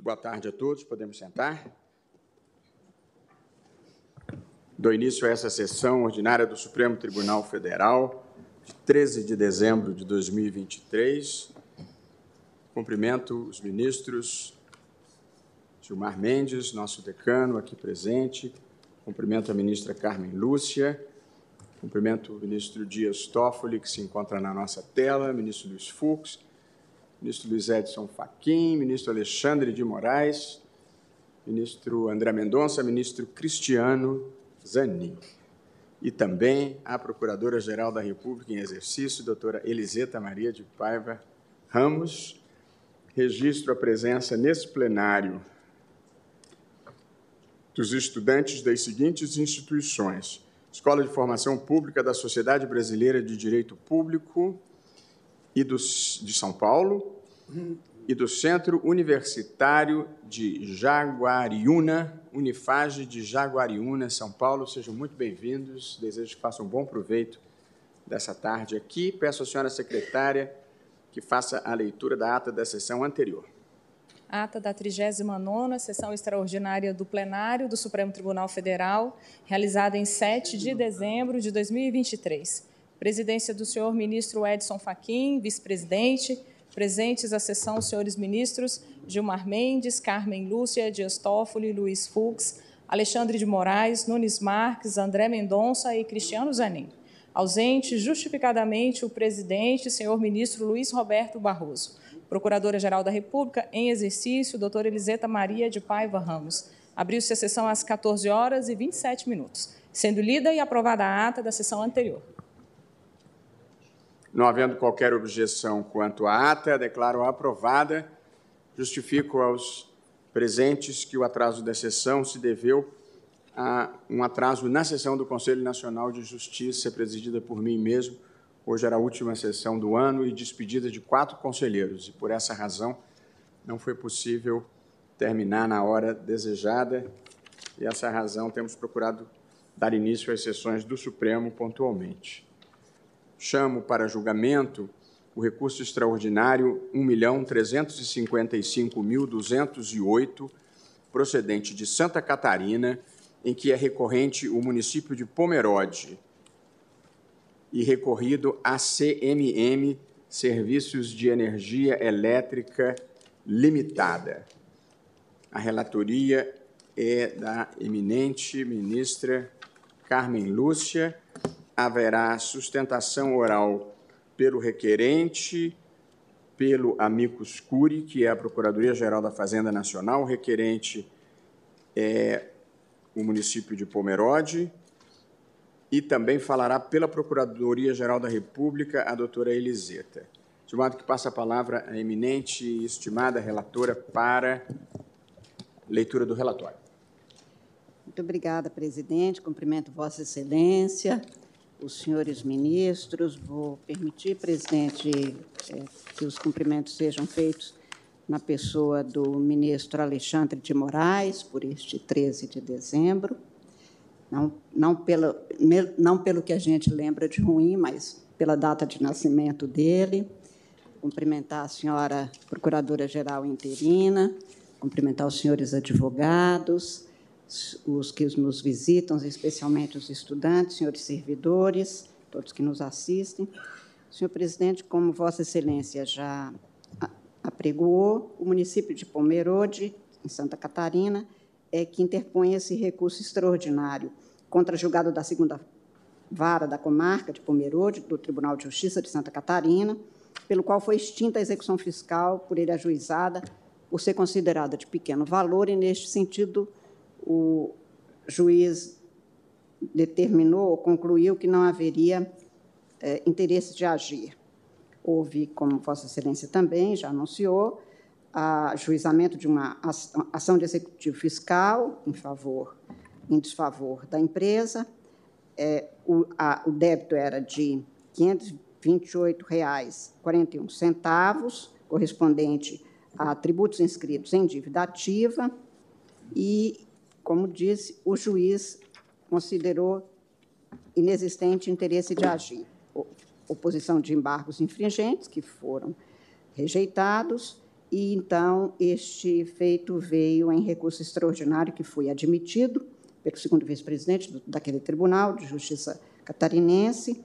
Boa tarde a todos. Podemos sentar? Dou início a essa sessão ordinária do Supremo Tribunal Federal, de 13 de dezembro de 2023. Cumprimento os ministros Gilmar Mendes, nosso decano aqui presente. Cumprimento a ministra Carmen Lúcia. Cumprimento o ministro Dias Toffoli, que se encontra na nossa tela, ministro Luiz Fux, ministro Luiz Edson Fachin, ministro Alexandre de Moraes, ministro André Mendonça, ministro Cristiano Zanin. E também a Procuradora-Geral da República em exercício, doutora Eliseta Maria de Paiva Ramos. Registro a presença nesse plenário dos estudantes das seguintes instituições: Escola de Formação Pública da Sociedade Brasileira de Direito Público, e do, de São Paulo e do Centro Universitário de Jaguariúna, Unifage de Jaguariúna, São Paulo. Sejam muito bem-vindos. Desejo que façam um bom proveito dessa tarde aqui. Peço à senhora secretária que faça a leitura da ata da sessão anterior. Ata da 39ª sessão extraordinária do plenário do Supremo Tribunal Federal, realizada em 7 de dezembro de 2023. Presidência do senhor ministro Edson Fachin, vice-presidente. Presentes à sessão senhores ministros Gilmar Mendes, Carmen Lúcia, Dias Toffoli, Luiz Fux, Alexandre de Moraes, Nunes Marques, André Mendonça e Cristiano Zanin. Ausente, justificadamente, o presidente, senhor ministro Luiz Roberto Barroso. Procuradora-Geral da República, em exercício, doutora Eliseta Maria de Paiva Ramos. Abriu-se a sessão às 14 horas e 27 minutos, sendo lida e aprovada a ata da sessão anterior. Não havendo qualquer objeção quanto à ata, declaro aprovada. Justifico aos presentes que o atraso da sessão se deveu a um atraso na sessão do Conselho Nacional de Justiça, presidida por mim mesmo. Hoje era a última sessão do ano e despedida de quatro conselheiros, e por essa razão não foi possível terminar na hora desejada, e essa razão temos procurado dar início às sessões do Supremo pontualmente chamo para julgamento o recurso extraordinário 1.355.208, procedente de Santa Catarina, em que é recorrente o município de Pomerode e recorrido a CMM Serviços de Energia Elétrica Limitada. A relatoria é da eminente ministra Carmen Lúcia haverá sustentação oral pelo requerente, pelo amicus curi, que é a Procuradoria-Geral da Fazenda Nacional, o requerente é o município de Pomerode, e também falará pela Procuradoria-Geral da República, a doutora Eliseta. De modo que passa a palavra à eminente e estimada relatora para leitura do relatório. Muito obrigada, presidente. Cumprimento Vossa Excelência, os senhores ministros. Vou permitir, presidente, é, que os cumprimentos sejam feitos na pessoa do ministro Alexandre de Moraes, por este 13 de dezembro. Não, não, pelo, não pelo que a gente lembra de ruim, mas pela data de nascimento dele. Cumprimentar a senhora Procuradora-Geral interina, cumprimentar os senhores advogados, os que nos visitam, especialmente os estudantes, senhores servidores, todos que nos assistem. Senhor presidente, como Vossa Excelência já apregoou, o município de Pomerode, em Santa Catarina, é que interpõe esse recurso extraordinário contra julgado da segunda vara da comarca de Pomerode, do Tribunal de Justiça de Santa Catarina, pelo qual foi extinta a execução fiscal por ele ajuizada por ser considerada de pequeno valor e, neste sentido, o juiz determinou, concluiu que não haveria é, interesse de agir. Houve, como Vossa Excelência também já anunciou, ajuizamento de uma ação de executivo fiscal em favor, em desfavor da empresa. É, o, a, o débito era de R$ 528,41, correspondente a tributos inscritos em dívida ativa, e como disse, o juiz considerou inexistente interesse de agir. Oposição de embargos infringentes, que foram rejeitados, e então este feito veio em recurso extraordinário que foi admitido pelo segundo vice-presidente daquele Tribunal de Justiça catarinense,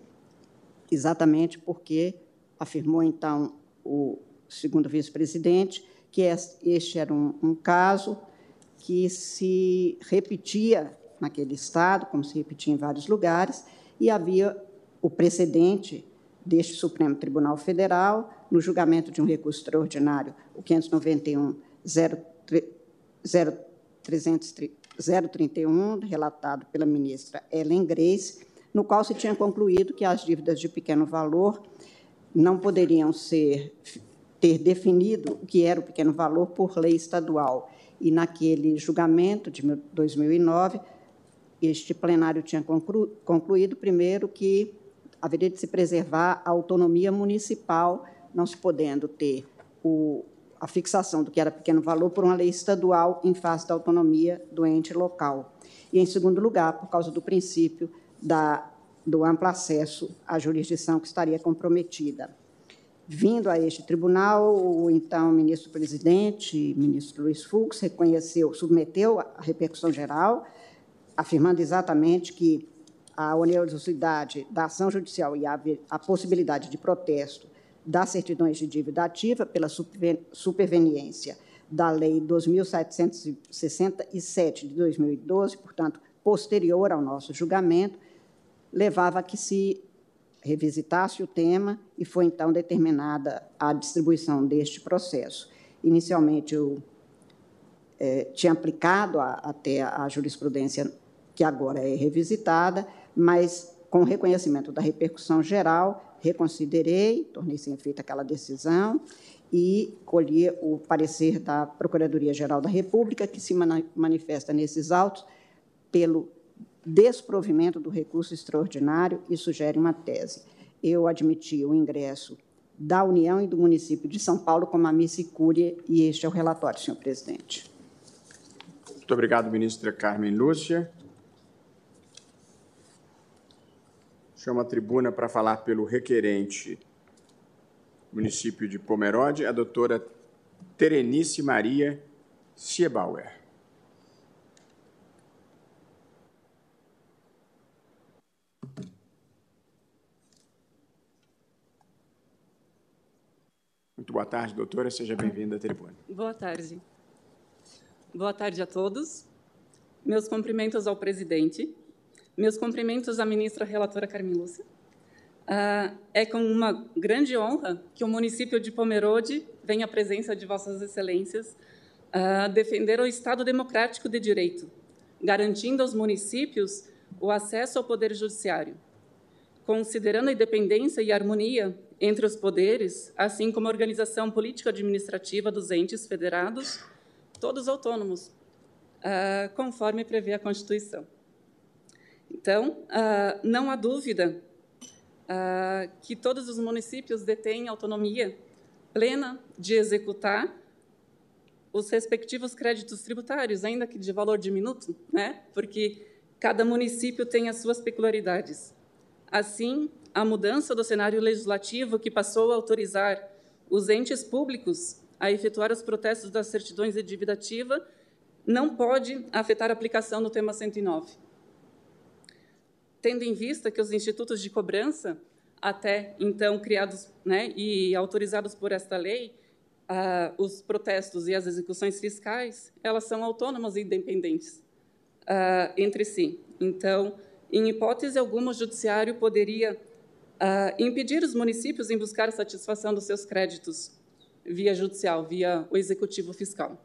exatamente porque afirmou então o segundo vice-presidente que este era um, um caso que se repetia naquele estado, como se repetia em vários lugares, e havia o precedente deste Supremo Tribunal Federal, no julgamento de um recurso extraordinário, o 591 031, relatado pela ministra Ellen Grace, no qual se tinha concluído que as dívidas de pequeno valor não poderiam ser ter definido o que era o pequeno valor por lei estadual. E naquele julgamento de 2009, este plenário tinha concluído primeiro que haveria de se preservar a autonomia municipal, não se podendo ter o, a fixação do que era pequeno valor por uma lei estadual em face da autonomia do ente local. E, em segundo lugar, por causa do princípio da, do amplo acesso à jurisdição que estaria comprometida. Vindo a este tribunal, o então ministro-presidente, ministro Luiz Fux, reconheceu, submeteu a repercussão geral, afirmando exatamente que a onerosidade da ação judicial e a, a possibilidade de protesto das certidões de dívida ativa pela superveniência da Lei 2.767 de 2012, portanto, posterior ao nosso julgamento, levava a que se revisitasse o tema e foi então determinada a distribuição deste processo. Inicialmente, eu é, tinha aplicado a, até a jurisprudência que agora é revisitada, mas com reconhecimento da repercussão geral, reconsiderei, tornei sem efeito aquela decisão e colhi o parecer da Procuradoria-Geral da República, que se manifesta nesses autos pelo desprovimento do recurso extraordinário e sugere uma tese. Eu admiti o ingresso da União e do município de São Paulo como amici curia, e este é o relatório, senhor presidente. Muito obrigado, ministra Carmen Lúcia. Chamo a tribuna para falar pelo requerente município de Pomerode, a doutora Terenice Maria Siebauer. Boa tarde, doutora. Seja bem-vinda à tribuna. Boa tarde. Boa tarde a todos. Meus cumprimentos ao presidente, meus cumprimentos à ministra relatora Carmen Lúcia. Uh, é com uma grande honra que o município de Pomerode vem à presença de Vossas Excelências uh, defender o Estado democrático de direito, garantindo aos municípios o acesso ao poder judiciário, considerando a independência e a harmonia entre os poderes, assim como a organização político-administrativa dos entes federados, todos autônomos, uh, conforme prevê a Constituição. Então, uh, não há dúvida uh, que todos os municípios detêm autonomia plena de executar os respectivos créditos tributários, ainda que de valor diminuto, né? porque cada município tem as suas peculiaridades. Assim, a mudança do cenário legislativo que passou a autorizar os entes públicos a efetuar os protestos das certidões de dívida ativa não pode afetar a aplicação do tema 109 tendo em vista que os institutos de cobrança, até então criados né, e autorizados por esta lei, ah, os protestos e as execuções fiscais, elas são autônomas e independentes ah, entre si. Então, em hipótese alguma, o judiciário poderia ah, impedir os municípios em buscar a satisfação dos seus créditos via judicial, via o executivo fiscal.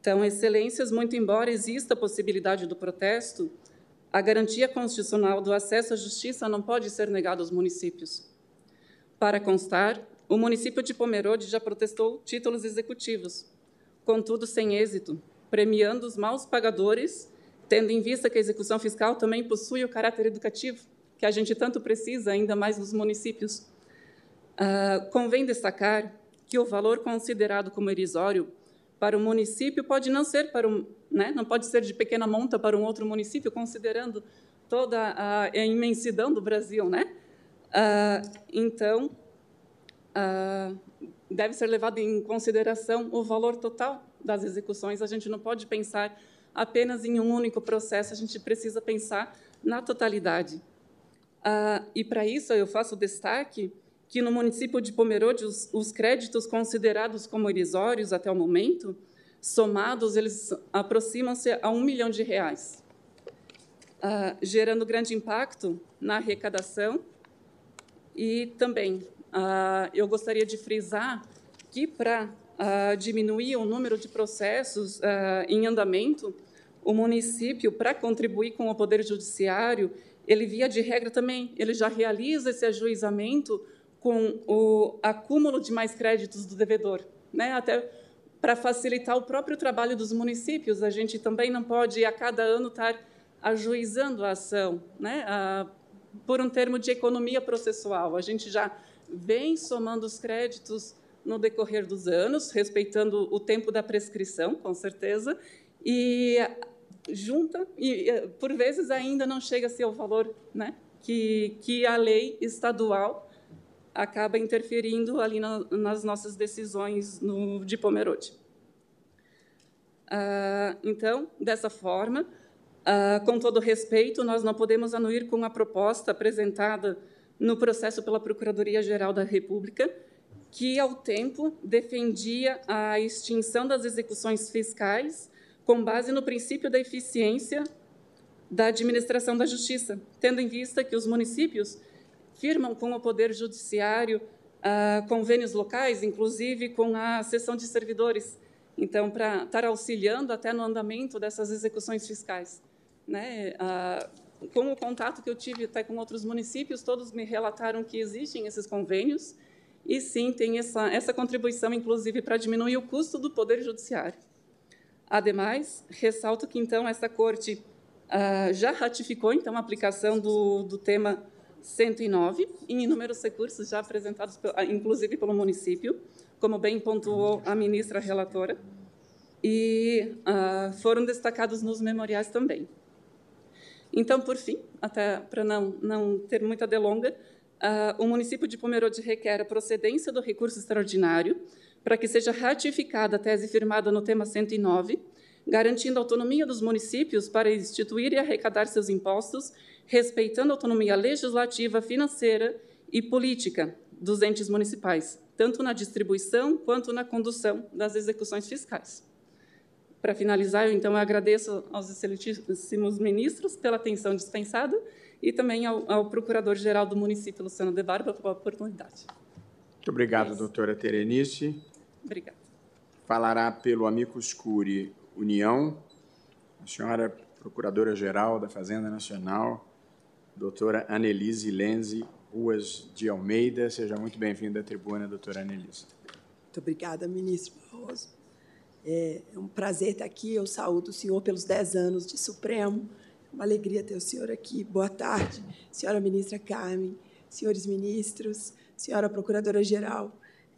Então, excelências, muito embora exista a possibilidade do protesto, a garantia constitucional do acesso à justiça não pode ser negada aos municípios. Para constar, o município de Pomerode já protestou títulos executivos, contudo sem êxito, premiando os maus pagadores, tendo em vista que a execução fiscal também possui o caráter educativo, que a gente tanto precisa, ainda mais nos municípios. Uh, convém destacar que o valor considerado como irrisório para o município pode não ser para um, né, não pode ser de pequena monta para um outro município, considerando toda a, imensidão do Brasil, né? Ah, então, ah, deve ser levado em consideração o valor total das execuções. A gente não pode pensar apenas em um único processo, a gente precisa pensar na totalidade. Ah, e para isso eu faço destaque que no município de Pomerode os, os créditos considerados como irrisórios até o momento, somados, eles aproximam-se a um milhão de reais, ah, gerando grande impacto na arrecadação. E também ah, eu gostaria de frisar que para uh, diminuir o número de processos uh, em andamento, o município, para contribuir com o Poder Judiciário, ele, via de regra, também ele já realiza esse ajuizamento com o acúmulo de mais créditos do devedor, né? até para facilitar o próprio trabalho dos municípios. A gente também não pode, a cada ano, estar ajuizando a ação, né? Por um termo de economia processual. A gente já vem somando os créditos no decorrer dos anos, respeitando o tempo da prescrição, com certeza, e junta, e por vezes ainda não chega a ser o valor né, que, que a lei estadual acaba interferindo ali na, nas nossas decisões no, de Pomerode. Ah, então, dessa forma, ah, com todo respeito, nós não podemos anuir com a proposta apresentada no processo pela Procuradoria-Geral da República, que, ao tempo, defendia a extinção das execuções fiscais com base no princípio da eficiência da administração da justiça, tendo em vista que os municípios firmam com o Poder Judiciário ah, convênios locais, inclusive com a seção de servidores, então, para estar auxiliando até no andamento dessas execuções fiscais. Né? Ah, com o contato que eu tive até com outros municípios, todos me relataram que existem esses convênios e sim tem essa, essa contribuição, inclusive, para diminuir o custo do Poder Judiciário. Ademais, ressalto que, então, essa Corte ah, já ratificou, então, a aplicação do, do tema 109 em inúmeros recursos já apresentados, ah, inclusive, pelo município, como bem pontuou a ministra relatora, e ah, foram destacados nos memoriais também. Então, por fim, até para não, não ter muita delonga, o município de Pomerode requer a procedência do recurso extraordinário para que seja ratificada a tese firmada no tema 109, garantindo a autonomia dos municípios para instituir e arrecadar seus impostos, respeitando a autonomia legislativa, financeira e política dos entes municipais, tanto na distribuição quanto na condução das execuções fiscais. Para finalizar, eu então agradeço aos excelentíssimos ministros pela atenção dispensada e também ao, ao Procurador-Geral do município, Luciano De Barba, pela oportunidade. Muito obrigado, é doutora Terenice. Obrigada. Falará pelo Amicus Curi União, a senhora Procuradora-Geral da Fazenda Nacional, doutora Anelise Lenze Ruas de Almeida. Seja muito bem-vinda à tribuna, doutora Anelise. Muito obrigada, ministro Barroso. É, é um prazer estar aqui. Eu saúdo o senhor pelos 10 anos de Supremo. É uma alegria ter o senhor aqui. Boa tarde, senhora ministra Carmen, senhores ministros, senhora procuradora-geral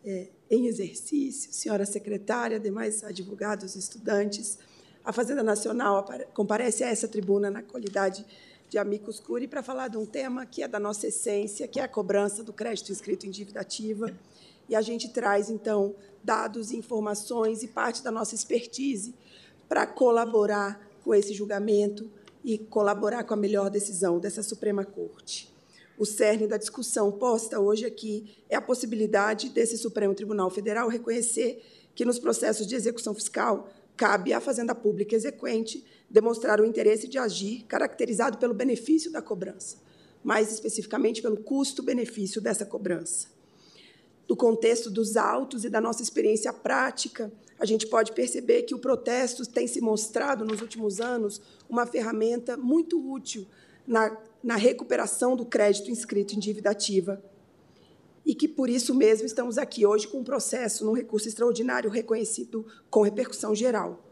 é, em exercício, senhora secretária, demais advogados, estudantes. A Fazenda Nacional comparece a essa tribuna na qualidade de amicus curi para falar de um tema que é da nossa essência, que é a cobrança do crédito inscrito em dívida ativa e a gente traz, então, dados, informações e parte da nossa expertise para colaborar com esse julgamento e colaborar com a melhor decisão dessa Suprema Corte. O cerne da discussão posta hoje aqui é a possibilidade desse Supremo Tribunal Federal reconhecer que nos processos de execução fiscal cabe à Fazenda Pública exequente demonstrar o interesse de agir caracterizado pelo benefício da cobrança, mais especificamente pelo custo-benefício dessa cobrança. Do contexto dos autos e da nossa experiência prática, a gente pode perceber que o protesto tem se mostrado nos últimos anos uma ferramenta muito útil na, na recuperação do crédito inscrito em dívida ativa. E que, por isso mesmo, estamos aqui hoje com um processo num recurso extraordinário reconhecido com repercussão geral.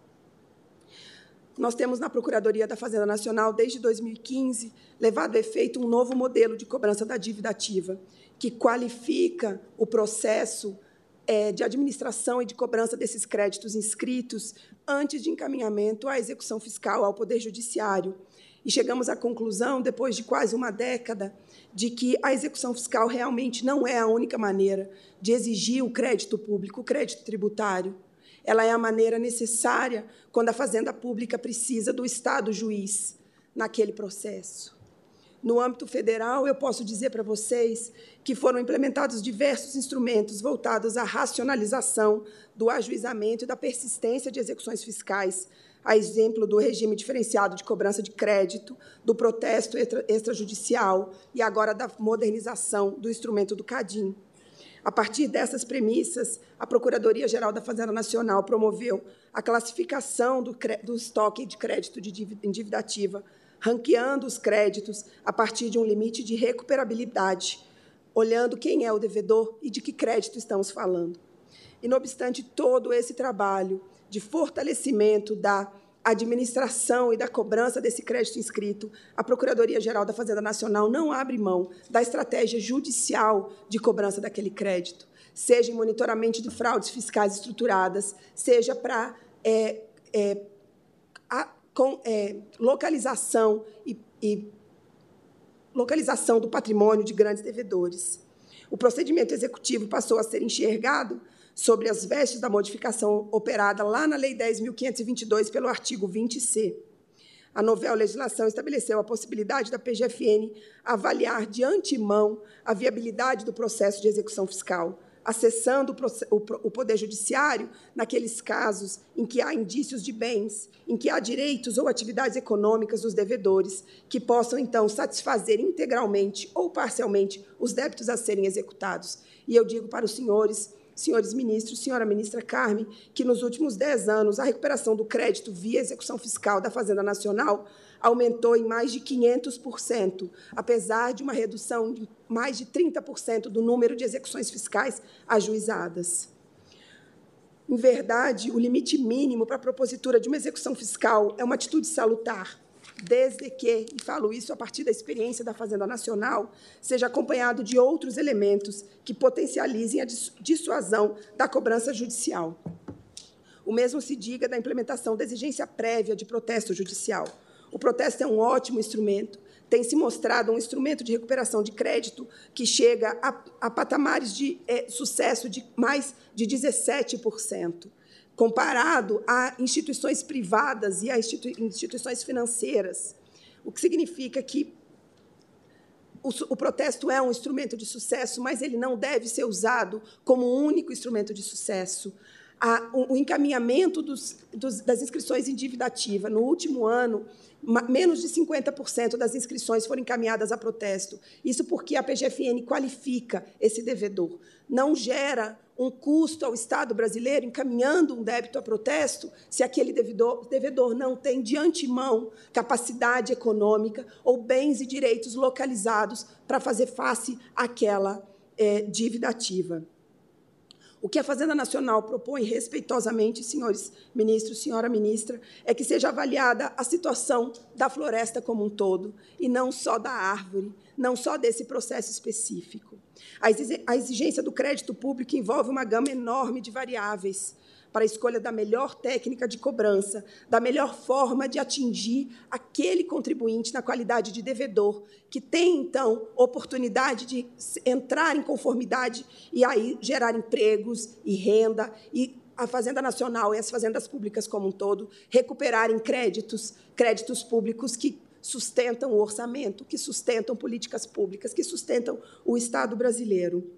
Nós temos na Procuradoria da Fazenda Nacional, desde 2015, levado a efeito um novo modelo de cobrança da dívida ativa, que qualifica o processo é, de administração e de cobrança desses créditos inscritos antes de encaminhamento à execução fiscal ao Poder Judiciário. E chegamos à conclusão, depois de quase uma década, de que a execução fiscal realmente não é a única maneira de exigir o crédito público, o crédito tributário. Ela é a maneira necessária quando a Fazenda Pública precisa do Estado juiz naquele processo. No âmbito federal, eu posso dizer para vocês que foram implementados diversos instrumentos voltados à racionalização do ajuizamento e da persistência de execuções fiscais, a exemplo do regime diferenciado de cobrança de crédito, do protesto extrajudicial e agora da modernização do instrumento do CADIM. A partir dessas premissas, a Procuradoria-Geral da Fazenda Nacional promoveu a classificação do, do estoque de crédito de endividativa ranqueando os créditos a partir de um limite de recuperabilidade, olhando quem é o devedor e de que crédito estamos falando. E, não obstante todo esse trabalho de fortalecimento da administração e da cobrança desse crédito inscrito, a Procuradoria-Geral da Fazenda Nacional não abre mão da estratégia judicial de cobrança daquele crédito, seja em monitoramento de fraudes fiscais estruturadas, seja para é, é, com é, localização e, e localização do patrimônio de grandes devedores. O procedimento executivo passou a ser enxergado sobre as vestes da modificação operada lá na Lei 10.522, pelo artigo 20C. A novela legislação estabeleceu a possibilidade da PGFN avaliar de antemão a viabilidade do processo de execução fiscal, acessando o Poder Judiciário naqueles casos em que há indícios de bens, em que há direitos ou atividades econômicas dos devedores, que possam, então, satisfazer integralmente ou parcialmente os débitos a serem executados. E eu digo para os senhores, senhores ministros, senhora ministra Carmen, que nos últimos dez anos a recuperação do crédito via execução fiscal da Fazenda Nacional aumentou em mais de 500%, apesar de uma redução de mais de 30% do número de execuções fiscais ajuizadas. Em verdade, o limite mínimo para a propositura de uma execução fiscal é uma atitude salutar, desde que, e falo isso a partir da experiência da Fazenda Nacional, seja acompanhado de outros elementos que potencializem a dissuasão da cobrança judicial. O mesmo se diga da implementação da exigência prévia de protesto judicial, o protesto é um ótimo instrumento, tem se mostrado um instrumento de recuperação de crédito que chega a, a patamares de é, sucesso de mais de 17%, comparado a instituições privadas e a instituições financeiras, o que significa que o, o, protesto é um instrumento de sucesso, mas ele não deve ser usado como único instrumento de sucesso a, o, o, encaminhamento dos, dos, das inscrições em dívida ativa no último ano, menos de 50% das inscrições foram encaminhadas a protesto. Isso porque a PGFN qualifica esse devedor. Não gera um custo ao Estado brasileiro encaminhando um débito a protesto se aquele devedor, devedor não tem de antemão capacidade econômica ou bens e direitos localizados para fazer face àquela é, dívida ativa. O que a Fazenda Nacional propõe respeitosamente, senhores ministros, senhora ministra, é que seja avaliada a situação da floresta como um todo, e não só da árvore, não só desse processo específico. A exigência do crédito público envolve uma gama enorme de variáveis, para a escolha da melhor técnica de cobrança, da melhor forma de atingir aquele contribuinte na qualidade de devedor, que tem, então, oportunidade de entrar em conformidade e aí gerar empregos e renda e a Fazenda Nacional e as fazendas públicas como um todo recuperarem créditos, créditos públicos que sustentam o orçamento, que sustentam políticas públicas, que sustentam o Estado brasileiro.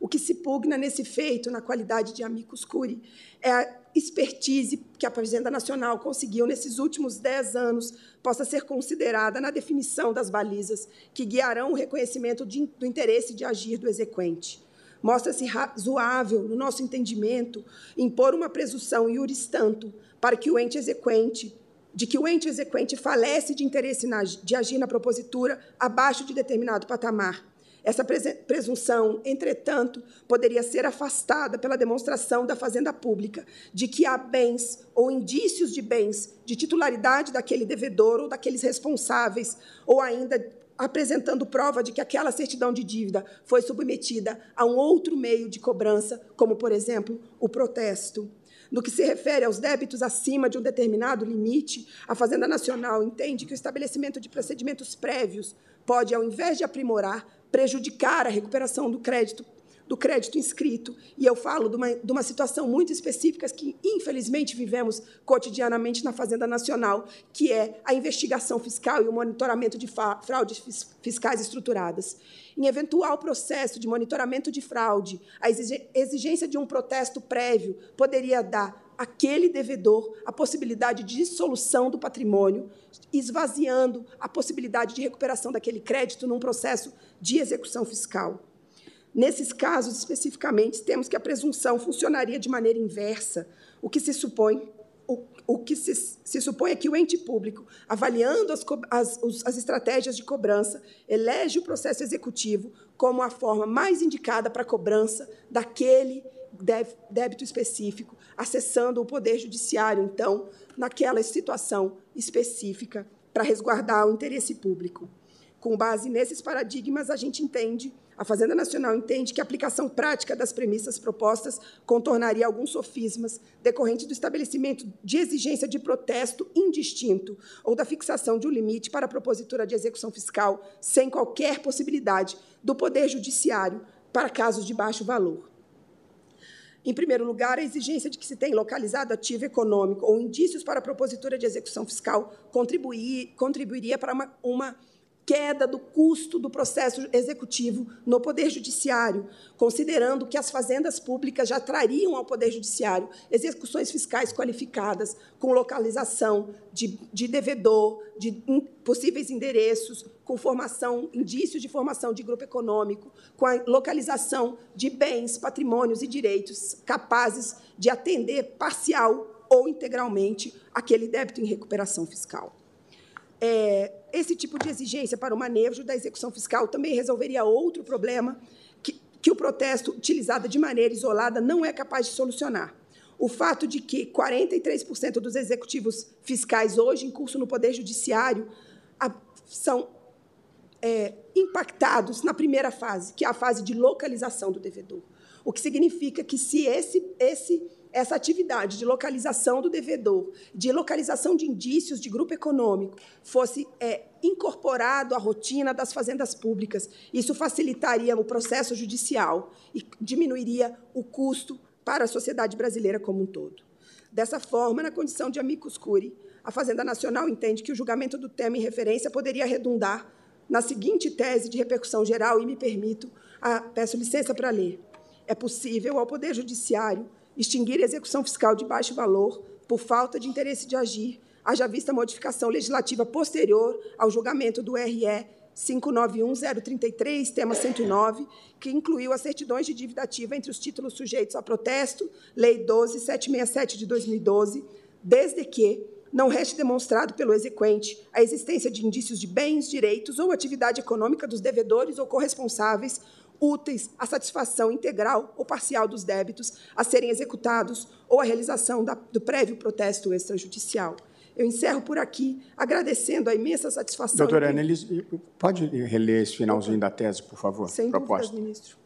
O que se pugna nesse feito, na qualidade de amicus curi, é a expertise que a Fazenda Nacional conseguiu nesses últimos dez anos possa ser considerada na definição das balizas que guiarão o reconhecimento de, do interesse de agir do exequente. Mostra-se razoável, no nosso entendimento, impor uma presunção iuris tanto para que o ente exequente de que o ente exequente falece de interesse na, de agir na propositura abaixo de determinado patamar, essa presunção, entretanto, poderia ser afastada pela demonstração da fazenda pública de que há bens ou indícios de bens de titularidade daquele devedor ou daqueles responsáveis, ou ainda apresentando prova de que aquela certidão de dívida foi submetida a um outro meio de cobrança, como, por exemplo, o protesto. No que se refere aos débitos acima de um determinado limite, a Fazenda Nacional entende que o estabelecimento de procedimentos prévios pode, ao invés de aprimorar, prejudicar a recuperação do crédito do crédito inscrito. E eu falo de uma, de uma situação muito específica que, infelizmente, vivemos cotidianamente na Fazenda Nacional, que é a investigação fiscal e o monitoramento de fraudes fiscais estruturadas. Em eventual processo de monitoramento de fraude, a exigência de um protesto prévio poderia dar àquele devedor a possibilidade de dissolução do patrimônio, esvaziando a possibilidade de recuperação daquele crédito num processo de execução fiscal. Nesses casos, especificamente, temos que a presunção funcionaria de maneira inversa, o que se supõe o, o que se, se, supõe é que o ente público, avaliando as, as, as, estratégias de cobrança, elege o processo executivo como a forma mais indicada para a cobrança daquele débito específico, acessando o Poder Judiciário, então, naquela situação específica, para resguardar o interesse público. Com base nesses paradigmas, a gente entende a Fazenda Nacional entende que a aplicação prática das premissas propostas contornaria alguns sofismas decorrentes do estabelecimento de exigência de protesto indistinto ou da fixação de um limite para a propositura de execução fiscal sem qualquer possibilidade do Poder Judiciário para casos de baixo valor. Em primeiro lugar, a exigência de que se tenha localizado ativo econômico ou indícios para a propositura de execução fiscal contribuiria para uma, uma queda do custo do processo executivo no Poder Judiciário, considerando que as fazendas públicas já trariam ao Poder Judiciário execuções fiscais qualificadas, com localização de, de devedor, de possíveis endereços, com formação, indícios de formação de grupo econômico, com a localização de bens, patrimônios e direitos capazes de atender parcial ou integralmente aquele débito em recuperação fiscal. É, esse tipo de exigência para o manejo da execução fiscal também resolveria outro problema que, que o protesto, utilizado de maneira isolada, não é capaz de solucionar. O fato de que 43% dos executivos fiscais hoje em curso no Poder Judiciário são é, impactados na primeira fase, que é a fase de localização do devedor. O que significa que, se esse, esse essa atividade de localização do devedor, de localização de indícios de grupo econômico, fosse é, incorporado à rotina das fazendas públicas, isso facilitaria o processo judicial e diminuiria o custo para a sociedade brasileira como um todo. Dessa forma, na condição de amicus curiae, a Fazenda Nacional entende que o julgamento do tema em referência poderia redundar na seguinte tese de repercussão geral, e me permito, a, peço licença para ler. É possível ao Poder Judiciário extinguir a execução fiscal de baixo valor por falta de interesse de agir, haja vista a modificação legislativa posterior ao julgamento do RE 591033, tema 109, que incluiu as certidões de dívida ativa entre os títulos sujeitos a protesto, Lei 12767 de 2012, desde que não reste demonstrado pelo exequente a existência de indícios de bens, direitos ou atividade econômica dos devedores ou corresponsáveis úteis à satisfação integral ou parcial dos débitos a serem executados ou à realização da, do prévio protesto extrajudicial. Eu encerro por aqui, agradecendo a imensa satisfação. Doutora Annelise, pode reler esse finalzinho da tese, por favor? Sem Proposta. dúvidas, ministro.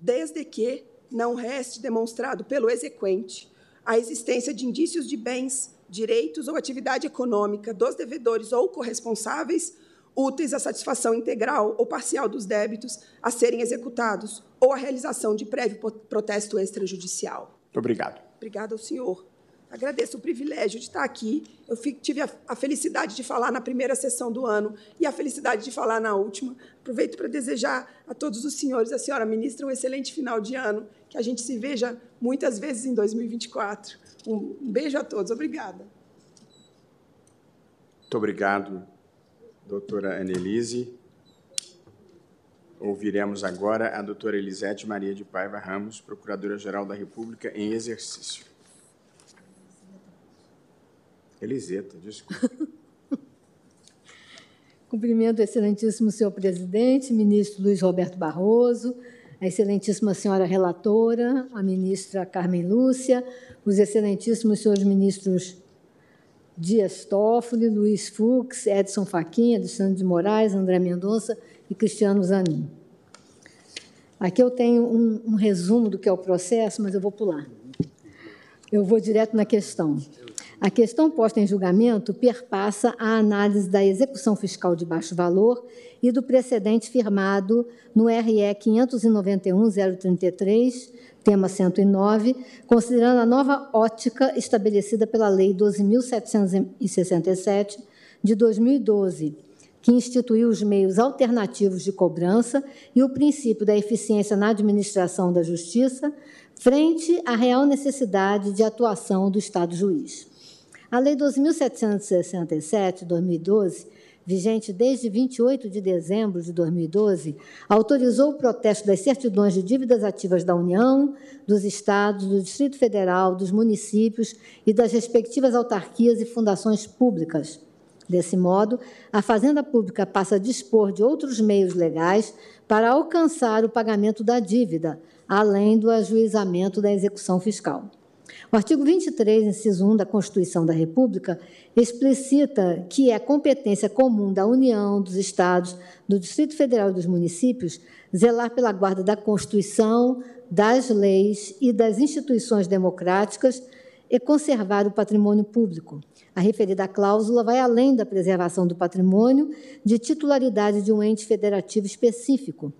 Desde que não reste demonstrado pelo exequente a existência de indícios de bens, direitos ou atividade econômica dos devedores ou corresponsáveis úteis à satisfação integral ou parcial dos débitos a serem executados ou à realização de prévio protesto extrajudicial. Muito obrigado. Obrigada ao senhor. Agradeço o privilégio de estar aqui. Eu tive a, felicidade de falar na primeira sessão do ano e a felicidade de falar na última. Aproveito para desejar a todos os senhores, a senhora ministra, um excelente final de ano, que a gente se veja muitas vezes em 2024. Um beijo a todos. Obrigada. Muito obrigado, doutora Annelise. Ouviremos agora a doutora Elisete Maria de Paiva Ramos, Procuradora-Geral da República em exercício. Eliseta, desculpa. Cumprimento o excelentíssimo senhor presidente, ministro Luiz Roberto Barroso, a excelentíssima senhora relatora, a ministra Carmen Lúcia, os excelentíssimos senhores ministros Dias Toffoli, Luiz Fux, Edson Faquinha, Alexandre de Moraes, André Mendonça e Cristiano Zanin. Aqui eu tenho um, um resumo do que é o processo, mas eu vou pular. Eu vou direto na questão. A questão posta em julgamento perpassa a análise da execução fiscal de baixo valor e do precedente firmado no RE 591-033, tema 109, considerando a nova ótica estabelecida pela Lei 12.767 de 2012, que instituiu os meios alternativos de cobrança e o princípio da eficiência na administração da justiça, frente à real necessidade de atuação do Estado juiz. A Lei 12.767, 2012, vigente desde 28 de dezembro de 2012, autorizou o protesto das certidões de dívidas ativas da União, dos Estados, do Distrito Federal, dos municípios e das respectivas autarquias e fundações públicas. Desse modo, a Fazenda Pública passa a dispor de outros meios legais para alcançar o pagamento da dívida, além do ajuizamento da execução fiscal. O artigo 23, inciso 1 da Constituição da República, explicita que é competência comum da União, dos Estados, do Distrito Federal e dos municípios zelar pela guarda da Constituição, das leis e das instituições democráticas e conservar o patrimônio público. A referida cláusula vai além da preservação do patrimônio de titularidade de um ente federativo específico.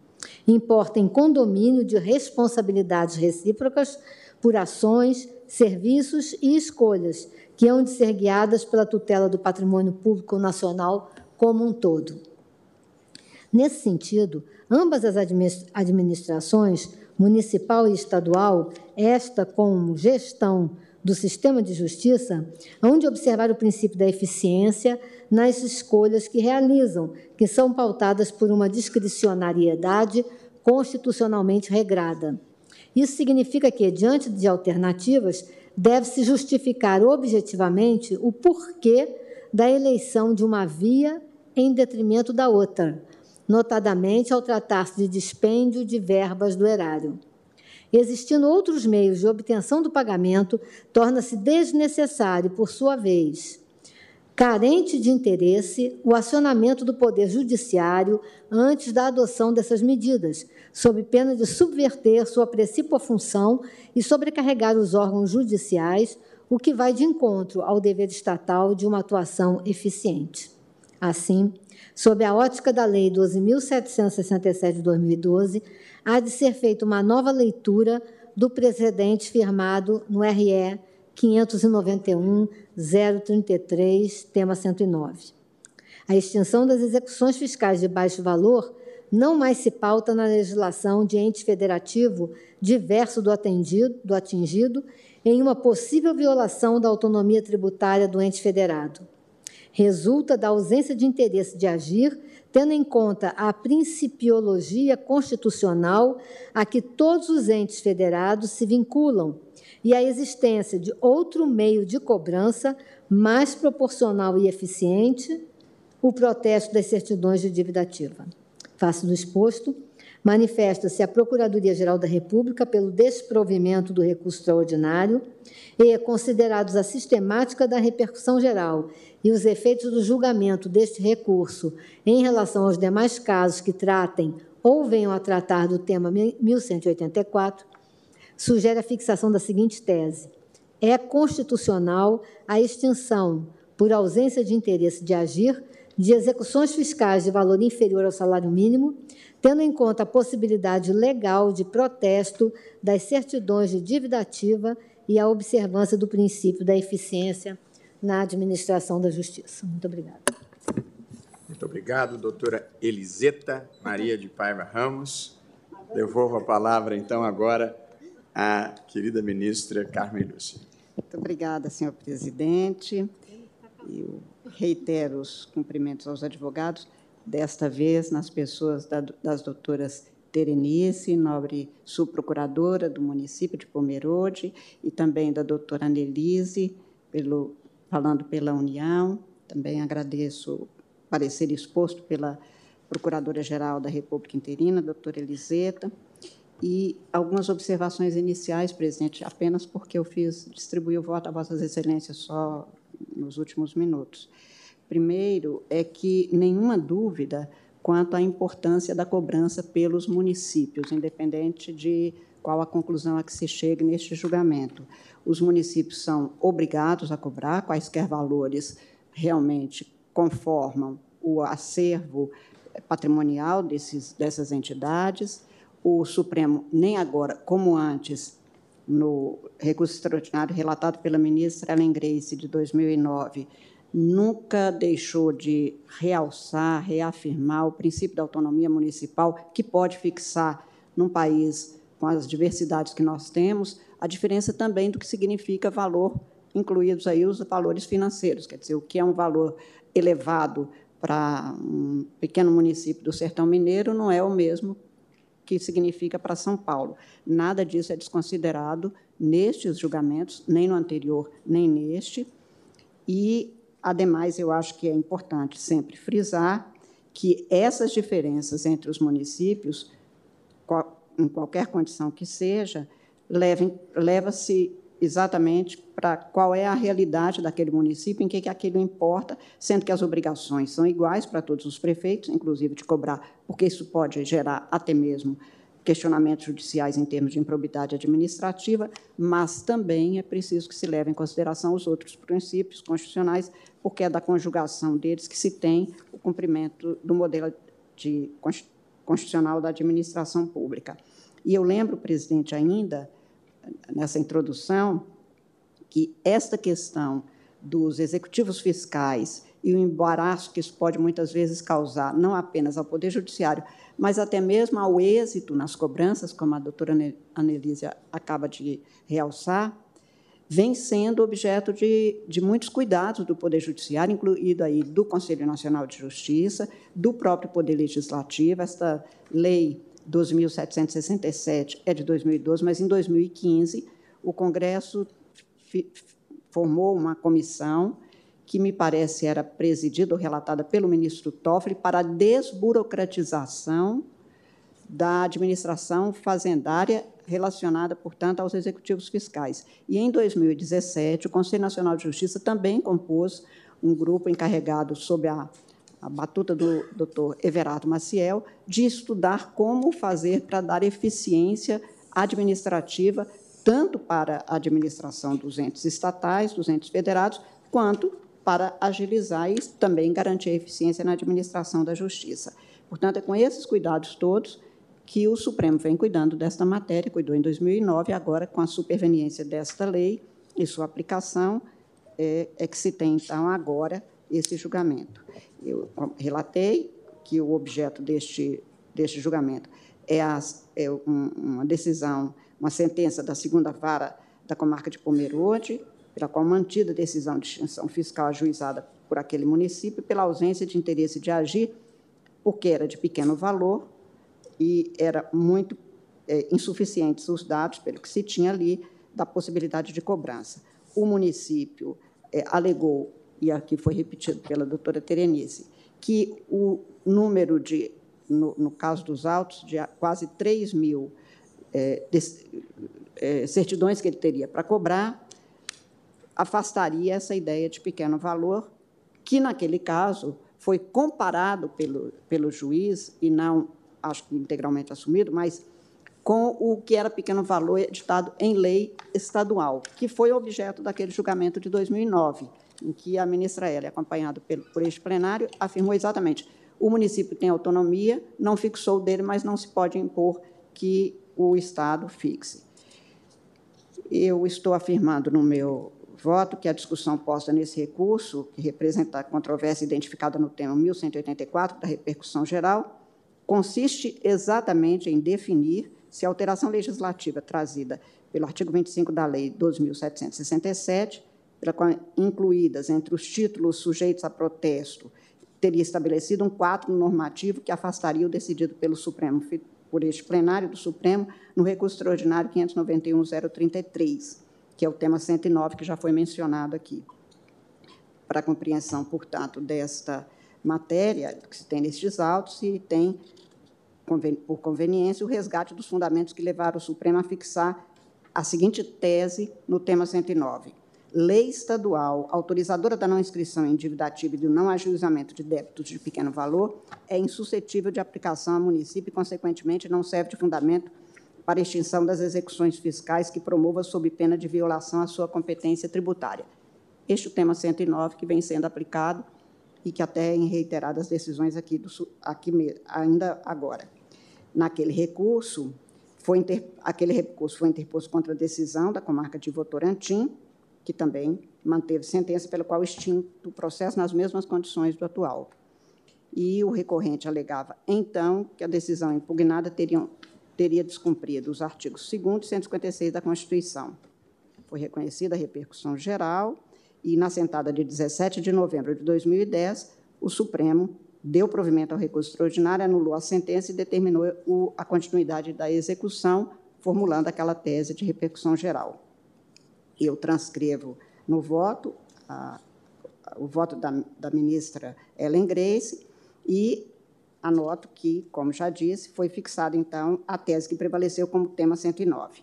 Importa em condomínio de responsabilidades recíprocas por ações, serviços e escolhas que hão de ser guiadas pela tutela do patrimônio público nacional como um todo. Nesse sentido, ambas as administrações, municipal e estadual, esta como gestão do sistema de justiça, hão de observar o princípio da eficiência nas escolhas que realizam, que são pautadas por uma discricionariedade constitucionalmente regrada. Isso significa que, diante de alternativas, deve-se justificar objetivamente o porquê da eleição de uma via em detrimento da outra, notadamente ao tratar-se de dispêndio de verbas do erário. Existindo outros meios de obtenção do pagamento, torna-se desnecessário, por sua vez, carente de interesse, o acionamento do Poder Judiciário antes da adoção dessas medidas, sob pena de subverter sua principal função e sobrecarregar os órgãos judiciais, o que vai de encontro ao dever estatal de uma atuação eficiente. Assim, sob a ótica da Lei 12.767 de 2012, há de ser feita uma nova leitura do precedente firmado no RE 591-033, tema 109. A extinção das execuções fiscais de baixo valor não mais se pauta na legislação de ente federativo diverso do, atendido, do atingido em uma possível violação da autonomia tributária do ente federado. Resulta da ausência de interesse de agir, tendo em conta a principiologia constitucional a que todos os entes federados se vinculam e a existência de outro meio de cobrança mais proporcional e eficiente, o protesto das certidões de dívida ativa. Face do exposto, manifesta-se a Procuradoria-Geral da República pelo desprovimento do recurso extraordinário e, considerados a sistemática da repercussão geral e os efeitos do julgamento deste recurso em relação aos demais casos que tratem ou venham a tratar do tema 1184, sugere a fixação da seguinte tese: é constitucional a extinção, por ausência de interesse de agir, de execuções fiscais de valor inferior ao salário mínimo, tendo em conta a possibilidade legal de protesto das certidões de dívida ativa e a observância do princípio da eficiência na administração da justiça. Muito obrigada. Muito obrigado, doutora Eliseta Maria de Paiva Ramos. Devolvo a palavra, então, agora à querida ministra Carmen Lúcia. Muito obrigada, senhor presidente. Eu reitero os cumprimentos aos advogados, desta vez nas pessoas das doutoras Terenice, nobre subprocuradora do município de Pomerode, e também da doutora Annelise, pelo, falando pela União. Também agradeço o parecer exposto pela Procuradora-Geral da República Interina, doutora Eliseta, e algumas observações iniciais, presidente, apenas porque eu fiz, distribuí o voto a Vossas Excelências só nos últimos minutos. Primeiro, é que nenhuma dúvida quanto à importância da cobrança pelos municípios, independente de qual a conclusão a que se chegue neste julgamento. Os municípios são obrigados a cobrar quaisquer valores realmente conformam o acervo patrimonial desses, dessas entidades. O Supremo, nem agora, como antes, no recurso extraordinário relatado pela ministra Ellen Grace, de 2009, nunca deixou de realçar, reafirmar o princípio da autonomia municipal, que pode fixar, num país com as diversidades que nós temos, a diferença também do que significa valor, incluídos aí os valores financeiros, quer dizer, o que é um valor elevado para um pequeno município do Sertão Mineiro não é o mesmo que significa para São Paulo. Nada disso é desconsiderado nestes julgamentos, nem no anterior, nem neste. E, ademais, eu acho que é importante sempre frisar que essas diferenças entre os municípios, em qualquer condição que seja, leva-se exatamente para qual é a realidade daquele município, em que, que aquilo importa, sendo que as obrigações são iguais para todos os prefeitos, inclusive de cobrar, porque isso pode gerar até mesmo questionamentos judiciais em termos de improbidade administrativa, mas também é preciso que se leve em consideração os outros princípios constitucionais, porque é da conjugação deles que se tem o cumprimento do modelo de, constitucional da administração pública. E eu lembro, presidente, ainda nessa introdução, que esta questão dos executivos fiscais e o embaraço que isso pode muitas vezes causar, não apenas ao Poder Judiciário, mas até mesmo ao êxito nas cobranças, como a doutora Anelísia acaba de realçar, vem sendo objeto de, de muitos cuidados do Poder Judiciário, incluído aí do Conselho Nacional de Justiça, do próprio Poder Legislativo. Esta lei 2.767 é de 2012, mas em 2015 o Congresso formou uma comissão que me parece era presidida ou relatada pelo ministro Toffoli para a desburocratização da administração fazendária relacionada, portanto, aos executivos fiscais. E em 2017, o Conselho Nacional de Justiça também compôs um grupo encarregado sob a a batuta do doutor Everardo Maciel, de estudar como fazer para dar eficiência administrativa, tanto para a administração dos entes estatais, dos entes federados, quanto para agilizar e também garantir a eficiência na administração da justiça. Portanto, é com esses cuidados todos que o Supremo vem cuidando desta matéria, cuidou em 2009, agora, com a superveniência desta lei e sua aplicação, é, é que se tem, então, agora, esse julgamento. Eu relatei que o objeto deste, deste julgamento é, a, é uma decisão, uma sentença da segunda vara da comarca de Pomerode, pela qual mantida a decisão de extinção fiscal ajuizada por aquele município pela ausência de interesse de agir, porque era de pequeno valor e era muito é, insuficientes os dados, pelo que se tinha ali, da possibilidade de cobrança. O município é, alegou e aqui foi repetido pela doutora Terenice, que o número de, no, no caso dos autos, de quase 3 mil é, é, certidões que ele teria para cobrar, afastaria essa ideia de pequeno valor, que, naquele caso, foi comparado pelo, pelo juiz, e não, acho que integralmente assumido, mas com o que era pequeno valor editado em lei estadual, que foi objeto daquele julgamento de 2009 em que a ministra Hélia, acompanhada por este plenário, afirmou exatamente o município tem autonomia, não fixou dele, mas não se pode impor que o Estado fixe. Eu estou afirmando no meu voto que a discussão posta nesse recurso, que representa a controvérsia identificada no tema 1184 da repercussão geral, consiste exatamente em definir se a alteração legislativa trazida pelo artigo 25 da Lei 12.767 pela qual incluídas entre os títulos sujeitos a protesto, teria estabelecido um quadro normativo que afastaria o decidido pelo Supremo, por este plenário do Supremo, no recurso extraordinário 591.033, que é o tema 109, que já foi mencionado aqui. Para a compreensão, portanto, desta matéria que se tem nestes autos, se tem, por conveniência, o resgate dos fundamentos que levaram o Supremo a fixar a seguinte tese no tema 109 lei estadual autorizadora da não inscrição em dívida ativa e do não ajuizamento de débitos de pequeno valor é insuscetível de aplicação a município e, consequentemente, não serve de fundamento para extinção das execuções fiscais que promova sob pena de violação à sua competência tributária. Este é o tema 109 que vem sendo aplicado e que até em reiteradas decisões aqui, do, aqui ainda agora. Naquele recurso, foi inter, aquele recurso foi interposto contra a decisão da comarca de Votorantim, que também manteve sentença pela qual extinto o processo nas mesmas condições do atual. E o recorrente alegava, então, que a decisão impugnada teria, teria descumprido os artigos 2 e 156 da Constituição. Foi reconhecida a repercussão geral e, na sentada de 17 de novembro de 2010, o Supremo deu provimento ao recurso extraordinário, anulou a sentença e determinou o, a continuidade da execução, formulando aquela tese de repercussão geral. Eu transcrevo no voto a, o voto da, da ministra Ellen Grace e anoto que, como já disse, foi fixada, então, a tese que prevaleceu como tema 109.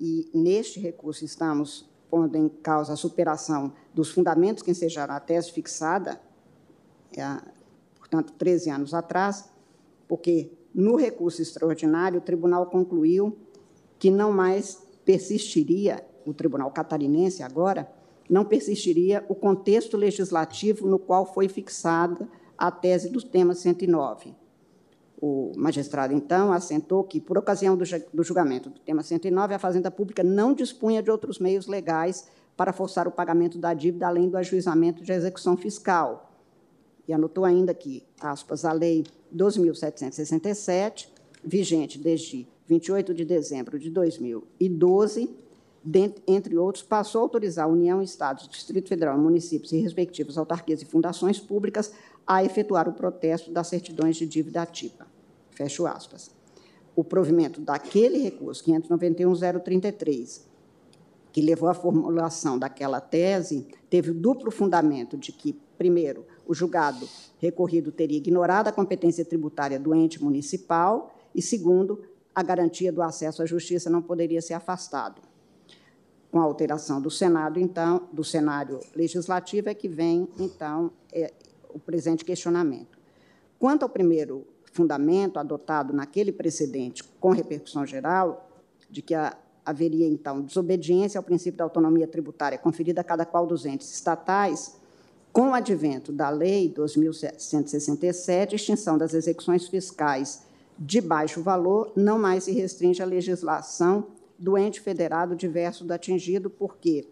E, neste recurso, estamos pondo em causa a superação dos fundamentos que ensejaram a tese fixada, é, portanto, 13 anos atrás, porque, no recurso extraordinário, o tribunal concluiu que não mais persistiria, o tribunal catarinense agora, não persistiria o contexto legislativo no qual foi fixada a tese do tema 109. O magistrado, então, assentou que, por ocasião do julgamento do tema 109, a Fazenda Pública não dispunha de outros meios legais para forçar o pagamento da dívida, além do ajuizamento de execução fiscal. E anotou ainda que, aspas, a Lei 12.767, vigente desde 28 de dezembro de 2012, entre outros, passou a autorizar a União, Estados, Distrito Federal, municípios e respectivas autarquias e fundações públicas a efetuar o protesto das certidões de dívida ativa. Fecho aspas. O provimento daquele recurso, 591.033, que levou à formulação daquela tese, teve o duplo fundamento de que, primeiro, o julgado recorrido teria ignorado a competência tributária do ente municipal e, segundo, a garantia do acesso à justiça não poderia ser afastado. Com a alteração do Senado, então, do cenário legislativo é que vem, então, é, o presente questionamento. Quanto ao primeiro fundamento adotado naquele precedente com repercussão geral, de que a, haveria, então, desobediência ao princípio da autonomia tributária conferida a cada qual dos entes estatais, com o advento da Lei 2.167, a extinção das execuções fiscais de baixo valor não mais se restringe à legislação do ente federado diverso do atingido, porque,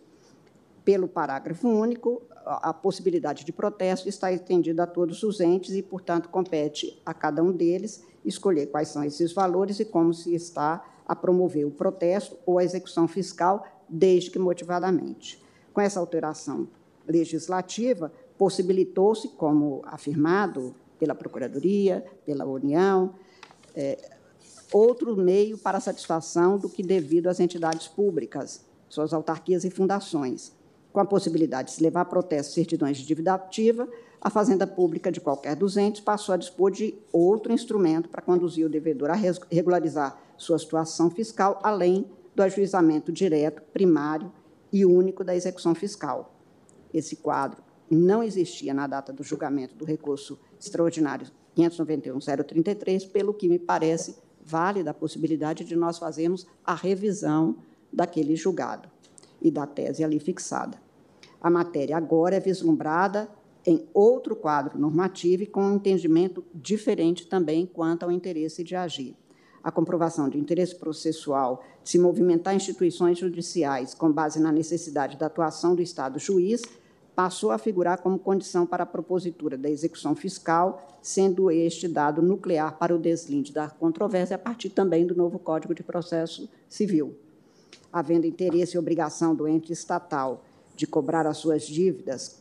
pelo parágrafo único, a possibilidade de protesto está estendida a todos os entes e, portanto, compete a cada um deles escolher quais são esses valores e como se está a promover o protesto ou a execução fiscal, desde que motivadamente. Com essa alteração legislativa, possibilitou-se, como afirmado pela Procuradoria, pela União, é, outro meio para satisfação do que devido às entidades públicas, suas autarquias e fundações, com a possibilidade de se levar a protesto certidões de dívida ativa, a Fazenda Pública de qualquer dos entes passou a dispor de outro instrumento para conduzir o devedor a regularizar sua situação fiscal, além do ajuizamento direto, primário e único da execução fiscal. Esse quadro não existia na data do julgamento do recurso extraordinário 591.033, pelo que me parece válida a possibilidade de nós fazermos a revisão daquele julgado e da tese ali fixada. A matéria agora é vislumbrada em outro quadro normativo e com um entendimento diferente também quanto ao interesse de agir. A comprovação de interesse processual de se movimentar instituições judiciais com base na necessidade da atuação do Estado juiz passou a figurar como condição para a propositura da execução fiscal, sendo este dado nuclear para o deslinde da controvérsia a partir também do novo Código de Processo Civil. Havendo interesse e obrigação do ente estatal de cobrar as suas dívidas,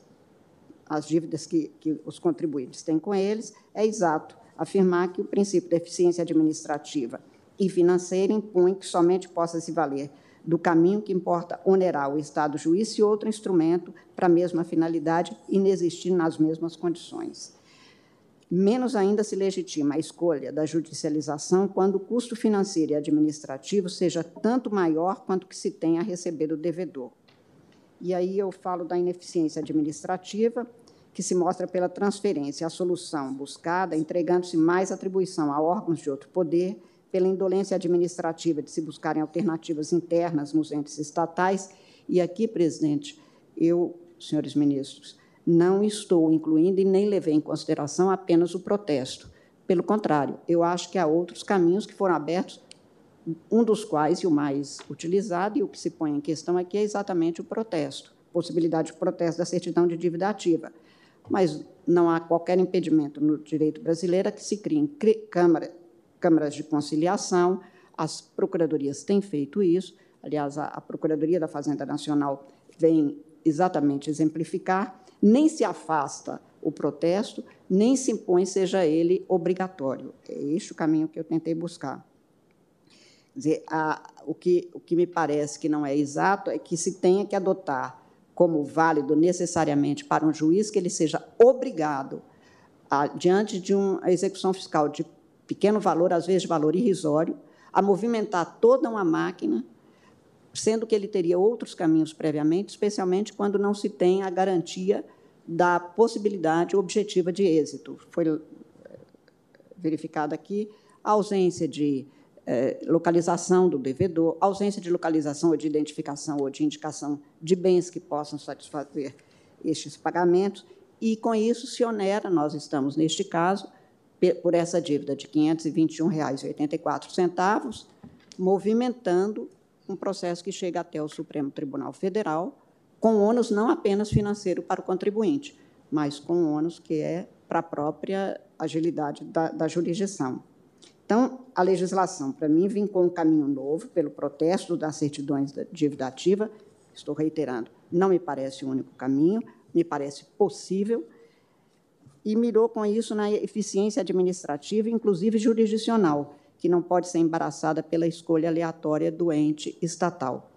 as dívidas que, que os contribuintes têm com eles, é exato afirmar que o princípio da eficiência administrativa e financeira impõe que somente possa se valer do caminho que importa onerar o Estado juiz e outro instrumento para a mesma finalidade inexistir nas mesmas condições. Menos ainda se legitima a escolha da judicialização quando o custo financeiro e administrativo seja tanto maior quanto que se tem a receber do devedor. E aí eu falo da ineficiência administrativa, que se mostra pela transferência, a solução buscada, entregando-se mais atribuição a órgãos de outro poder, pela indolência administrativa de se buscarem alternativas internas nos entes estatais. E aqui, presidente, eu, senhores ministros, não estou incluindo e nem levei em consideração apenas o protesto. Pelo contrário, eu acho que há outros caminhos que foram abertos, um dos quais, e o mais utilizado, e o que se põe em questão aqui, é exatamente o protesto, possibilidade de protesto da certidão de dívida ativa. Mas não há qualquer impedimento no direito brasileiro que se criem câmara, câmaras de conciliação, as procuradorias têm feito isso, aliás, a, a Procuradoria da Fazenda Nacional vem exatamente exemplificar, nem se afasta o protesto, nem se impõe, seja ele obrigatório. É este o caminho que eu tentei buscar. Quer dizer, a, o, que, o que me parece que não é exato é que se tenha que adotar como válido necessariamente para um juiz que ele seja obrigado, a, diante de uma execução fiscal de pequeno valor, às vezes valor irrisório, a movimentar toda uma máquina, sendo que ele teria outros caminhos previamente, especialmente quando não se tem a garantia da possibilidade objetiva de êxito. Foi eh, verificada aqui a ausência de eh, localização do devedor, ausência de localização ou de identificação ou de indicação de bens que possam satisfazer estes pagamentos, e com isso se onera, nós estamos neste caso, por essa dívida de R$ 521,84, movimentando um processo que chega até o Supremo Tribunal Federal, com ônus não apenas financeiro para o contribuinte, mas com ônus que é para a própria agilidade da, da jurisdição. Então, a legislação, para mim, vem com um caminho novo, pelo protesto das certidões de dívida ativa, estou reiterando, não me parece o único caminho, me parece possível, e mirou com isso na eficiência administrativa, inclusive jurisdicional, que não pode ser embaraçada pela escolha aleatória do ente estatal.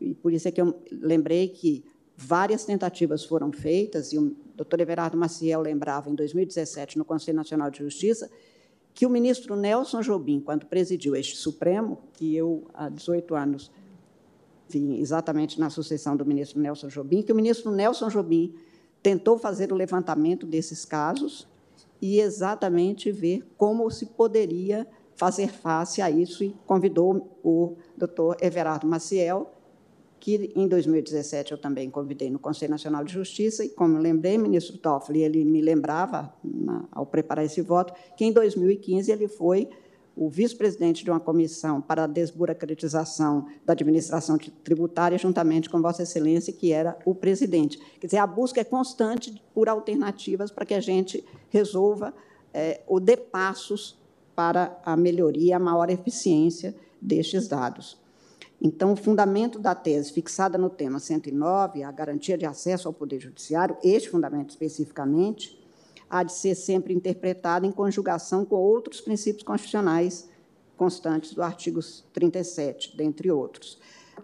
E por isso é que eu lembrei que várias tentativas foram feitas, e o doutor Everardo Maciel lembrava, em 2017, no Conselho Nacional de Justiça, que o ministro Nelson Jobim, quando presidiu este Supremo, que eu, há 18 anos, vim exatamente na sucessão do ministro Nelson Jobim, que o ministro Nelson Jobim tentou fazer o levantamento desses casos e exatamente ver como se poderia fazer face a isso e convidou o doutor Everardo Maciel que em 2017 eu também convidei no Conselho Nacional de Justiça, e como lembrei, ministro Toffoli, ele me lembrava, na, ao preparar esse voto, que em 2015 ele foi o vice-presidente de uma comissão para a desburocratização da administração tributária, juntamente com Vossa Excelência, que era o presidente. Quer dizer, a busca é constante por alternativas para que a gente resolva é, ou dê passos para a melhoria, a maior eficiência destes dados. Então, o fundamento da tese fixada no tema 109, a garantia de acesso ao Poder Judiciário, este fundamento especificamente, há de ser sempre interpretado em conjugação com outros princípios constitucionais constantes do artigo 37, dentre outros.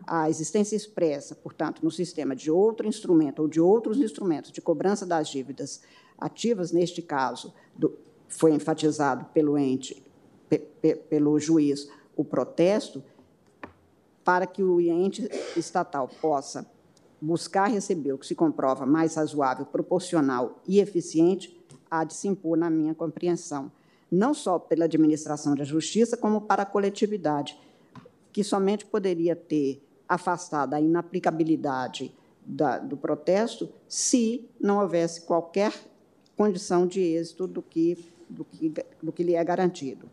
A existência expressa, portanto, no sistema de outro instrumento ou de outros instrumentos de cobrança das dívidas ativas, neste caso, do, foi enfatizado pelo ente, pe, pe, pelo juiz, o protesto, para que o ente estatal possa buscar receber o que se comprova mais razoável, proporcional e eficiente, há de se impor na minha compreensão, não só pela administração da justiça, como para a coletividade, que somente poderia ter afastado a inaplicabilidade da, do protesto se não houvesse qualquer condição de êxito do que, do que, do que lhe é garantido.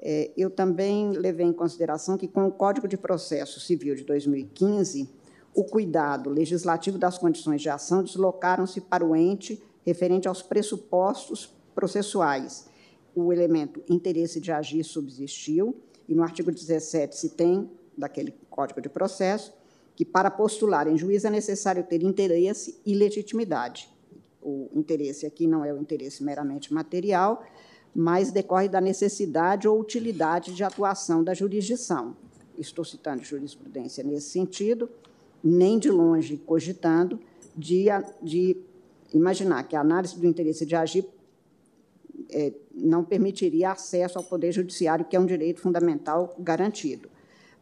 É, eu também levei em consideração que, com o Código de Processo Civil de 2015, o cuidado legislativo das condições de ação deslocaram-se para o ente referente aos pressupostos processuais. O elemento interesse de agir subsistiu, e no artigo 17 se tem, daquele Código de Processo, que para postular em juiz é necessário ter interesse e legitimidade. O interesse aqui não é o interesse meramente material, mas decorre da necessidade ou utilidade de atuação da jurisdição. Estou citando jurisprudência nesse sentido, nem de longe cogitando de, de imaginar que a análise do interesse de agir é, não permitiria acesso ao Poder Judiciário, que é um direito fundamental garantido.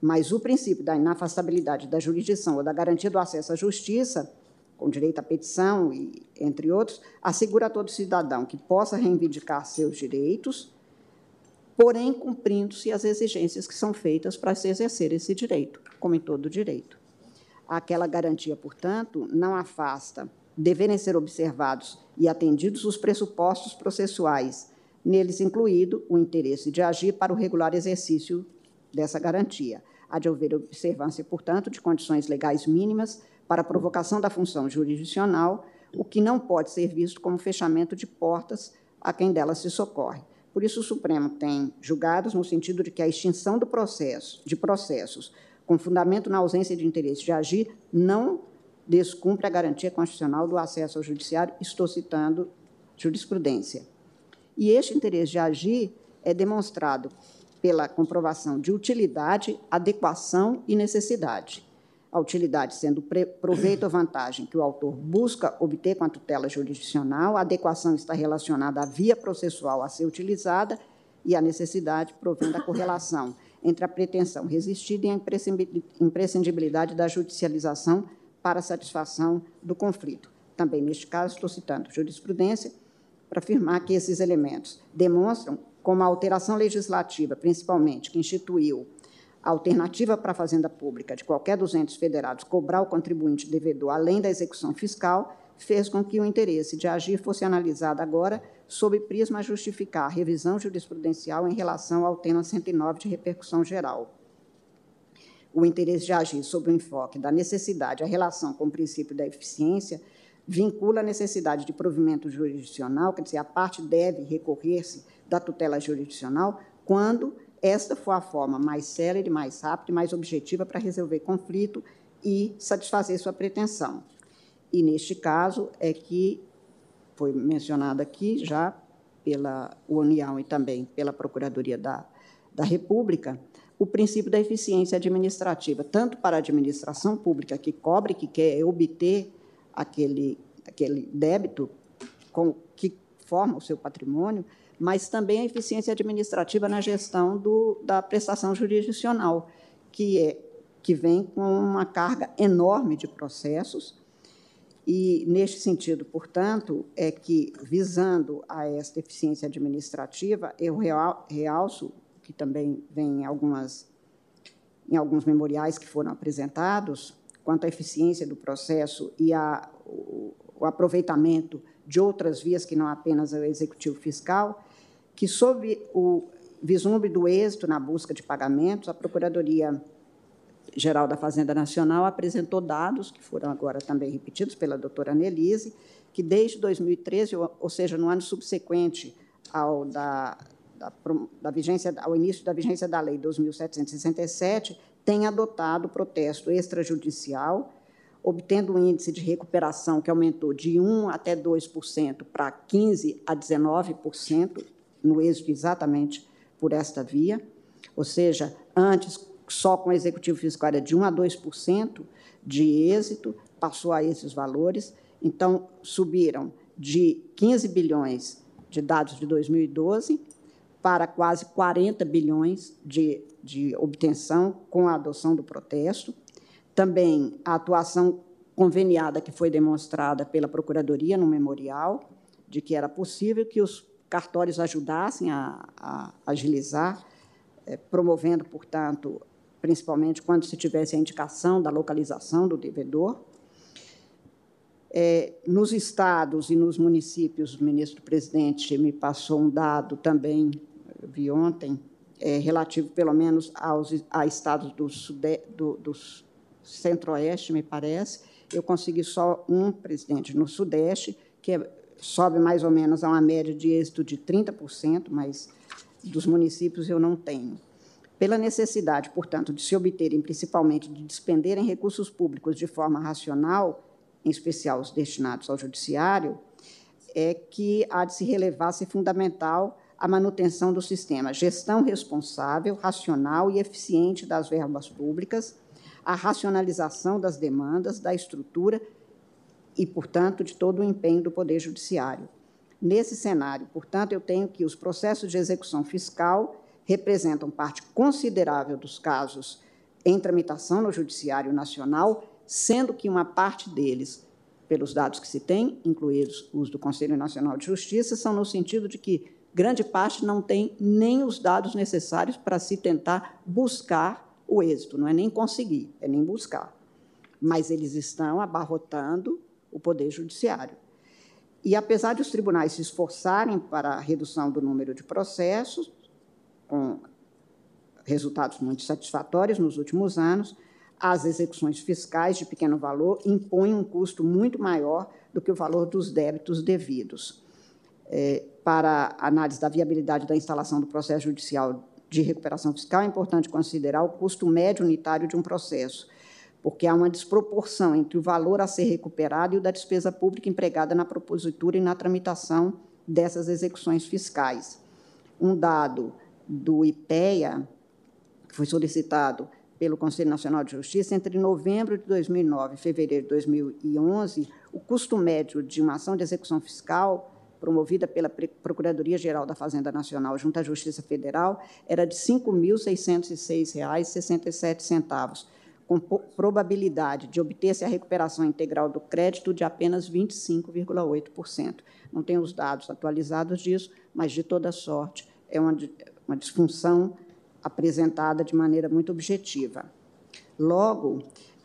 Mas o princípio da inafastabilidade da jurisdição ou da garantia do acesso à justiça, com direito à petição e entre outros, assegura a todo cidadão que possa reivindicar seus direitos, porém cumprindo-se as exigências que são feitas para se exercer esse direito, como em todo direito. Aquela garantia, portanto, não afasta deverem ser observados e atendidos os pressupostos processuais, neles incluído o interesse de agir para o regular exercício dessa garantia. Há de haver observância, portanto, de condições legais mínimas para a provocação da função jurisdicional, o que não pode ser visto como fechamento de portas a quem dela se socorre. Por isso, o Supremo tem julgados no sentido de que a extinção do processo, de processos com fundamento na ausência de interesse de agir não descumpre a garantia constitucional do acesso ao judiciário, estou citando jurisprudência. E este interesse de agir é demonstrado pela comprovação de utilidade, adequação e necessidade. A utilidade sendo proveito ou vantagem que o autor busca obter com a tutela jurisdicional, a adequação está relacionada à via processual a ser utilizada e a necessidade provém da correlação entre a pretensão resistida e a imprescindibilidade da judicialização para satisfação do conflito. Também, neste caso, estou citando jurisprudência para afirmar que esses elementos demonstram como a alteração legislativa, principalmente, que instituiu a alternativa para a fazenda pública de qualquer dos entes federados cobrar o contribuinte devedor além da execução fiscal, fez com que o interesse de agir fosse analisado agora sob prisma a justificar a revisão jurisprudencial em relação ao tema 109 de repercussão geral o interesse de agir sob o enfoque da necessidade, a relação com o princípio da eficiência, vincula a necessidade de provimento jurisdicional, quer dizer, a parte deve recorrer-se da tutela jurisdicional quando esta for a forma mais célere, mais rápida e mais objetiva para resolver conflito e satisfazer sua pretensão. E, neste caso, é que foi mencionado aqui já pela União e também pela Procuradoria da, da República, o princípio da eficiência administrativa, tanto para a administração pública que cobre, que quer obter aquele, aquele débito com, que forma o seu patrimônio, mas também a eficiência administrativa na gestão do, da prestação jurisdicional, que, é, que vem com uma carga enorme de processos. E, neste sentido, portanto, é que, visando a esta eficiência administrativa, eu realço que também vem em, algumas, em alguns memoriais que foram apresentados, quanto à eficiência do processo e a, o, o aproveitamento de outras vias que não apenas o executivo fiscal, que, sob o vislumbre do êxito na busca de pagamentos, a Procuradoria Geral da Fazenda Nacional apresentou dados, que foram agora também repetidos pela doutora Annelise, que desde 2013, ou seja, no ano subsequente ao da, da, da vigência, ao início da vigência da Lei 2.767, tem adotado o protesto extrajudicial, obtendo um índice de recuperação que aumentou de 1 até 2% para 15 a 19%, no êxito exatamente por esta via, ou seja, antes só com o executivo fiscal era de 1 a 2% de êxito, passou a esses valores, então subiram de 15 bilhões de dados de 2012 para quase 40 bilhões de, de obtenção com a adoção do protesto. Também a atuação conveniada que foi demonstrada pela Procuradoria no memorial, de que era possível que os cartórios ajudassem a, a agilizar, é, promovendo, portanto, principalmente quando se tivesse a indicação da localização do devedor. É, nos estados e nos municípios, o ministro-presidente me passou um dado também vi ontem, é, relativo pelo menos aos a estados do, sude, do, do centro-oeste, me parece, eu consegui só um presidente no sudeste, que é, sobe mais ou menos a uma média de êxito de 30%, mas dos municípios eu não tenho. Pela necessidade, portanto, de se obterem, principalmente de despenderem recursos públicos de forma racional, em especial os destinados ao judiciário, é que há de se relevar ser fundamental a manutenção do sistema, gestão responsável, racional e eficiente das verbas públicas, a racionalização das demandas, da estrutura e, portanto, de todo o empenho do Poder Judiciário. Nesse cenário, portanto, eu tenho que os processos de execução fiscal representam parte considerável dos casos em tramitação no Judiciário Nacional, sendo que uma parte deles, pelos dados que se tem, incluídos os do Conselho Nacional de Justiça, são no sentido de que grande parte não tem nem os dados necessários para se tentar buscar o êxito, não é nem conseguir, é nem buscar. Mas eles estão abarrotando o Poder Judiciário. E, apesar de os tribunais se esforçarem para a redução do número de processos, com resultados muito satisfatórios nos últimos anos, as execuções fiscais de pequeno valor impõem um custo muito maior do que o valor dos débitos devidos. É, para análise da viabilidade da instalação do processo judicial de recuperação fiscal, é importante considerar o custo médio unitário de um processo, porque há uma desproporção entre o valor a ser recuperado e o da despesa pública empregada na propositura e na tramitação dessas execuções fiscais. Um dado do IPEA foi solicitado pelo Conselho Nacional de Justiça, entre novembro de 2009 e fevereiro de 2011, o custo médio de uma ação de execução fiscal promovida pela Procuradoria-Geral da Fazenda Nacional junto à Justiça Federal era de R$ 5.606,67, com probabilidade de obter-se a recuperação integral do crédito de apenas 25,8%. Não tenho os dados atualizados disso, mas, de toda sorte, é uma, uma disfunção apresentada de maneira muito objetiva. Logo,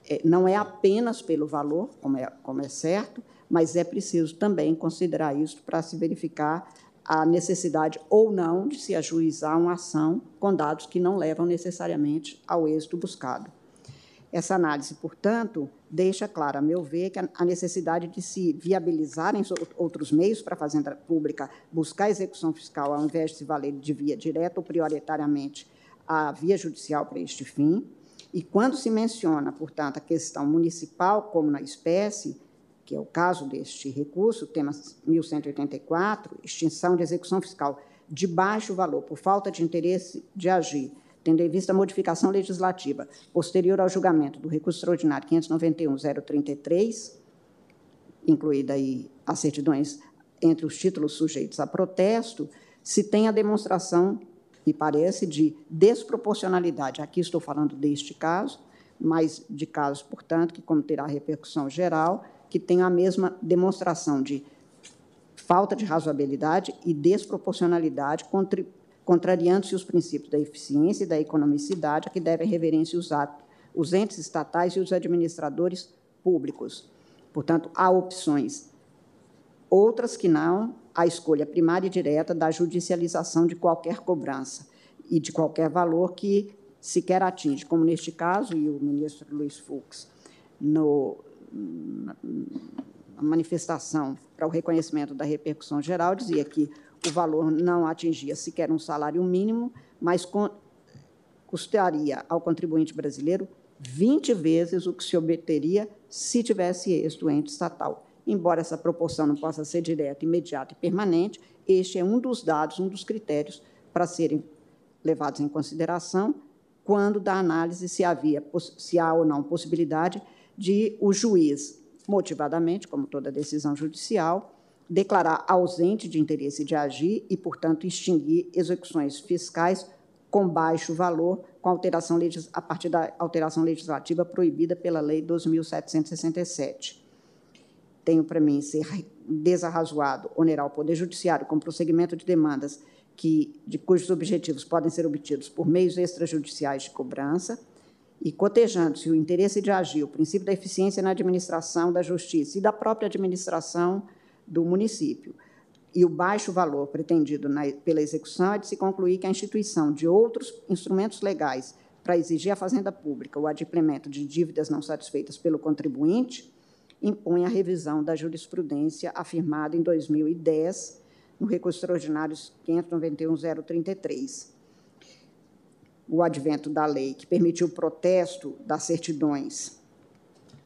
é, não é apenas pelo valor, como é, como é certo, mas é preciso também considerar isso para se verificar a necessidade ou não de se ajuizar uma ação com dados que não levam necessariamente ao êxito buscado. Essa análise, portanto, deixa claro, a meu ver, que a necessidade de se viabilizarem outros meios para a Fazenda Pública buscar execução fiscal, ao invés de se valer de via direta ou prioritariamente a via judicial para este fim. E quando se menciona, portanto, a questão municipal como na espécie, que é o caso deste recurso, tema 1184, extinção de execução fiscal de baixo valor por falta de interesse de agir, tendo em vista a modificação legislativa posterior ao julgamento do recurso extraordinário 591.033, incluída aí as certidões entre os títulos sujeitos a protesto, se tem a demonstração me parece, de desproporcionalidade. Aqui estou falando deste caso, mas de casos, portanto, que, como terá repercussão geral, que tenham a mesma demonstração de falta de razoabilidade e desproporcionalidade, contrariando-se os princípios da eficiência e da economicidade a que devem reverência os, atos, os entes estatais e os administradores públicos. Portanto, há opções outras que não a escolha primária e direta da judicialização de qualquer cobrança e de qualquer valor que sequer atinge, como neste caso, e o ministro Luiz Fux, no, na manifestação para o reconhecimento da repercussão geral, dizia que o valor não atingia sequer um salário mínimo, mas custaria ao contribuinte brasileiro 20 vezes o que se obteria se tivesse êxito ente estatal. Embora essa proporção não possa ser direta, imediata e permanente, este é um dos dados, um dos critérios para serem levados em consideração quando da análise se havia se há ou não possibilidade de o juiz motivadamente, como toda decisão judicial, declarar ausente de interesse de agir e, portanto, extinguir execuções fiscais com baixo valor, com alteração a partir da alteração legislativa proibida pela Lei 2.767 tenho para mim ser desarrazoado onerar o Poder Judiciário com prosseguimento de demandas que, de cujos objetivos podem ser obtidos por meios extrajudiciais de cobrança, e cotejando-se o interesse de agir, o princípio da eficiência na administração da justiça e da própria administração do município, e o baixo valor pretendido na, pela execução, é de se concluir que a instituição de outros instrumentos legais para exigir à Fazenda Pública o adimplemento de dívidas não satisfeitas pelo contribuinte impõe a revisão da jurisprudência afirmada em 2010 no recurso extraordinário 591.033. O advento da lei que permitiu o protesto das certidões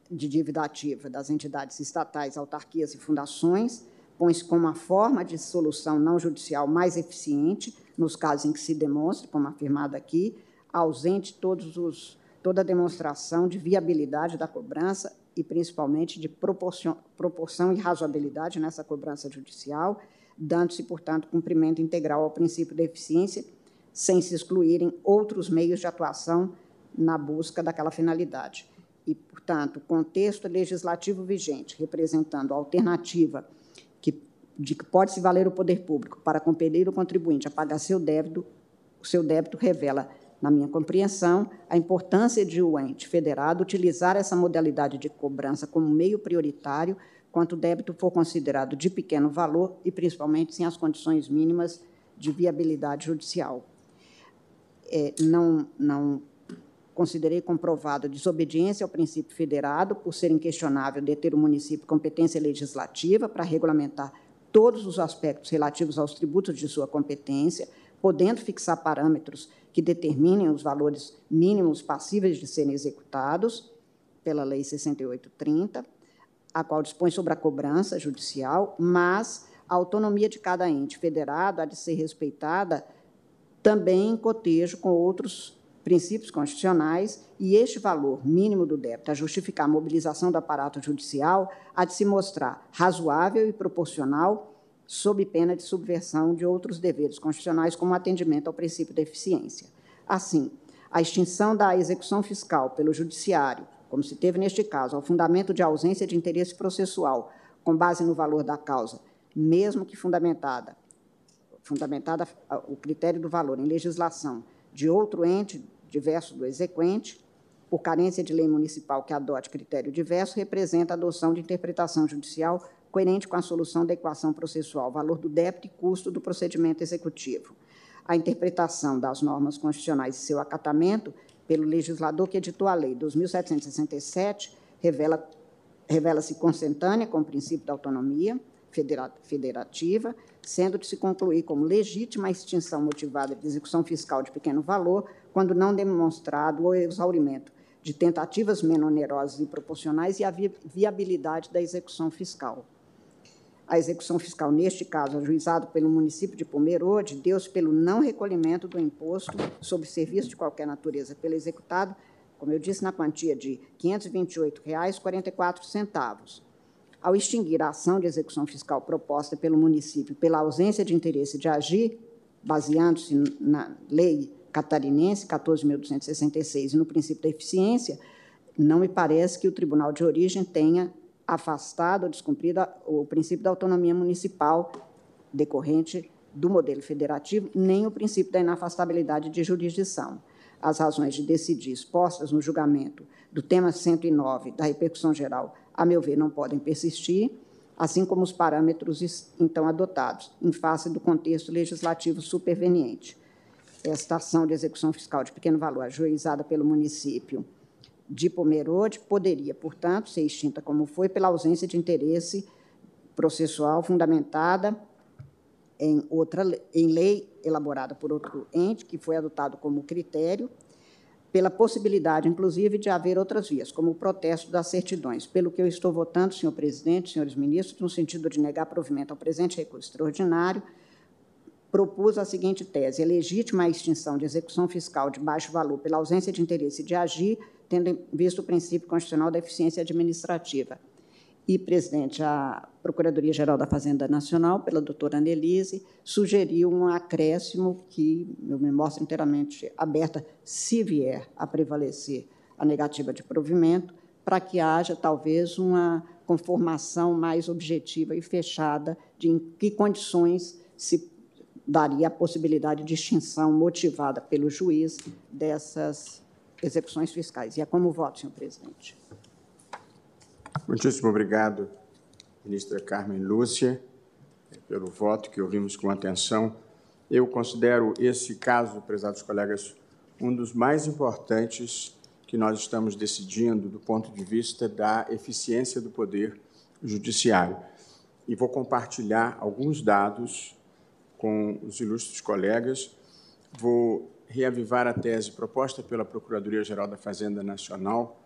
de dívida ativa das entidades estatais, autarquias e fundações põe-se como uma forma de solução não judicial mais eficiente nos casos em que se demonstre, como afirmado aqui, ausente todos os, toda a demonstração de viabilidade da cobrança e principalmente de proporção, proporção e razoabilidade nessa cobrança judicial, dando-se, portanto, cumprimento integral ao princípio da eficiência, sem se excluírem outros meios de atuação na busca daquela finalidade. E, portanto, o contexto legislativo vigente, representando a alternativa que, de que pode se valer o poder público para compelir o contribuinte a pagar seu débito, o seu débito revela, na minha compreensão, a importância de o ente federado utilizar essa modalidade de cobrança como meio prioritário quanto o débito for considerado de pequeno valor e, principalmente, sem as condições mínimas de viabilidade judicial. É, não, não considerei comprovado desobediência ao princípio federado por ser inquestionável deter o município competência legislativa para regulamentar todos os aspectos relativos aos tributos de sua competência, podendo fixar parâmetros que determinem os valores mínimos passíveis de serem executados pela Lei 6830, a qual dispõe sobre a cobrança judicial, mas a autonomia de cada ente federado há de ser respeitada também em cotejo com outros princípios constitucionais e este valor mínimo do débito a justificar a mobilização do aparato judicial há de se mostrar razoável e proporcional sob pena de subversão de outros deveres constitucionais, como atendimento ao princípio da eficiência. Assim, a extinção da execução fiscal pelo judiciário como se teve neste caso, ao fundamento de ausência de interesse processual com base no valor da causa, mesmo que fundamentada, fundamentada o critério do valor em legislação de outro ente diverso do exequente, por carência de lei municipal que adote critério diverso, representa a adoção de interpretação judicial coerente com a solução da equação processual, valor do débito e custo do procedimento executivo. A interpretação das normas constitucionais e seu acatamento pelo legislador que editou a Lei 2.767 revela revela-se consentânea com o princípio da autonomia federativa, sendo de se concluir como legítima a extinção motivada de execução fiscal de pequeno valor, quando não demonstrado o exaurimento de tentativas menos onerosas e proporcionais e a viabilidade da execução fiscal. A execução fiscal, neste caso, ajuizado pelo município de Pomerode, deu-se pelo não recolhimento do imposto sobre serviço de qualquer natureza pelo executado, como eu disse, na quantia de R$ 528,44. Ao extinguir a ação de execução fiscal proposta pelo município pela ausência de interesse de agir, baseando-se na lei catarinense 14.266 e no princípio da eficiência, não me parece que o tribunal de origem tenha afastado ou descumprido o princípio da autonomia municipal decorrente do modelo federativo, nem o princípio da inafastabilidade de jurisdição. As razões de decidir expostas no julgamento do tema 109 da repercussão geral, a meu ver, não podem persistir, assim como os parâmetros então adotados, em face do contexto legislativo superveniente. Esta ação de execução fiscal de pequeno valor ajuizada pelo município de Pomerode poderia, portanto, ser extinta como foi pela ausência de interesse processual fundamentada em outra em lei elaborada por outro ente que foi adotado como critério pela possibilidade, inclusive, de haver outras vias, como o protesto das certidões, pelo que eu estou votando, senhor presidente, senhores ministros, no sentido de negar provimento ao presente recurso extraordinário, propus a seguinte tese: é legítima a extinção de execução fiscal de baixo valor pela ausência de interesse de agir tendo visto o princípio constitucional da eficiência administrativa. E, presidente, a Procuradoria-Geral da Fazenda Nacional, pela doutora Annelise, sugeriu um acréscimo que eu me mostro inteiramente aberta, se vier a prevalecer a negativa de provimento, para que haja, talvez, uma conformação mais objetiva e fechada de em que condições se daria a possibilidade de extinção motivada pelo juiz dessas execuções fiscais. E é como voto, senhor presidente. Muitíssimo obrigado, ministra Carmen Lúcia, pelo voto que ouvimos com atenção. Eu considero esse caso, prezados colegas, um dos mais importantes que nós estamos decidindo do ponto de vista da eficiência do poder judiciário. E vou compartilhar alguns dados com os ilustres colegas. Vou reavivar a tese proposta pela Procuradoria-Geral da Fazenda Nacional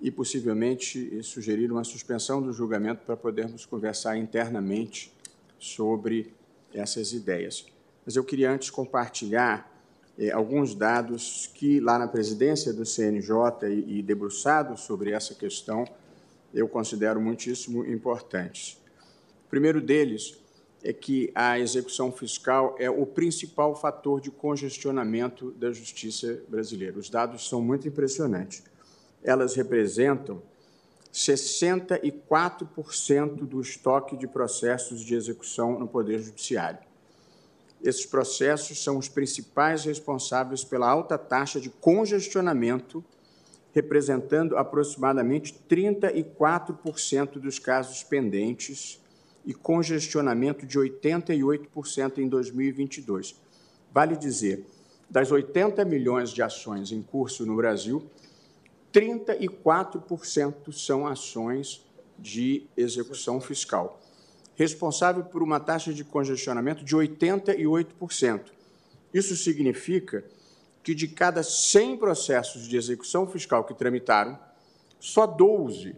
e, possivelmente, sugerir uma suspensão do julgamento para podermos conversar internamente sobre essas ideias. Mas eu queria antes compartilhar eh, alguns dados que, lá na presidência do CNJ e, e debruçados sobre essa questão, eu considero muitíssimo importantes. O primeiro deles é que a execução fiscal é o principal fator de congestionamento da justiça brasileira. Os dados são muito impressionantes. Elas representam 64% do estoque de processos de execução no Poder Judiciário. Esses processos são os principais responsáveis pela alta taxa de congestionamento, representando aproximadamente 34% dos casos pendentes e congestionamento de 88% em 2022. Vale dizer, das 80 milhões de ações em curso no Brasil, 34% são ações de execução fiscal, responsável por uma taxa de congestionamento de 88%. Isso significa que de cada 100 processos de execução fiscal que tramitaram, só 12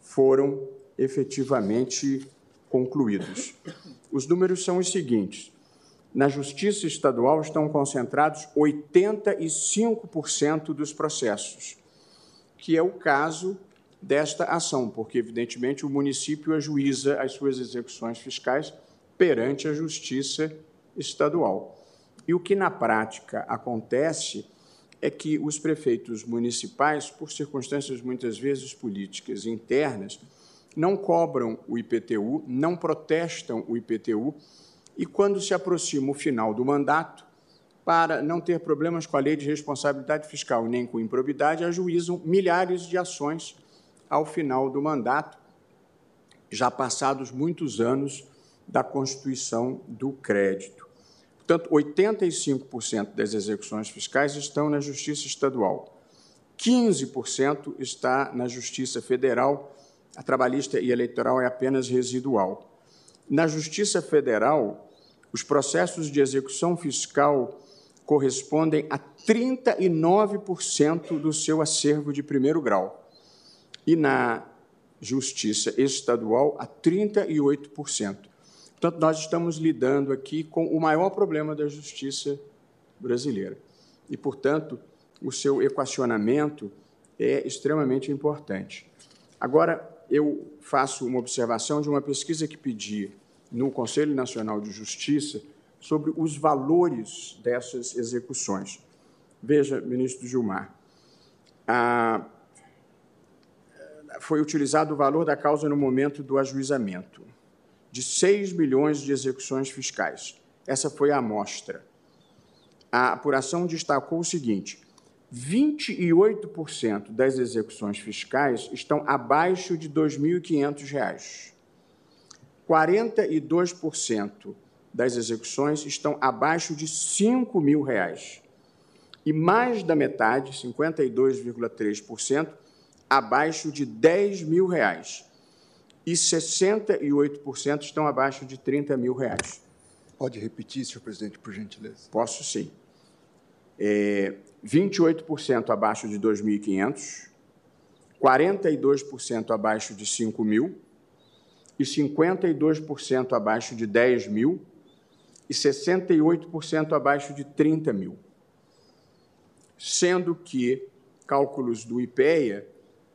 foram efetivamente concluídos. Os números são os seguintes: na Justiça Estadual estão concentrados 85% dos processos, que é o caso desta ação, porque, evidentemente, o município ajuiza as suas execuções fiscais perante a Justiça Estadual. E o que, na prática, acontece é que os prefeitos municipais, por circunstâncias muitas vezes políticas internas, não cobram o IPTU, não protestam o IPTU, e quando se aproxima o final do mandato, para não ter problemas com a lei de responsabilidade fiscal nem com improbidade, ajuizam milhares de ações ao final do mandato, já passados muitos anos da constituição do crédito. Portanto, 85% das execuções fiscais estão na Justiça Estadual, 15% está na Justiça Federal a trabalhista e eleitoral é apenas residual. Na Justiça Federal, os processos de execução fiscal correspondem a 39% do seu acervo de primeiro grau. E na Justiça Estadual, a 38%. Portanto, nós estamos lidando aqui com o maior problema da justiça brasileira. E, portanto, o seu equacionamento é extremamente importante. Agora, eu faço uma observação de uma pesquisa que pedi no Conselho Nacional de Justiça sobre os valores dessas execuções. Veja, ministro Gilmar, foi utilizado o valor da causa no momento do ajuizamento, de 6 milhões de execuções fiscais. Essa foi a amostra. A apuração destacou o seguinte: 28% das execuções fiscais estão abaixo de R$ 2.500. 42% das execuções estão abaixo de 5 mil reais. E mais da metade, 52,3%, abaixo de 10 mil reais. E 68% estão abaixo de 30 mil reais. Pode repetir, senhor presidente, por gentileza? Posso sim. É, 28% abaixo de 2.500, 42% abaixo de 5 mil e 52% abaixo de 10 mil e 68% abaixo de 30 mil. Sendo que cálculos do IPEA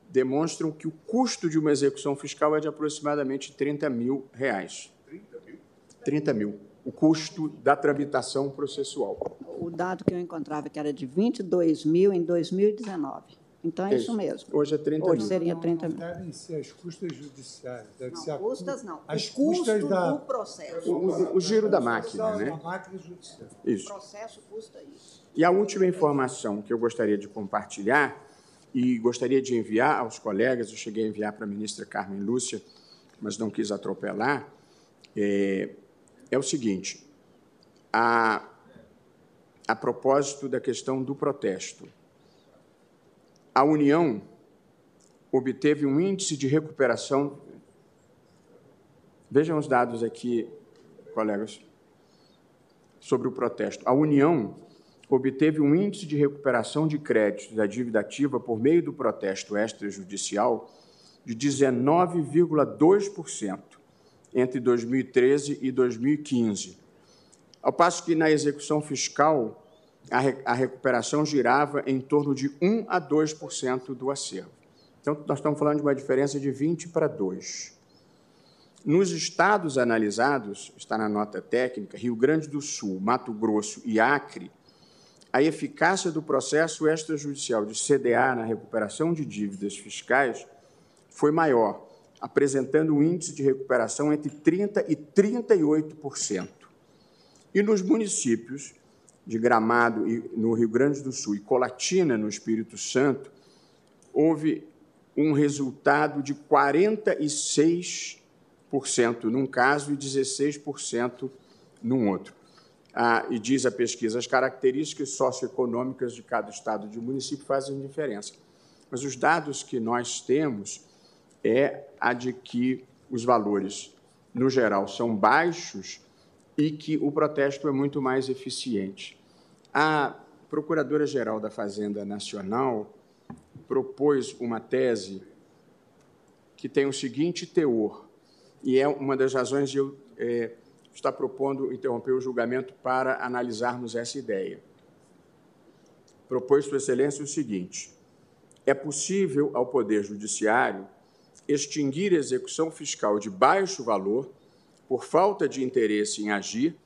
demonstram que o custo de uma execução fiscal é de aproximadamente 30 mil reais. 30 mil? 30 mil o custo da tramitação processual. O dado que eu encontrava que era de 22 mil em 2019. Então, é isso, isso mesmo. Hoje é 30 Hoje mil. seria 30 mil. Não devem ser as custas judiciais. Deve não, ser a, custas não. As o custas custo da, do processo. O, o, o giro da máquina, né? Da máquina judicial. Isso. O processo custa isso. E a última informação que eu gostaria de compartilhar e gostaria de enviar aos colegas, eu cheguei a enviar para a ministra Carmen Lúcia, mas não quis atropelar, é, é o seguinte: a, a propósito da questão do protesto. A União obteve um índice de recuperação. Vejam os dados aqui, colegas, sobre o protesto. A União obteve um índice de recuperação de créditos da dívida ativa por meio do protesto extrajudicial de 19,2% entre 2013 e 2015 ao passo que na execução fiscal a, re, a recuperação girava em torno de 1 a 2% do acervo. Então, nós estamos falando de uma diferença de 20 para 2. Nos estados analisados, está na nota técnica, Rio Grande do Sul, Mato Grosso e Acre, a eficácia do processo extrajudicial de CDA na recuperação de dívidas fiscais foi maior, apresentando um índice de recuperação entre 30% e 38%. E nos municípios de Gramado, no Rio Grande do Sul, e Colatina, no Espírito Santo, houve um resultado de 46% num caso e 16% num outro. Ah, e diz a pesquisa, as características socioeconômicas de cada estado e município fazem diferença. Mas os dados que nós temos é a de que os valores, no geral, são baixos e que o protesto é muito mais eficiente. A Procuradora-Geral da Fazenda Nacional propôs uma tese que tem o seguinte teor, e é uma das razões de eu é, estar propondo interromper o julgamento para analisarmos essa ideia. Propôs, Sua Excelência, o seguinte: é possível ao Poder Judiciário extinguir execução fiscal de baixo valor por falta de interesse em agir,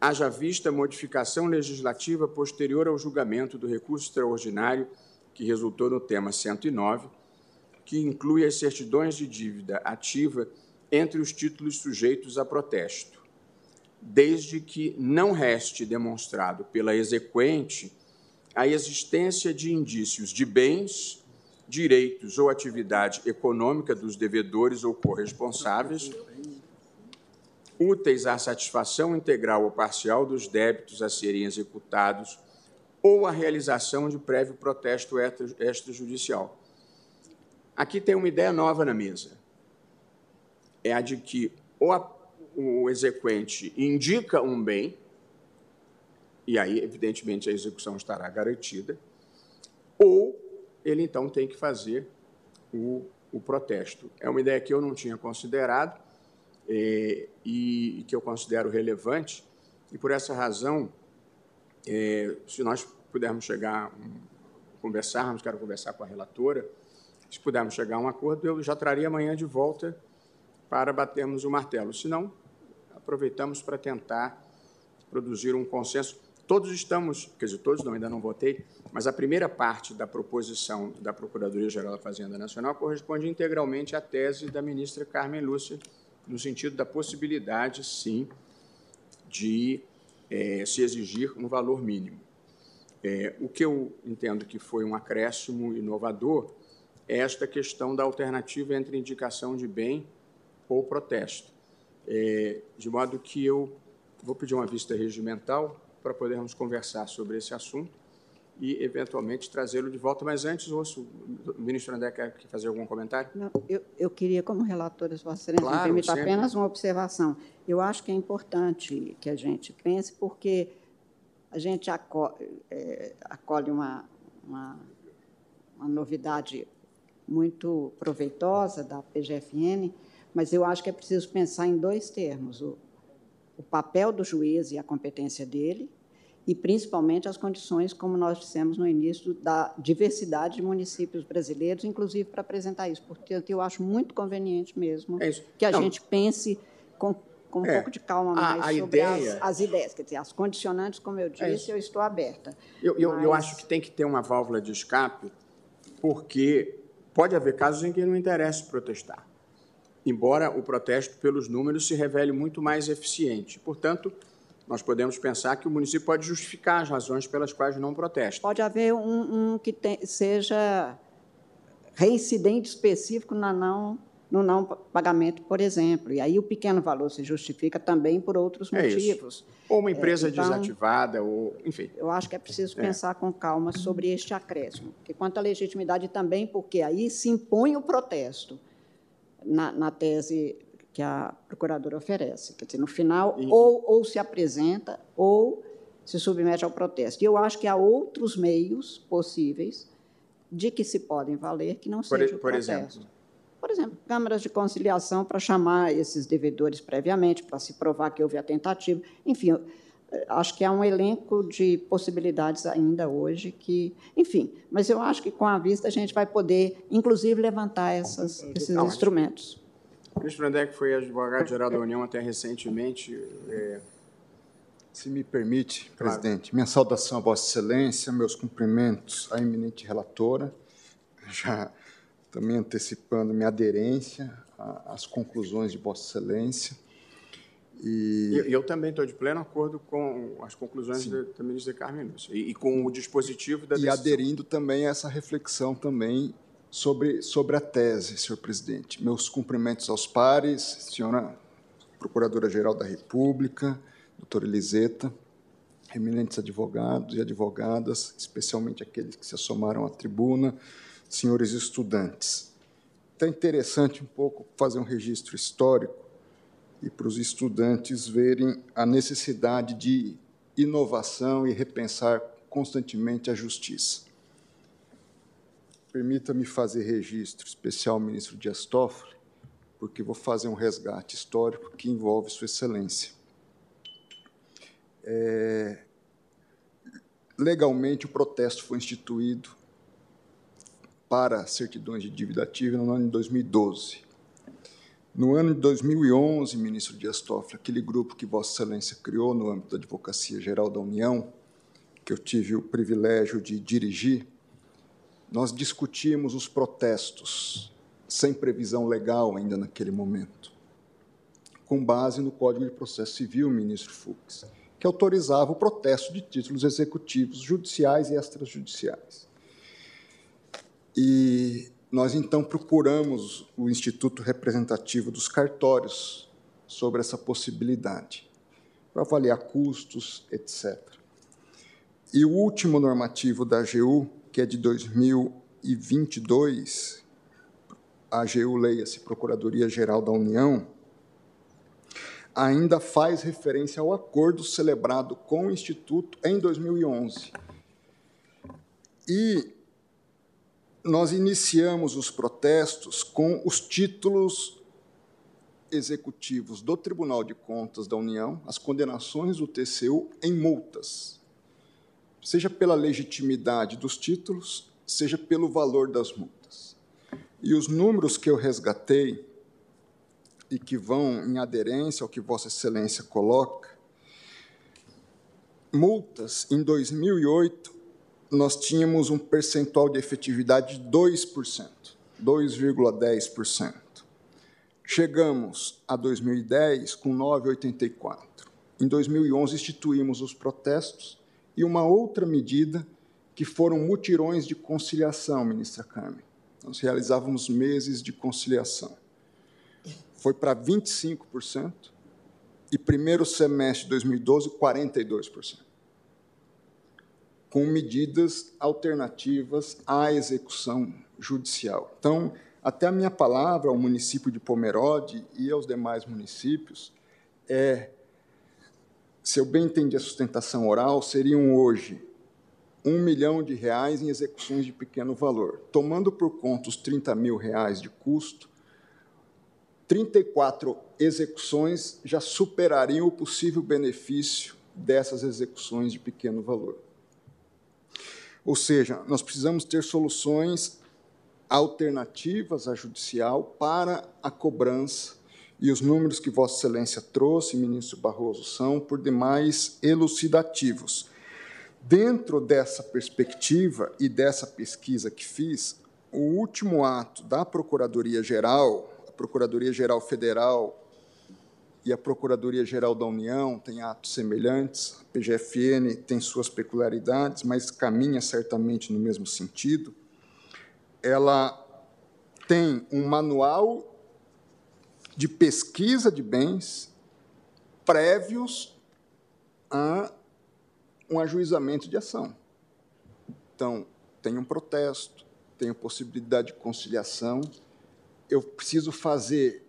haja vista modificação legislativa posterior ao julgamento do recurso extraordinário que resultou no tema 109, que inclui as certidões de dívida ativa entre os títulos sujeitos a protesto, desde que não reste demonstrado pela exequente a existência de indícios de bens, direitos ou atividade econômica dos devedores ou corresponsáveis úteis à satisfação integral ou parcial dos débitos a serem executados ou à realização de prévio protesto extrajudicial. Aqui tem uma ideia nova na mesa é a de que o, o exequente indica um bem, e aí, evidentemente, a execução estará garantida, ou ele então tem que fazer o, o protesto. É uma ideia que eu não tinha considerado e, e, que eu considero relevante, e por essa razão, é, se nós pudermos chegar, conversarmos, quero conversar com a relatora, se pudermos chegar a um acordo, eu já traria amanhã de volta para batermos o martelo. Se não, aproveitamos para tentar produzir um consenso. Todos estamos, quer dizer, todos não, ainda não votei, mas a primeira parte da proposição da Procuradoria-Geral da Fazenda Nacional corresponde integralmente à tese da ministra Carmen Lúcia, no sentido da possibilidade, sim, de é, se exigir um valor mínimo. É, o que eu entendo que foi um acréscimo inovador é esta questão da alternativa entre indicação de bem ou protesto. É, de modo que eu vou pedir uma vista regimental para podermos conversar sobre esse assunto e, eventualmente, trazê-lo de volta. Mas antes, ouço, o ministro André quer fazer algum comentário? Não, eu, eu queria, como relatora, Vossa Excelência, claro, me permita apenas uma observação. Eu acho que é importante que a gente pense, porque a gente acolhe, é, acolhe uma, uma, uma novidade muito proveitosa da PGFN, mas eu acho que é preciso pensar em dois termos: o, o papel do juiz e a competência dele, e principalmente as condições, como nós dissemos no início, da diversidade de municípios brasileiros, inclusive para apresentar isso. Portanto, eu acho muito conveniente mesmo é que a Não. gente pense com, com um é. pouco de calma mais a, a sobre ideia... as, as, ideias. Quer dizer, as condicionantes, como eu é disse, é eu estou aberta. Eu, eu, mas... eu acho que tem que ter uma válvula de escape, porque pode haver casos em que não interessa protestar embora o protesto pelos números se revele muito mais eficiente. Portanto, nós podemos pensar que o município pode justificar as razões pelas quais não protesta. Pode haver um, um que tem, seja reincidente específico na não, no não pagamento, por exemplo. E aí o pequeno valor se justifica também por outros é motivos. Isso. Ou uma empresa é, então, desativada, ou enfim. Eu acho que é preciso é. pensar com calma sobre este acréscimo. Porque quanto à legitimidade também, porque aí se impõe o protesto na, na tese que a procuradora oferece. Quer dizer, no final, e... ou, ou se apresenta ou se submete ao protesto. E eu acho que há outros meios possíveis de que se podem valer que não seja por, o protesto. Exemplo? Por exemplo, câmaras de conciliação para chamar esses devedores previamente, para se provar que houve a tentativa. Enfim, acho que há um elenco de possibilidades ainda hoje que, enfim, mas eu acho que com a vista a gente vai poder, inclusive, levantar essas, esses Não, instrumentos. Ministro Brandeck foi advogado-geral da União até recentemente. É... Se me permite, claro. presidente, minha saudação a Vossa Excelência, meus cumprimentos à eminente relatora, já também antecipando minha aderência às conclusões de Vossa Excelência. E eu, eu também estou de pleno acordo com as conclusões da, da, ministra Carmen Lúcia e, e, com o dispositivo da decisão. E aderindo também a essa reflexão também sobre, sobre a tese, senhor presidente. Meus cumprimentos aos pares, senhora Procuradora-Geral da República, doutora Eliseta, eminentes advogados e advogadas, especialmente aqueles que se assomaram à tribuna, senhores estudantes. Então, é interessante um pouco fazer um registro histórico e para os estudantes verem a necessidade de inovação e repensar constantemente a justiça. Permita-me fazer registro especial ministro Dias Toffoli, porque vou fazer um resgate histórico que envolve Sua Excelência. É, legalmente, o protesto foi instituído para certidões de dívida ativa no ano de 2012. No ano de 2011, ministro Dias Toffoli, aquele grupo que Vossa Excelência criou no âmbito da Advocacia Geral da União, que eu tive o privilégio de dirigir, nós discutimos os protestos, sem previsão legal ainda naquele momento, com base no Código de Processo Civil, ministro Fux, que autorizava o protesto de títulos executivos judiciais e extrajudiciais. E nós então procuramos o Instituto Representativo dos Cartórios sobre essa possibilidade, para avaliar custos, etc. E o último normativo da AGU que é de 2022, a AGU, leia-se Procuradoria-Geral da União, ainda faz referência ao acordo celebrado com o Instituto em 2011. E nós iniciamos os protestos com os títulos executivos do Tribunal de Contas da União, as condenações do TCU em multas seja pela legitimidade dos títulos, seja pelo valor das multas. E os números que eu resgatei e que vão em aderência ao que Vossa Excelência coloca, multas em 2008 nós tínhamos um percentual de efetividade de 2%, 2,10%. Chegamos a 2010 com 9,84. Em 2011 instituímos os protestos e uma outra medida que foram mutirões de conciliação, ministra Carmen. Nós realizávamos meses de conciliação. Foi para 25% e primeiro semestre de 2012, 42%. Com medidas alternativas à execução judicial. Então, até a minha palavra ao município de Pomerode e aos demais municípios é se eu bem entendi a sustentação oral, seriam hoje um milhão de reais em execuções de pequeno valor. Tomando por conta os 30 mil reais de custo, 34 execuções já superariam o possível benefício dessas execuções de pequeno valor. Ou seja, nós precisamos ter soluções alternativas à judicial para a cobrança e os números que Vossa Excelência trouxe, ministro Barroso, são, por demais, elucidativos. Dentro dessa perspectiva e dessa pesquisa que fiz, o último ato da Procuradoria-Geral, a Procuradoria-Geral Federal e a Procuradoria-Geral da União têm atos semelhantes, a PGFN tem suas peculiaridades, mas caminha certamente no mesmo sentido. Ela tem um manual de pesquisa de bens prévios a um ajuizamento de ação. Então, tem um protesto, tenho possibilidade de conciliação, eu preciso fazer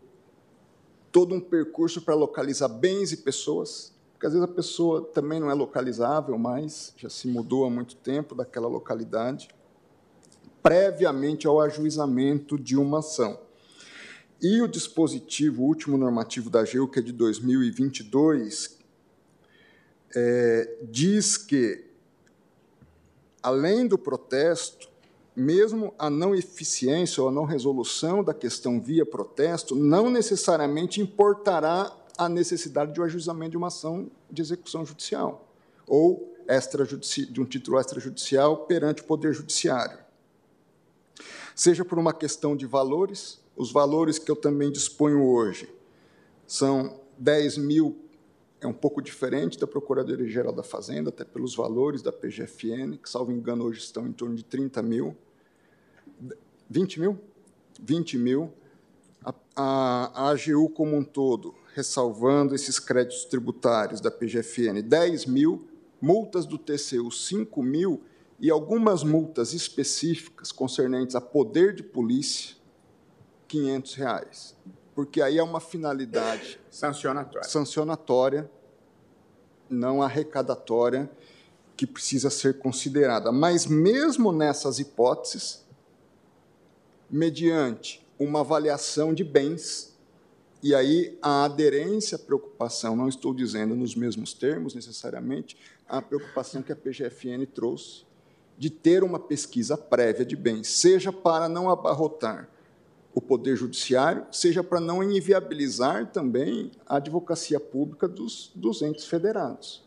todo um percurso para localizar bens e pessoas, porque às vezes a pessoa também não é localizável mais, já se mudou há muito tempo daquela localidade, previamente ao ajuizamento de uma ação. E o dispositivo último normativo da AGU, que é de 2022, é, diz que, além do protesto, mesmo a não eficiência ou a não resolução da questão via protesto não necessariamente importará a necessidade de um ajuizamento de uma ação de execução judicial ou de um título extrajudicial perante o Poder Judiciário. Seja por uma questão de valores, os valores que eu também disponho hoje são 10 mil, é um pouco diferente da Procuradoria-Geral da Fazenda, até pelos valores da PGFN, que, salvo engano, hoje estão em torno de 30 mil. 20 mil? 20 mil. A, a, a AGU como um todo, ressalvando esses créditos tributários da PGFN, 10 mil, multas do TCU, 5 mil, e algumas multas específicas concernentes a poder de polícia, 500 reais. Porque aí é uma finalidade sancionatória, sancionatória não arrecadatória, que precisa ser considerada. Mas, mesmo nessas hipóteses, mediante uma avaliação de bens, e aí a aderência, a preocupação, não estou dizendo nos mesmos termos necessariamente, a preocupação que a PGFN trouxe de ter uma pesquisa prévia de bens, seja para não abarrotar o Poder Judiciário, seja para não inviabilizar também a advocacia pública dos, dos entes federados.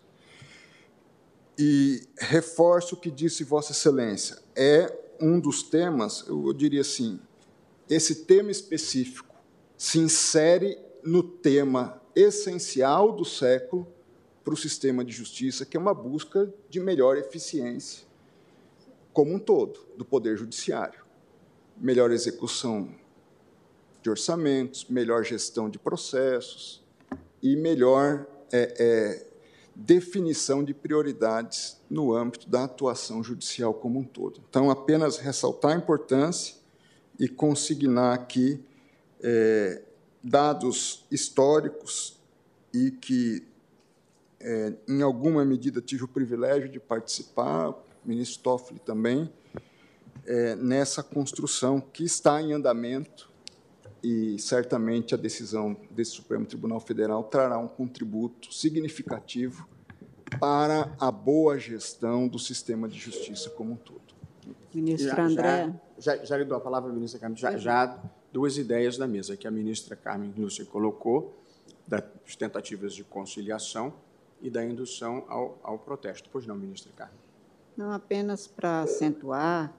E reforço o que disse Vossa Excelência, é um dos temas, eu diria assim, esse tema específico se insere no tema essencial do século para o sistema de justiça, que é uma busca de melhor eficiência como um todo do Poder Judiciário. Melhor execução de orçamentos, melhor gestão de processos e melhor é, é, definição de prioridades no âmbito da atuação judicial como um todo. Então, apenas ressaltar a importância e consignar aqui é, dados históricos e que, é, em alguma medida, tive o privilégio de participar, o ministro Toffoli também, é, nessa construção que está em andamento e certamente a decisão desse Supremo Tribunal Federal trará um contributo significativo para a boa gestão do sistema de justiça como um todo. Ministro já, André. Já, já, já lhe dou a palavra, ministra Carmen. Já, já duas ideias da mesa que a ministra Carmen Lúcia colocou, das tentativas de conciliação e da indução ao, ao protesto. Pois não, ministra Carmen? Não, apenas para acentuar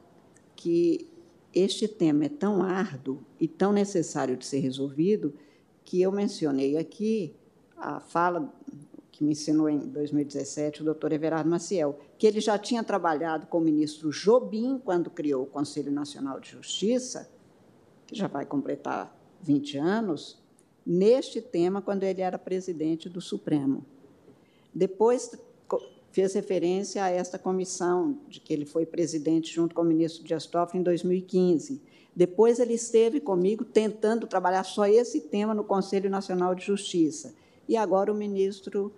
que este tema é tão árduo e tão necessário de ser resolvido que eu mencionei aqui a fala que me ensinou em 2017 o doutor Everardo Maciel, que ele já tinha trabalhado com o ministro Jobim quando criou o Conselho Nacional de Justiça, que já vai completar 20 anos, neste tema quando ele era presidente do Supremo. Depois fez referência a esta comissão, de que ele foi presidente junto com o ministro Dias Toffoli em 2015. Depois ele esteve comigo tentando trabalhar só esse tema no Conselho Nacional de Justiça. E agora o ministro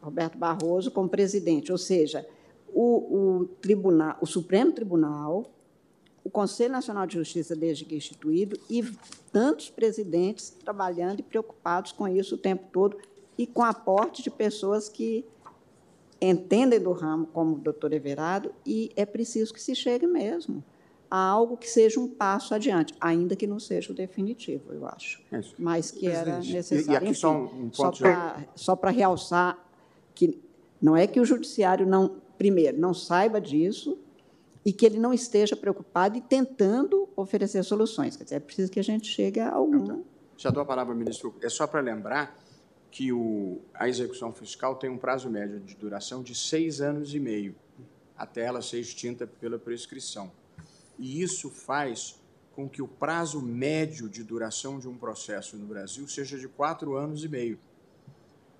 Roberto Barroso como presidente. Ou seja, o, o, tribunal, o Supremo Tribunal, o Conselho Nacional de Justiça, desde que instituído, e tantos presidentes trabalhando e preocupados com isso o tempo todo, e com aporte de pessoas que entendem do ramo, como o doutor Everardo, e é preciso que se chegue mesmo a algo que seja um passo adiante, ainda que não seja o definitivo, eu acho, é mas que era necessário. E, aqui Enfim, só um ponto só para realçar que não é que o judiciário não, primeiro, não saiba disso e que ele não esteja preocupado e tentando oferecer soluções. Quer dizer, é preciso que a gente chegue a algum. Já dou a palavra, ministro. É só para lembrar que o, a execução fiscal tem um prazo médio de duração de seis anos e meio, até ela ser extinta pela prescrição. E isso faz com que o prazo médio de duração de um processo no Brasil seja de quatro anos e meio.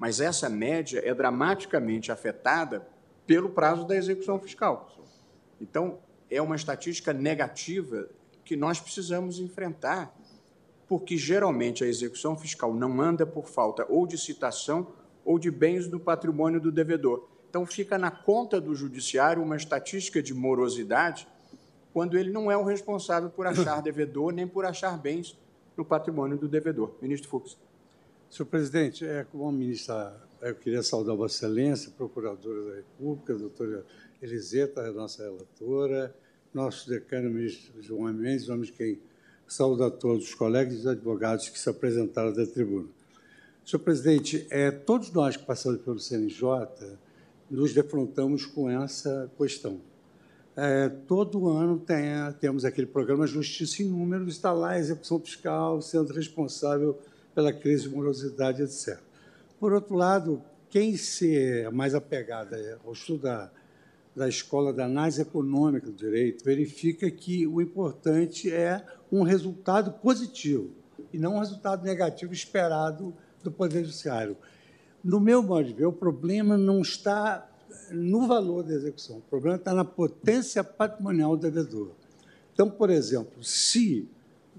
Mas essa média é dramaticamente afetada pelo prazo da execução fiscal. Então, é uma estatística negativa que nós precisamos enfrentar porque geralmente a execução fiscal não anda por falta ou de citação ou de bens do patrimônio do devedor. Então, fica na conta do judiciário uma estatística de morosidade quando ele não é o responsável por achar devedor nem por achar bens no patrimônio do devedor. Ministro Fux. Senhor presidente, é, como a ministra, eu queria saudar Vossa Excelência, Procuradora da República, doutora Eliseta, nossa relatora, nosso decano, ministro João Mendes, nome de quem saúdo a todos os colegas e advogados que se apresentaram da tribuna. Senhor presidente, é, todos nós que passamos pelo CNJ nos defrontamos com essa questão. É, todo ano tem, temos aquele programa Justiça em Números, está lá a execução fiscal sendo responsável pela crise de morosidade, etc. Por outro lado, quem se é mais apegada ao estudar da Escola da Análise Econômica do Direito verifica que o importante é um resultado positivo e não um resultado negativo esperado do Poder Judiciário. No meu modo de ver, o problema não está no valor da execução, o problema está na potência patrimonial do devedor. Então, por exemplo, se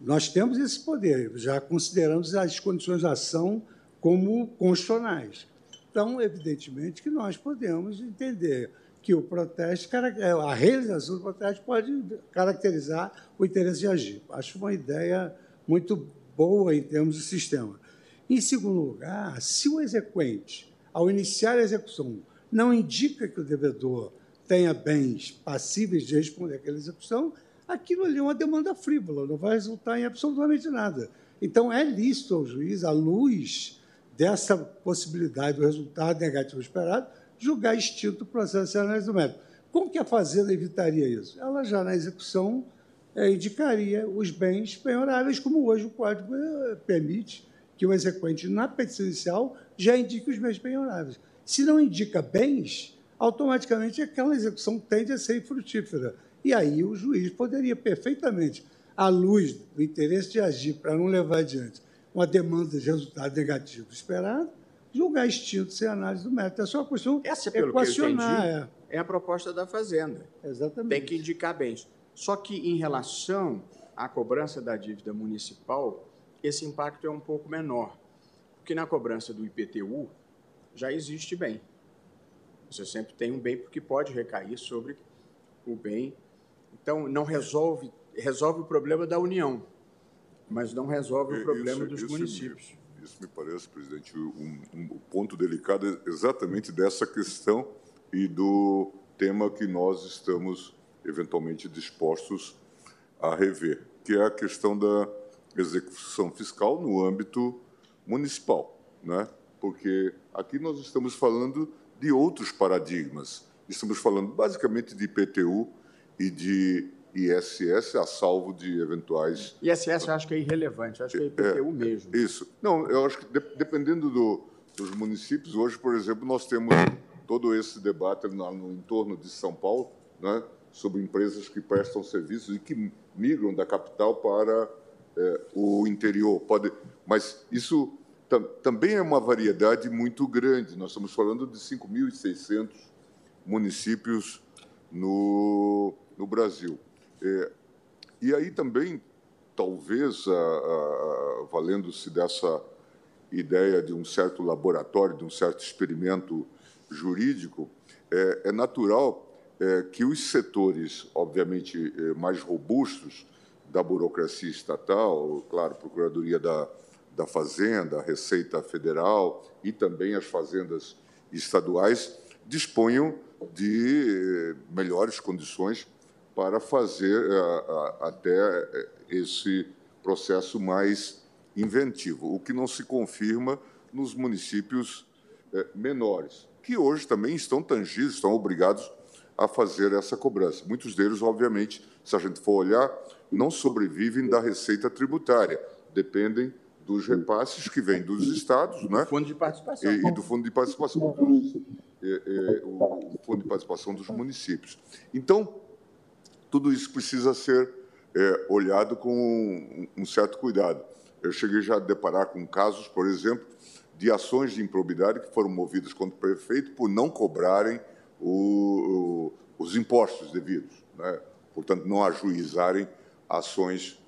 nós temos esse poder, já consideramos as condições de ação como constitucionais. Então, evidentemente que nós podemos entender que o protesto, é, a realização do protesto pode caracterizar o interesse de agir. Acho uma ideia muito boa em termos de sistema. Em segundo lugar, se o exequente, ao iniciar a execução, não indica que o devedor tenha bens passíveis de responder àquela execução, aquilo ali é uma demanda frívola, não vai resultar em absolutamente nada. Então, é lícito ao juiz, à luz dessa possibilidade do resultado negativo esperado, julgar extinto o processo de análise do mérito. Como que a Fazenda evitaria isso? Ela já na execução é, indicaria os bens penhoráveis, como hoje o Código é, permite que o exequente, na petição inicial, já indique os bens penhoráveis. Se não indica bens, automaticamente aquela execução tende a ser infrutífera. E aí o juiz poderia perfeitamente, à luz do interesse de agir para não levar adiante uma demanda de resultado negativo esperado, julgar extinto sem análise do mérito. É só uma questão Essa, pelo equacionar. Que eu entendi, é. é a proposta da Fazenda. Exatamente. Tem que indicar bens. Só que, em relação à cobrança da dívida municipal, esse impacto é um pouco menor. Porque na cobrança do IPTU já existe bem. Você sempre tem um bem porque pode recair sobre o bem. Então, não resolve, resolve o problema da União, mas não resolve o problema isso, dos isso municípios. Isso me parece, presidente, um, um ponto delicado exatamente dessa questão e do tema que nós estamos eventualmente dispostos a rever, que é a questão da execução fiscal no âmbito municipal, né? Porque aqui nós estamos falando de outros paradigmas. Estamos falando basicamente de IPTU e de ISS, a salvo de eventuais. ISS eu acho que é irrelevante, acho que é IPTU é, mesmo. Isso. Não, eu acho que de, dependendo do, dos municípios, hoje, por exemplo, nós temos todo esse debate no, no entorno de São Paulo, né, sobre empresas que prestam serviços e que migram da capital para é, o interior. Pode, mas isso tam, também é uma variedade muito grande. Nós estamos falando de 5.600 municípios no, no Brasil. É, e aí também, talvez, valendo-se dessa ideia de um certo laboratório, de um certo experimento jurídico, é, é natural é, que os setores, obviamente, é, mais robustos da burocracia estatal, claro, Procuradoria da, da Fazenda, Receita Federal e também as fazendas estaduais, disponham de é, melhores condições para fazer eh, até eh, esse processo mais inventivo, o que não se confirma nos municípios eh, menores, que hoje também estão tangidos, estão obrigados a fazer essa cobrança. Muitos deles, obviamente, se a gente for olhar, não sobrevivem da receita tributária, dependem dos repasses que vêm dos estados, né? Fundo de participação. E, e do fundo de participação, dos, e, e, o fundo de participação dos municípios. Então, tudo isso precisa ser é, olhado com um, um, certo cuidado. Eu cheguei já a deparar com casos, por exemplo, de ações de improbidade que foram movidas contra o prefeito por não cobrarem o, o, os impostos devidos, né? portanto, não ajuizarem ações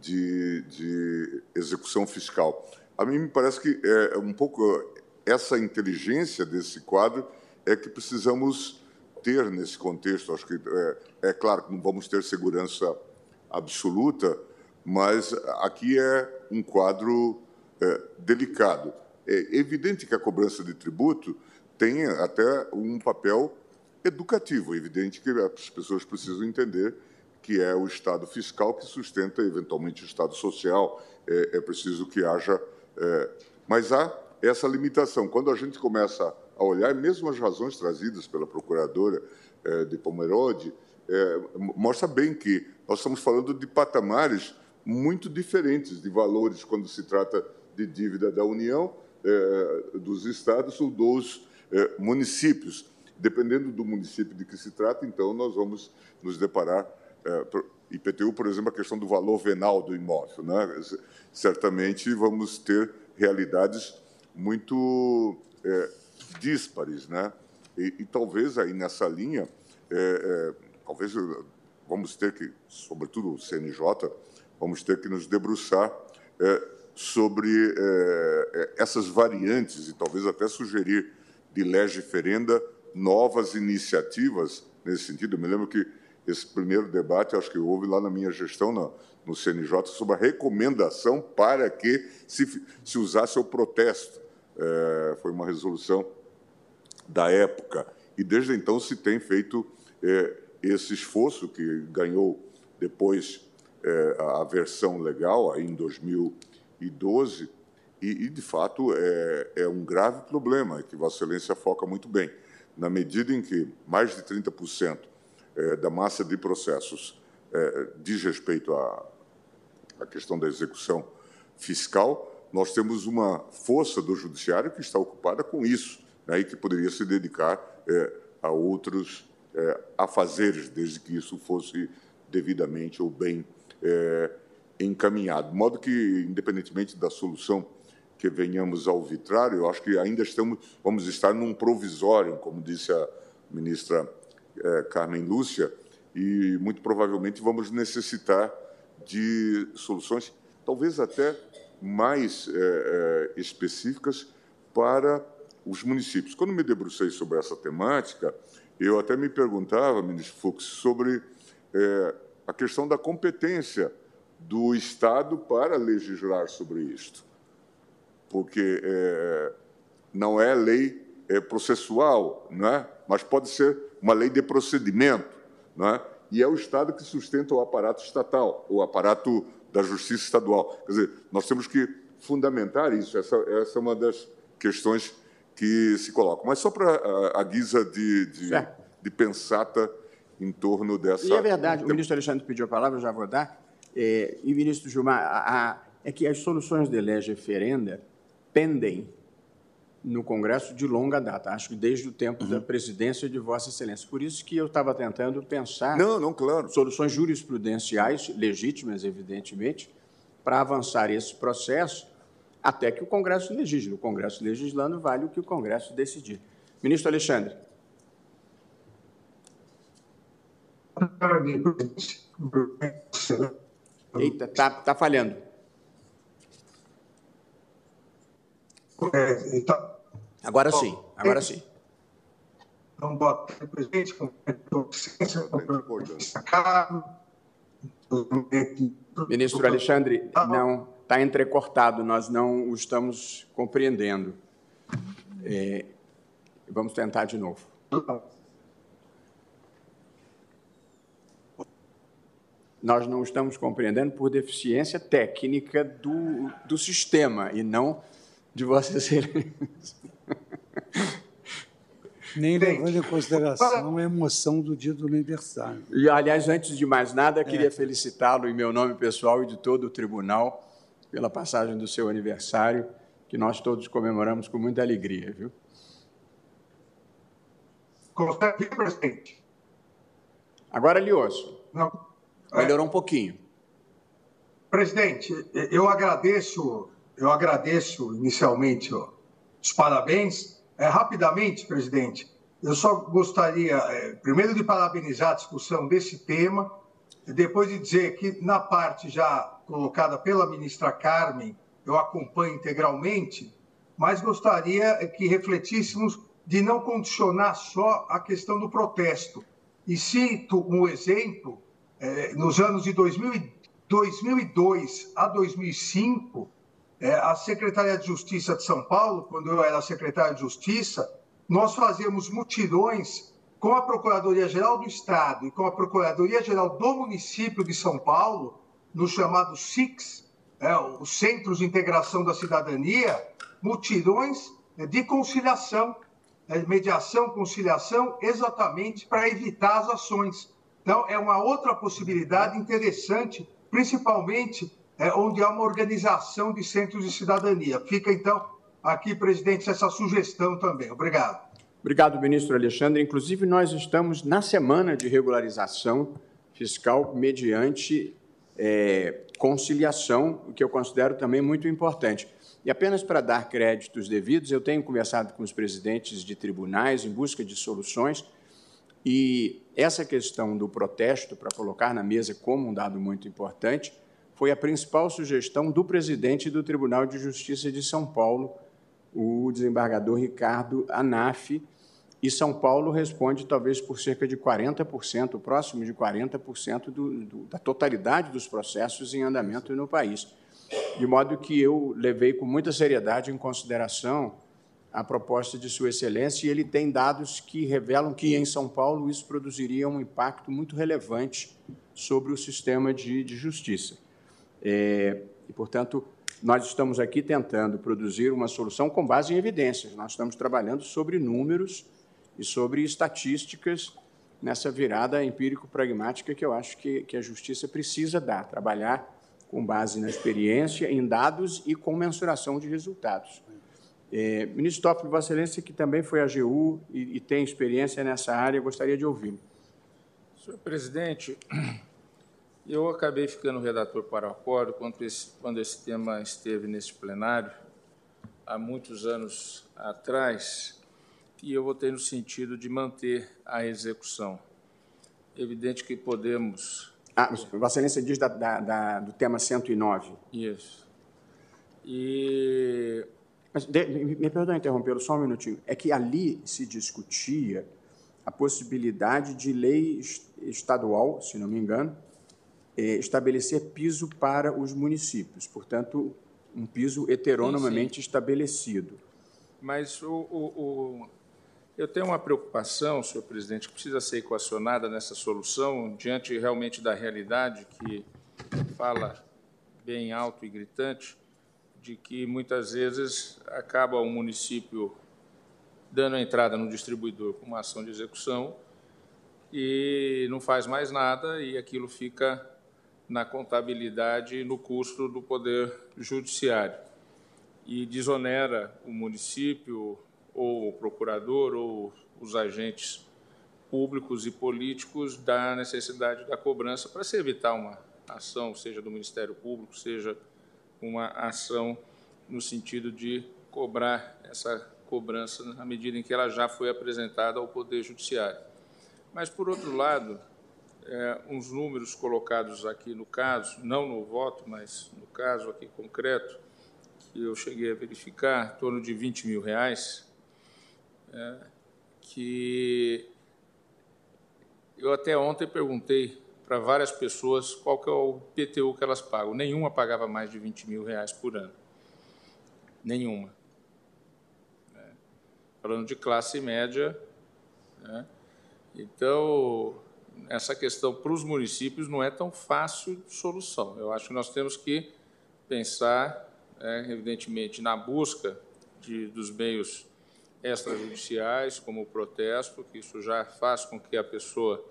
de, de execução fiscal. A mim me parece que é um pouco essa inteligência desse quadro é que precisamos ter nesse contexto. Acho que é, é claro que não vamos ter segurança absoluta, mas aqui é um quadro é, delicado. É evidente que a cobrança de tributo tem até um papel educativo. É evidente que as pessoas precisam entender que é o Estado fiscal que sustenta eventualmente o Estado social. É, é preciso que haja. É, mas há essa limitação. Quando a gente começa a olhar, mesmo as razões trazidas pela procuradora é, de Pomerode, é, mostra bem que nós estamos falando de patamares muito diferentes de valores quando se trata de dívida da União, é, dos estados ou dos municípios. Dependendo do município de que se trata, então, nós vamos nos deparar. IPTU, por exemplo, a questão do valor venal do imóvel. Né? Certamente vamos ter realidades muito é, díspares. Né? E, e, talvez aí nessa linha, é, é, talvez vamos ter que, sobretudo o CNJ, vamos ter que nos debruçar é, sobre é, essas variantes e talvez até sugerir de lege ferenda novas iniciativas nesse sentido. Eu me lembro que esse primeiro debate, acho que houve lá na minha gestão no, no CNJ, sobre a recomendação para que se, se usasse o protesto. É, foi uma resolução da época. E desde então se tem feito é, esse esforço que ganhou depois é, a versão legal, aí em 2012, e, e de fato é, é um grave problema que Vossa Excelência foca muito bem na medida em que mais de 30% é, da massa de processos é, diz respeito à, à questão da execução fiscal, nós temos uma força do judiciário que está ocupada com isso né, e que poderia se dedicar é, a outros é, afazeres, desde que isso fosse devidamente ou bem é, encaminhado. De modo que, independentemente da solução que venhamos ao vitrário, eu acho que ainda estamos, vamos estar num provisório, como disse a ministra eh, Carmen Lúcia, e muito provavelmente vamos necessitar de soluções, talvez até mais eh, eh, específicas para os municípios. Quando me debrucei sobre essa temática, eu até me perguntava, ministro Fux, sobre a questão da competência do Estado para legislar sobre isto porque é, não é lei é, processual, é? mas pode ser uma lei de procedimento. Não é? E é o Estado que sustenta o aparato estatal, o aparato da justiça estadual. Quer dizer, nós temos que fundamentar isso, essa, essa é uma das questões que se colocam. Mas só para a, a, guisa de, de, de, pensata em torno dessa... E é verdade, o ministro Alexandre pediu a palavra, já vou dar. É, e, ministro Gilmar, a, a, é que as soluções de lege ferenda pendem no Congresso de longa data, acho que desde o tempo uhum. da presidência de Vossa Excelência. Por isso que eu estava tentando pensar não, não, claro. soluções jurisprudenciais, legítimas, evidentemente, para avançar esse processo até que o Congresso legisle. O Congresso legislando vale o que o Congresso decidir. Ministro Alexandre. Eita, está tá falhando. É, então, agora sim, agora sim. Então, boa tarde, presidente, Ministro Alexandre, não está entrecortado, nós não o estamos compreendendo. É, vamos tentar de novo. Nós não estamos compreendendo por deficiência técnica do, do sistema e não de Vossa Excelência. Nem levando em consideração a emoção do dia do aniversário. E, aliás, antes de mais nada, queria é. felicitá-lo em meu nome pessoal e de todo o tribunal pela passagem do seu aniversário, que nós todos comemoramos com muita alegria, viu? Consegue, presidente? Agora lhe ouço. Não. Melhorou um pouquinho. Presidente, eu agradeço eu agradeço inicialmente ó, os parabéns. É, rapidamente, presidente, eu só gostaria, é, primeiro, de parabenizar a discussão desse tema, depois de dizer que, na parte já colocada pela ministra Carmen, eu acompanho integralmente, mas gostaria que refletíssemos de não condicionar só a questão do protesto. E cito um exemplo, é, nos anos de 2000, 2002 a 2005, é, a Secretaria de Justiça de São Paulo, quando eu era secretário de Justiça, nós fazíamos mutirões com a Procuradoria-Geral do Estado e com a Procuradoria-Geral do município de São Paulo, no chamado SIX, é, os Centros de Integração da Cidadania, mutirões de conciliação, é, mediação, conciliação, exatamente para evitar as ações. Então, é uma outra possibilidade interessante, principalmente é, onde há uma organização de centros de cidadania. Fica, então, aqui, presidente, essa sugestão também. Obrigado. Obrigado, ministro Alexandre. Inclusive, nós estamos na semana de regularização fiscal mediante é, conciliação, o que eu considero também muito importante. E apenas para dar créditos devidos, eu tenho conversado com os presidentes de tribunais em busca de soluções e essa questão do protesto, para colocar na mesa como um dado muito importante, foi a principal sugestão do presidente do Tribunal de Justiça de São Paulo, o desembargador Ricardo Anaf, e São Paulo responde talvez por cerca de 40%, próximo de 40% do, do, da totalidade dos processos em andamento no país. De modo que eu levei com muita seriedade em consideração a proposta de Sua Excelência e ele tem dados que revelam que em São Paulo isso produziria um impacto muito relevante sobre o sistema de, de justiça. É, e, portanto, nós estamos aqui tentando produzir uma solução com base em evidências. Nós estamos trabalhando sobre números e sobre estatísticas nessa virada empírico-pragmática que eu acho que, que a justiça precisa dar, trabalhar com base na experiência, em dados e com mensuração de resultados. É, ministro Toffoli, Vossa Excelência, que também foi AGU e, e tem experiência nessa área, gostaria de ouvi-lo. Senhor presidente, eu acabei ficando redator para o acordo quando esse, quando esse tema esteve nesse plenário, há muitos anos atrás, e eu votei no sentido de manter a execução. Evidente que podemos. Ah, Vossa Excelência diz da, da, da, do tema 109. Isso. E. Mas, de, me, me perdoe interrompê-lo só um minutinho. É que ali se discutia a possibilidade de lei estadual, se não me engano, estabelecer piso para os municípios, portanto, um piso heteronomamente sim, sim. estabelecido. Mas o, o, eu tenho uma preocupação, senhor presidente, que precisa ser equacionada nessa solução, diante realmente da realidade que fala bem alto e gritante, de que muitas vezes acaba o município dando a entrada no distribuidor com uma ação de execução e não faz mais nada e aquilo fica na contabilidade e no custo do poder judiciário e desonera o município, ou o procurador ou os agentes públicos e políticos da necessidade da cobrança para se evitar uma ação, seja do Ministério Público, seja uma ação no sentido de cobrar essa cobrança na medida em que ela já foi apresentada ao Poder Judiciário. Mas, por outro lado, é, uns números colocados aqui no caso, não no voto, mas no caso aqui concreto, que eu cheguei a verificar, em torno de 20 mil reais, é, que eu até ontem perguntei para várias pessoas qual que é o PTU que elas pagam. Nenhuma pagava mais de 20 mil reais por ano. Nenhuma. É. Falando de classe média. Né? Então, essa questão para os municípios não é tão fácil de solução. Eu acho que nós temos que pensar, é, evidentemente, na busca de, dos meios extrajudiciais, como o protesto, que isso já faz com que a pessoa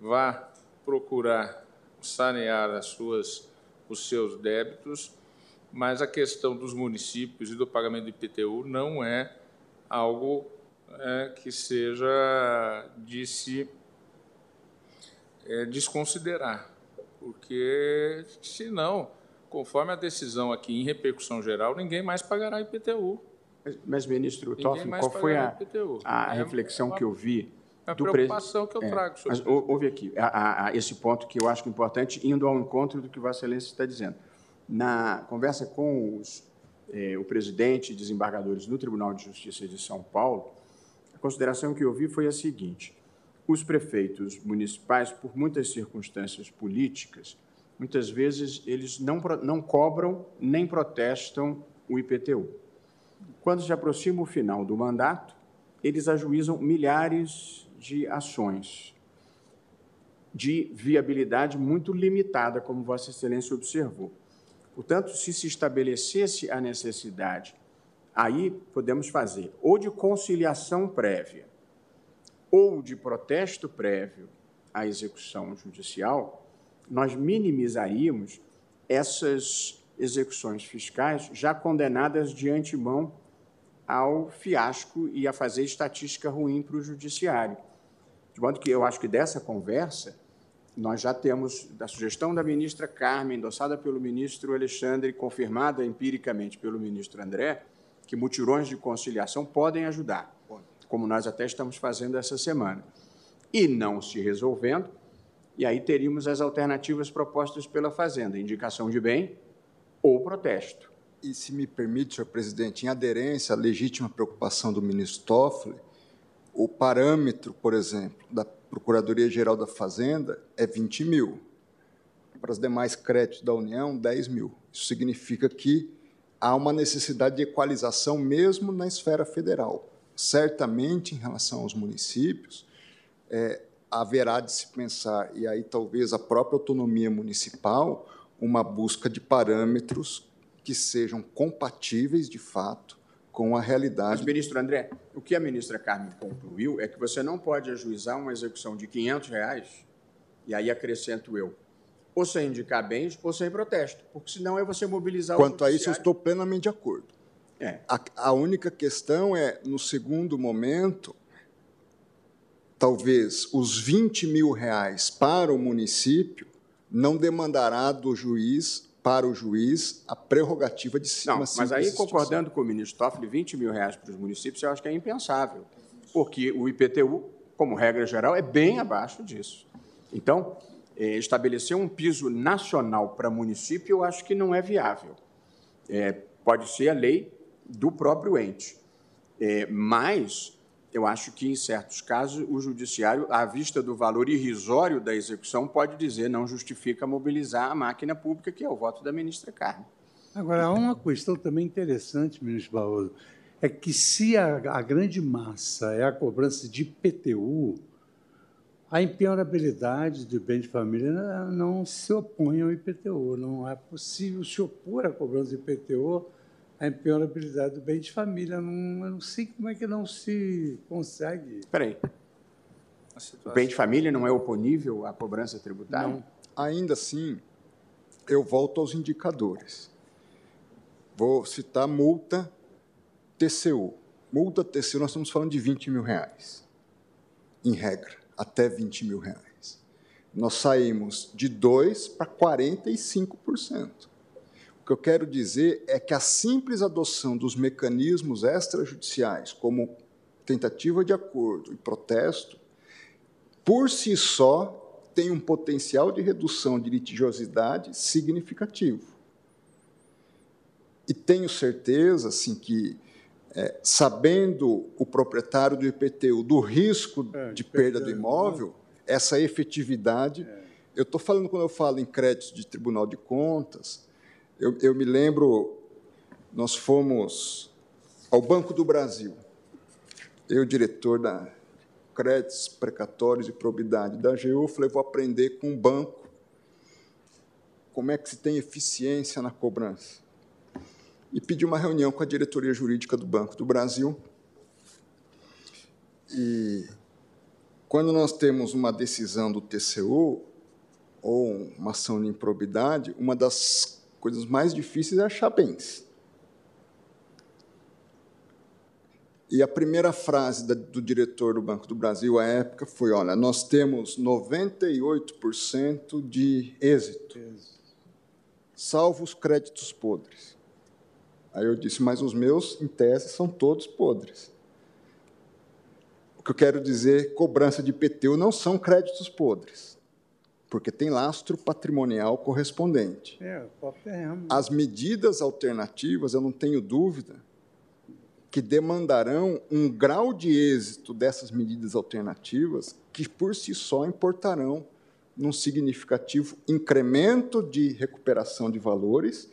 vá procurar sanear as suas, os seus débitos, mas a questão dos municípios e do pagamento do IPTU não é algo é, que seja de se é, desconsiderar, porque senão, conforme a decisão aqui em repercussão geral, ninguém mais pagará IPTU. Mas, ministro Toffoli, qual foi a, a é, reflexão é que eu vi a do preocupação que eu é, trago. Mas houve aqui a, a, esse ponto que eu acho importante, indo ao encontro do que Vossa Excelência está dizendo. Na conversa com os, eh, o presidente e desembargadores do Tribunal de Justiça de São Paulo, a consideração que eu vi foi a seguinte: os prefeitos municipais, por muitas circunstâncias políticas, muitas vezes eles não, não cobram nem protestam o IPTU. Quando se aproxima o final do mandato, eles ajuizam milhares de ações de viabilidade muito limitada, como Vossa Excelência observou. Portanto, se se estabelecesse a necessidade, aí podemos fazer ou de conciliação prévia ou de protesto prévio à execução judicial, nós minimizaríamos essas execuções fiscais já condenadas de antemão ao fiasco e a fazer estatística ruim para o judiciário. De modo que eu acho que dessa conversa nós já temos, da sugestão da ministra Carmen, endossada pelo ministro Alexandre, confirmada empiricamente pelo ministro André, que mutirões de conciliação podem ajudar, como nós até estamos fazendo essa semana. E não se resolvendo, e aí teríamos as alternativas propostas pela Fazenda, indicação de bem ou protesto. E, se me permite, senhor presidente, em aderência à legítima preocupação do ministro Toffoli, o parâmetro, por exemplo, da Procuradoria-Geral da Fazenda é 20 mil. Para os demais créditos da União, 10 mil. Isso significa que há uma necessidade de equalização mesmo na esfera federal. Certamente, em relação aos municípios, é, haverá de se pensar, e aí talvez a própria autonomia municipal, uma busca de parâmetros que sejam compatíveis, de fato, com a realidade. Mas, ministro André, o que a ministra Carmen concluiu é que você não pode ajuizar uma execução de 500 reais, e aí acrescento eu, ou sem indicar bens ou sem protesto, porque senão é você mobilizar Quanto a isso, eu estou plenamente de acordo. É. A, a única questão é, no segundo momento, talvez os 20 mil reais para o município não demandará do juiz para o juiz a prerrogativa de Não, mas aí, concordando com o ministro Toffoli, 20 mil reais para os municípios, eu acho que é impensável, porque o IPTU, como regra geral, é bem abaixo disso. Então, é, estabelecer um piso nacional para município, eu acho que não é viável. É, pode ser a lei do próprio ente. É, mas eu acho que, em certos casos, o judiciário, à vista do valor irrisório da execução, pode dizer não justifica mobilizar a máquina pública, que é o voto da ministra Carmen. Agora, há uma questão também interessante, ministro Barroso, é que se a, a grande massa é a cobrança de IPTU, a impenhorabilidade do bem de família não se opõe ao IPTU. Não é possível se opor à cobrança de IPTU a impenhorabilidade do bem de família. Não, eu não sei como é que não se consegue. Espera aí. O bem de família não é oponível à cobrança tributária? Não. Ainda assim, eu volto aos indicadores. Vou citar multa TCU. Multa TCU, nós estamos falando de 20 mil reais, em regra, até 20 mil reais. Nós saímos de 2% para 45%. O que eu quero dizer é que a simples adoção dos mecanismos extrajudiciais, como tentativa de acordo e protesto, por si só tem um potencial de redução de litigiosidade significativo. E tenho certeza assim, que, é, sabendo o proprietário do IPTU do risco é, de perda do imóvel, essa efetividade. É. Eu estou falando, quando eu falo em créditos de Tribunal de Contas, eu, eu me lembro, nós fomos ao Banco do Brasil, eu, diretor da créditos precatórios e probidade da AGU, falei, vou aprender com o banco como é que se tem eficiência na cobrança. E pedi uma reunião com a diretoria jurídica do Banco do Brasil. E quando nós temos uma decisão do TCU ou uma ação de improbidade, uma das coisas mais difíceis é achar bens. E a primeira frase do diretor do Banco do Brasil à época foi: olha, nós temos 98% de êxito, salvo os créditos podres. Aí eu disse: mas os meus, em tese, são todos podres. O que eu quero dizer, cobrança de IPTU não são créditos podres porque tem lastro patrimonial correspondente. É, As medidas alternativas, eu não tenho dúvida, que demandarão um grau de êxito dessas medidas alternativas que, por si só, importarão num significativo incremento de recuperação de valores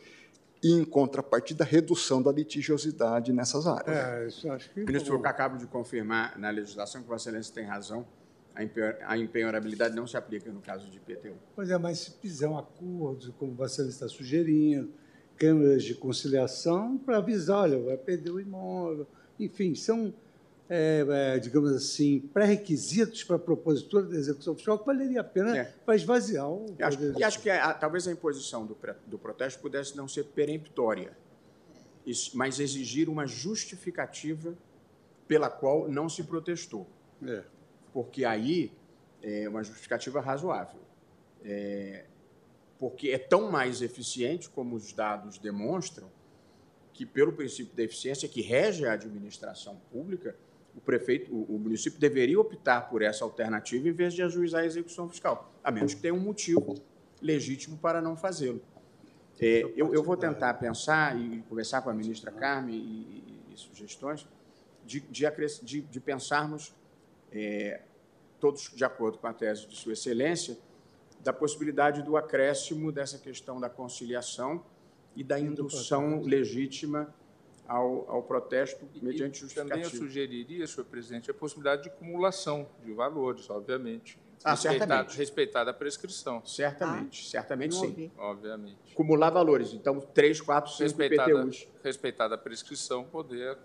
e, em contrapartida, redução da litigiosidade nessas áreas. É, isso acho que... Ministro, eu acabo de confirmar na legislação que Vossa Excelência tem razão a empenhorabilidade não se aplica no caso de IPTU. Pois é, mas se fizer um acordo, como você está sugerindo, câmeras de conciliação, para avisar, olha, vai perder o imóvel, enfim, são, é, é, digamos assim, pré-requisitos para a propositura da execução fiscal que valeria a pena é. para esvaziar o. E acho, e acho que a, talvez a imposição do, do protesto pudesse não ser peremptória, mas exigir uma justificativa pela qual não se protestou. É porque aí é uma justificativa razoável. É, porque é tão mais eficiente, como os dados demonstram, que, pelo princípio da eficiência que rege a administração pública, o prefeito, o, o município deveria optar por essa alternativa em vez de ajuizar a execução fiscal, a menos que tenha um motivo legítimo para não fazê-lo. É, eu, eu, vou tentar pensar e conversar com a ministra Carmen e, e, e sugestões de, de, de, de pensarmos é, todos de acordo com a tese de Sua Excelência, da possibilidade do acréscimo dessa questão da conciliação e da indução legítima ao, ao protesto mediante justificativa. Também eu sugeriria, senhor presidente, a possibilidade de acumulação de valores, obviamente. Ah, respeitada, certamente. respeitada a prescrição. Certamente, ah, certamente sim. Ouvi. Obviamente. Acumular valores. Então, 3, 4, 5 respeitada, PTUs. Respeitada a prescrição, poder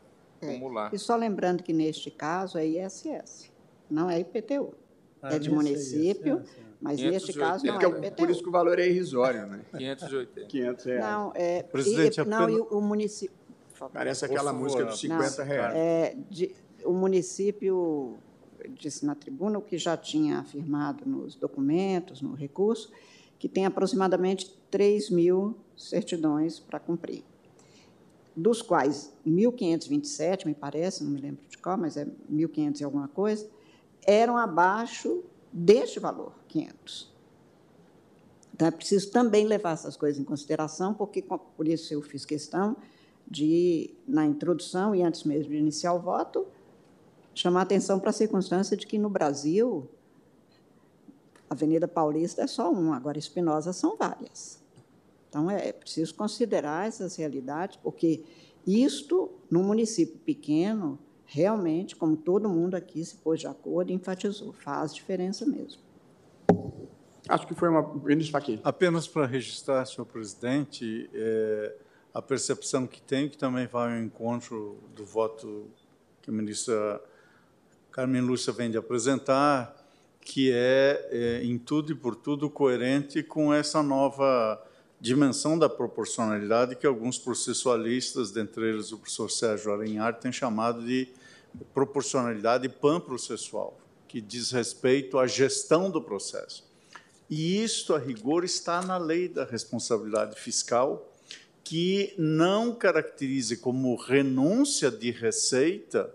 é. acumular. E só lembrando que, neste caso, é ISS não é IPTU. Ah, é de município, é, mas neste caso não é IPTU. Por isso que o valor é irrisório, né? 580. 500 reais. Não, é, Presidente, e, não, apenas... e o município... Parece aquela música dos 50 não, reais. É, de, o município disse na tribuna o que já tinha afirmado nos documentos, no recurso, que tem aproximadamente 3 mil certidões para cumprir, dos quais 1.527, me parece, não me lembro de qual, mas é 1.500 e alguma coisa, eram abaixo deste valor, 500. Então, é preciso também levar essas coisas em consideração, porque, por isso, eu fiz questão de, na introdução e antes mesmo de iniciar o voto, chamar atenção para a circunstância de que, no Brasil, a Avenida Paulista é só uma, agora Espinosa são várias. Então, é preciso considerar essas realidades, porque isto, num município pequeno, realmente, como todo mundo aqui se pôs de acordo e enfatizou, faz diferença mesmo. Acho que foi uma. Apenas para registrar, senhor presidente, é, a percepção que tenho, que também vai ao encontro do voto que a ministra Carmen Lúcia vem de apresentar, que é, é, em tudo e por tudo, coerente com essa nova dimensão da proporcionalidade que alguns processualistas, dentre eles o professor Sérgio Arenhar, têm chamado de proporcionalidade pan-processual, que diz respeito à gestão do processo. E isto, a rigor, está na lei da responsabilidade fiscal, que não caracterize como renúncia de receita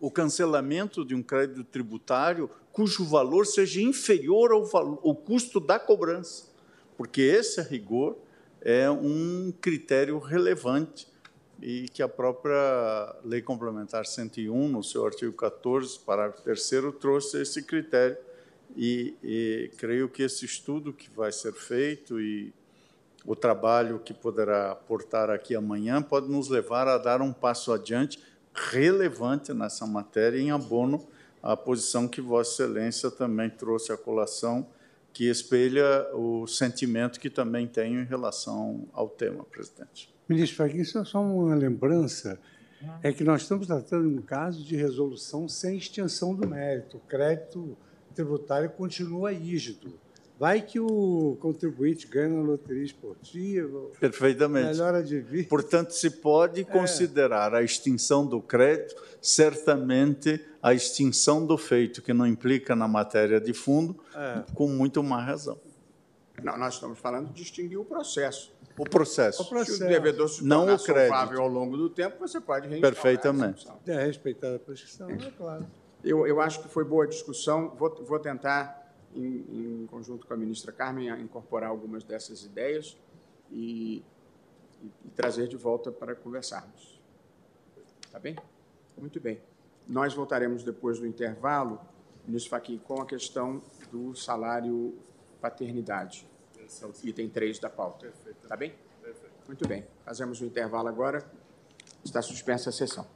o cancelamento de um crédito tributário cujo valor seja inferior ao, valor, ao custo da cobrança, porque esse, a rigor, é um critério relevante e que a própria Lei Complementar 101, no seu artigo 14, parágrafo 3 trouxe esse critério. E, e, creio que esse estudo que vai ser feito e o trabalho que poderá aportar aqui amanhã pode nos levar a dar um passo adiante relevante nessa matéria em abono à posição que Vossa Excelência também trouxe à colação, que espelha o sentimento que também tenho em relação ao tema, presidente. Ministro Fachin, isso é só uma lembrança, é que nós estamos tratando de um caso de resolução sem extinção do mérito. O crédito tributário continua rígido. Vai que o contribuinte ganha na loteria esportiva. Perfeitamente. Melhora de vida. Portanto, se pode é. considerar a extinção do crédito, certamente a extinção do feito, que não implica na matéria de fundo, é. com muito mais razão. Não, nós estamos falando de extinguir o processo. O processo. O processo. Se o devedor se não o crédito. ao longo do tempo, você pode Perfeitamente. É, respeitar a prescrição, é claro. Eu, eu acho que foi boa a discussão. Vou, vou tentar, em, em conjunto com a ministra Carmen, incorporar algumas dessas ideias e, e, e trazer de volta para conversarmos. Tá bem? Muito bem. Nós voltaremos depois do intervalo, ministro Fachin, com a questão do salário paternidade item 3 da pauta. Perfeito. Tá bem? Perfeito. Muito bem. Fazemos o um intervalo agora. Está suspensa a sessão.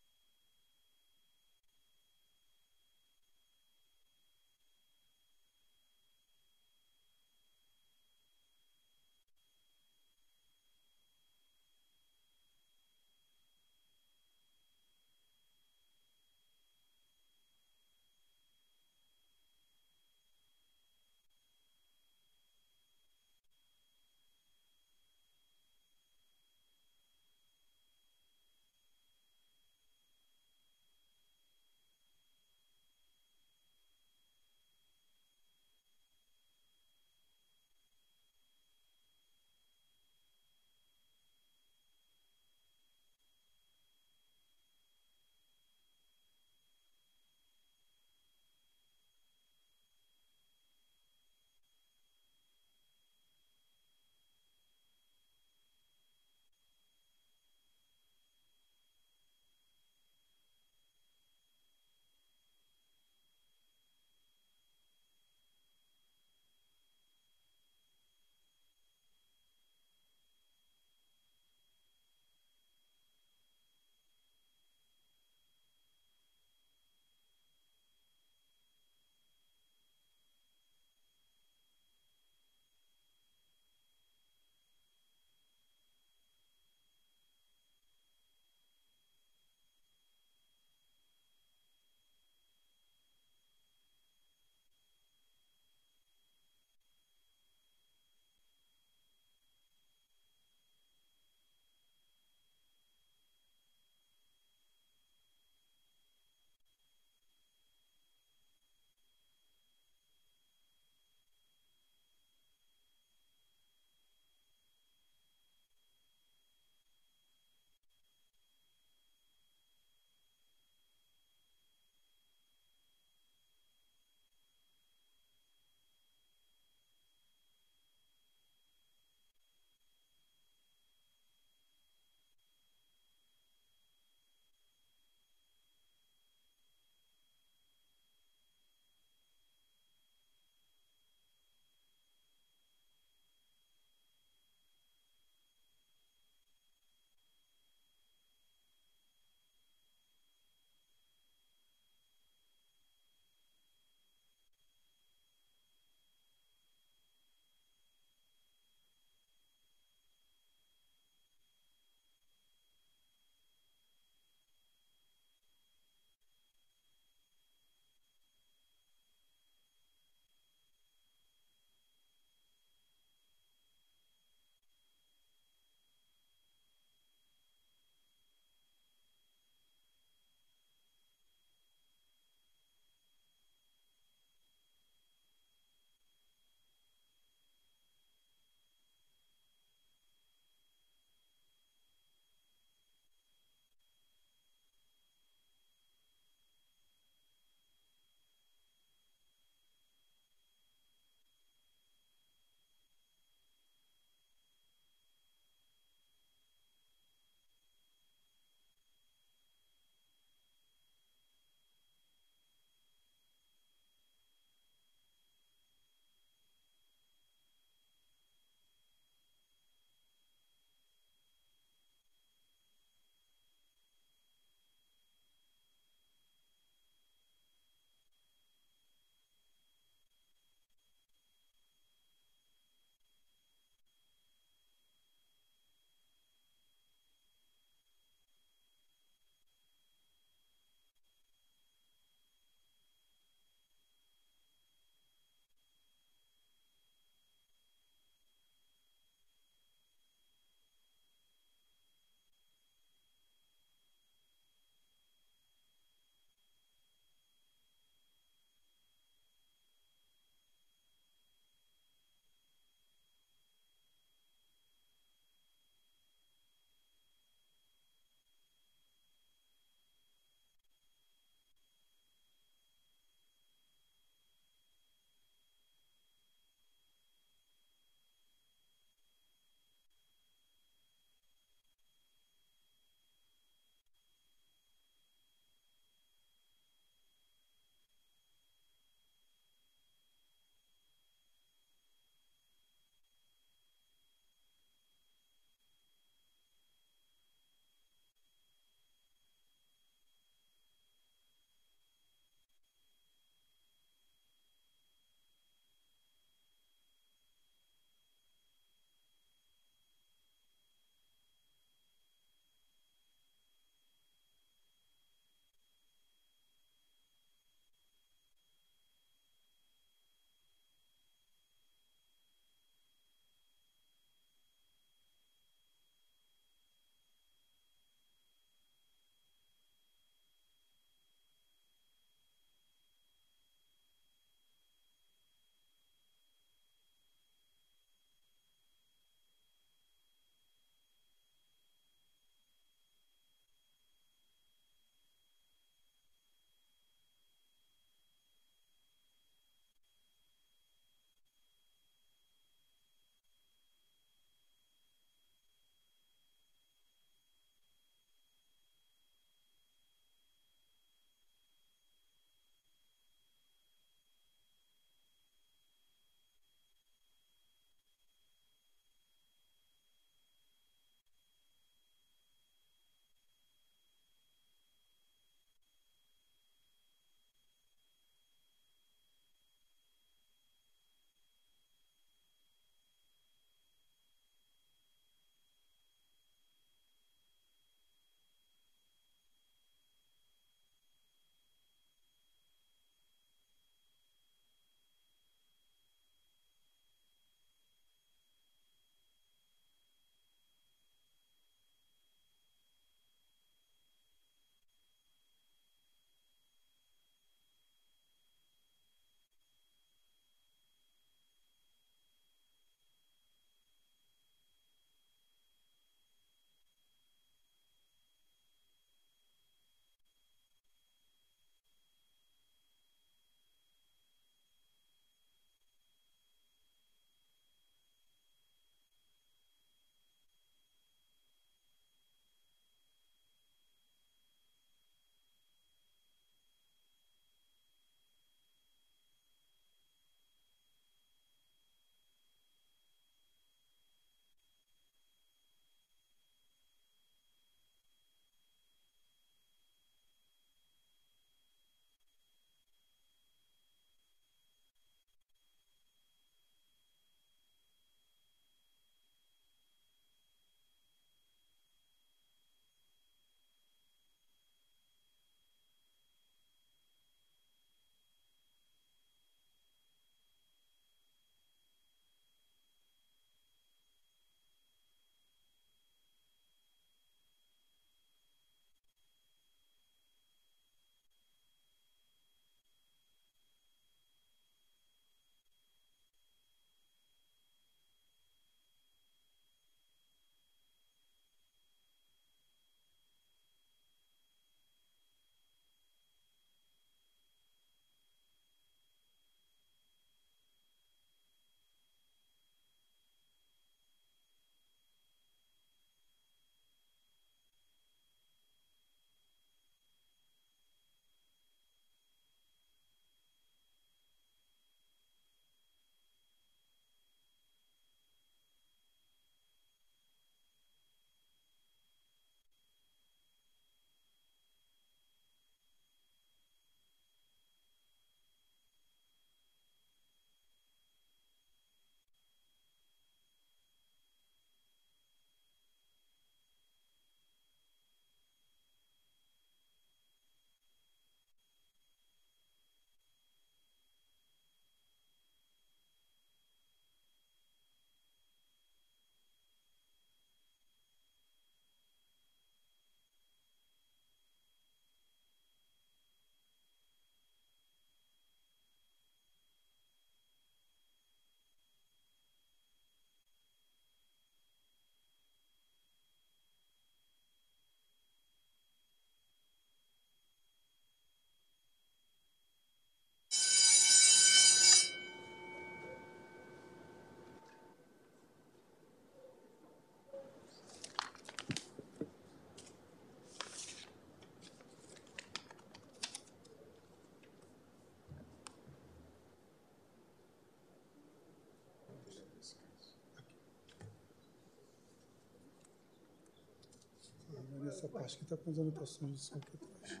Nessa parte que está com as anotações de som aqui atrás.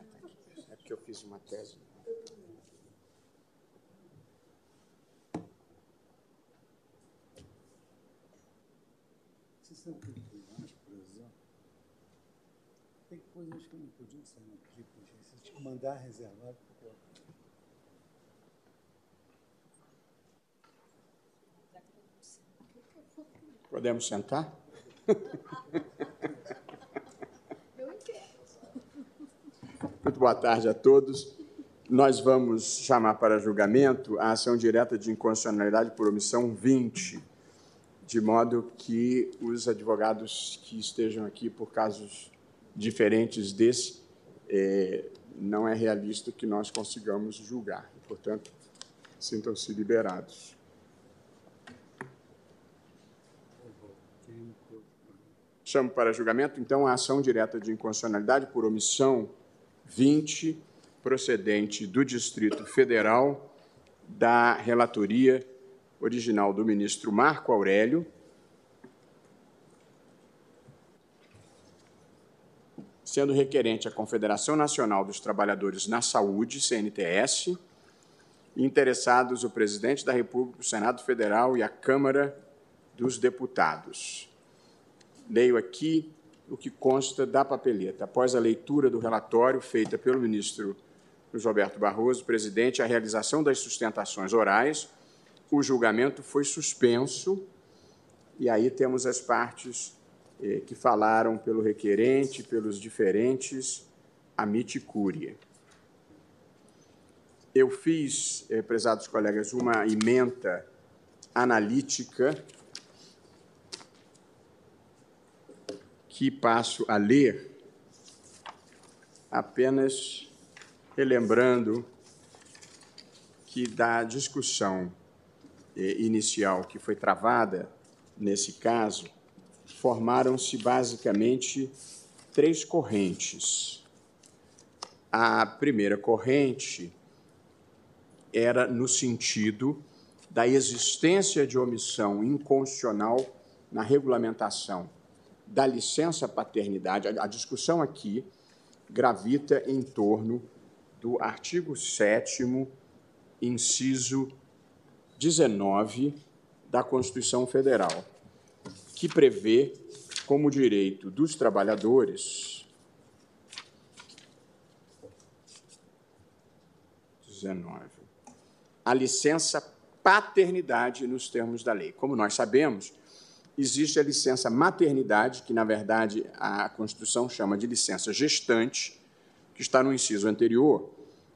É porque eu fiz uma tese. Vocês sabem o que eu acho, por exemplo? Tem coisas que não podiam sair no clipe, gente. Você tinha que mandar reservar. Podemos sentar? Muito boa tarde a todos. Nós vamos chamar para julgamento a ação direta de inconstitucionalidade por omissão 20, de modo que os advogados que estejam aqui por casos diferentes desse, é, não é realista que nós consigamos julgar. Portanto, sintam-se liberados. Chamo para julgamento, então, a ação direta de inconstitucionalidade por omissão 20, procedente do Distrito Federal, da relatoria original do ministro Marco Aurélio, sendo requerente a Confederação Nacional dos Trabalhadores na Saúde, CNTS, interessados o presidente da República, o Senado Federal e a Câmara dos Deputados. Leio aqui o que consta da papeleta. Após a leitura do relatório feita pelo ministro Roberto Barroso, presidente, a realização das sustentações orais, o julgamento foi suspenso, e aí temos as partes eh, que falaram pelo requerente, pelos diferentes, amite cúria. Eu fiz, eh, prezados colegas, uma emenda analítica que passo a ler, apenas relembrando que da discussão eh, inicial que foi travada nesse caso, formaram-se basicamente três correntes. A primeira corrente era no sentido da existência de omissão inconstitucional na regulamentação da licença paternidade, a discussão aqui gravita em torno do artigo 7, inciso 19 da Constituição Federal, que prevê como direito dos trabalhadores 19 a licença paternidade nos termos da lei. Como nós sabemos, existe a licença maternidade, que na verdade a Constituição chama de licença gestante, que está no inciso anterior,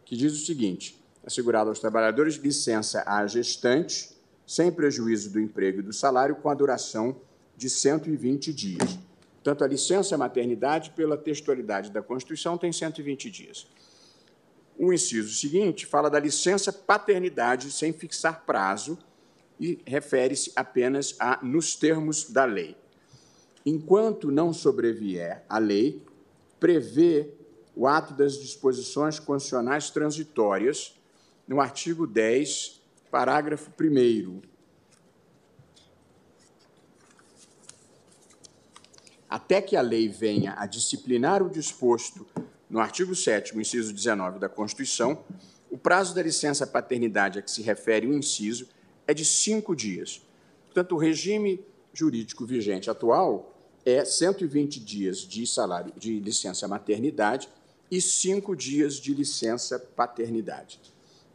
que diz o seguinte: assegurado aos trabalhadores licença à gestante, sem prejuízo do emprego e do salário, com a duração de 120 dias. Portanto, a licença maternidade, pela textualidade da Constituição, tem 120 dias. O inciso seguinte fala da licença paternidade sem fixar prazo, e refere-se apenas a nos termos da lei. Enquanto não sobrevier a lei, prevê o ato das disposições constitucionais transitórias no artigo 10, parágrafo 1 até que a lei venha a disciplinar o disposto no artigo 7 inciso 19 da Constituição, o prazo da licença paternidade a que se refere o inciso é de cinco dias. Portanto, o regime jurídico vigente atual é 120 dias de salário de licença maternidade e cinco dias de licença paternidade.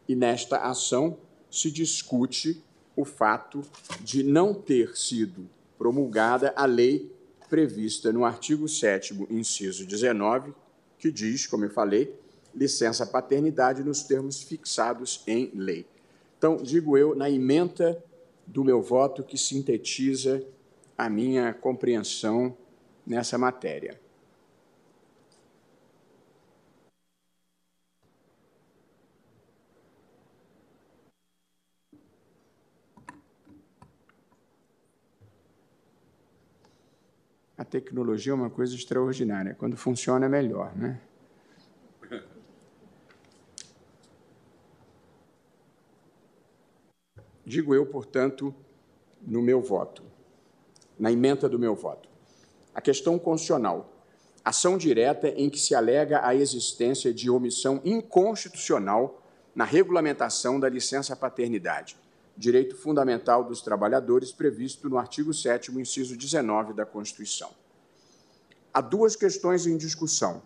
E nesta ação se discute o fato de não ter sido promulgada a lei prevista no artigo 7 inciso 19, que diz, como eu falei, licença paternidade nos termos fixados em lei. Então, digo eu, na emenda do meu voto que sintetiza a minha compreensão nessa matéria. A tecnologia é uma coisa extraordinária. Quando funciona, é melhor, né? Digo eu, portanto, no meu voto, na emenda do meu voto. A questão constitucional. ação direta em que se alega a existência de omissão inconstitucional na regulamentação da licença paternidade, direito fundamental dos trabalhadores previsto no artigo 7 inciso 19 da Constituição. Há duas questões em discussão.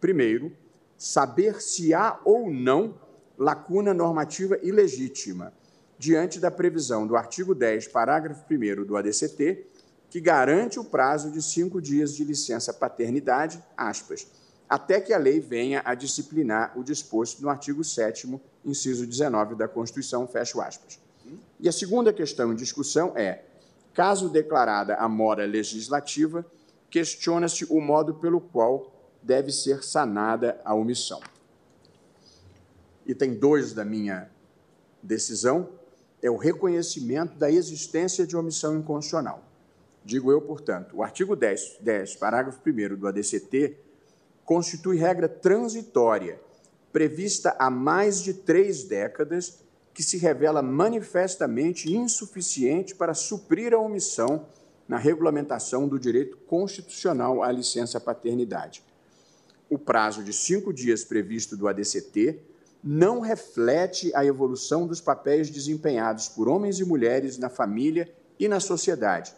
Primeiro, saber se há ou não lacuna normativa ilegítima diante da previsão do artigo 10, parágrafo 1 do ADCT, que garante o prazo de cinco dias de licença paternidade, aspas, até que a lei venha a disciplinar o disposto no artigo 7 inciso 19 da Constituição, fecho aspas. E a segunda questão em discussão é, caso declarada a mora legislativa, questiona-se o modo pelo qual deve ser sanada a omissão. Item 2 da minha decisão é o reconhecimento da existência de omissão inconstitucional. Digo eu, portanto, o artigo 10, 10 parágrafo 1 do ADCT, constitui regra transitória, prevista há mais de três décadas, que se revela manifestamente insuficiente para suprir a omissão na regulamentação do direito constitucional à licença paternidade. O prazo de cinco dias previsto do ADCT não reflete a evolução dos papéis desempenhados por homens e mulheres na família e na sociedade,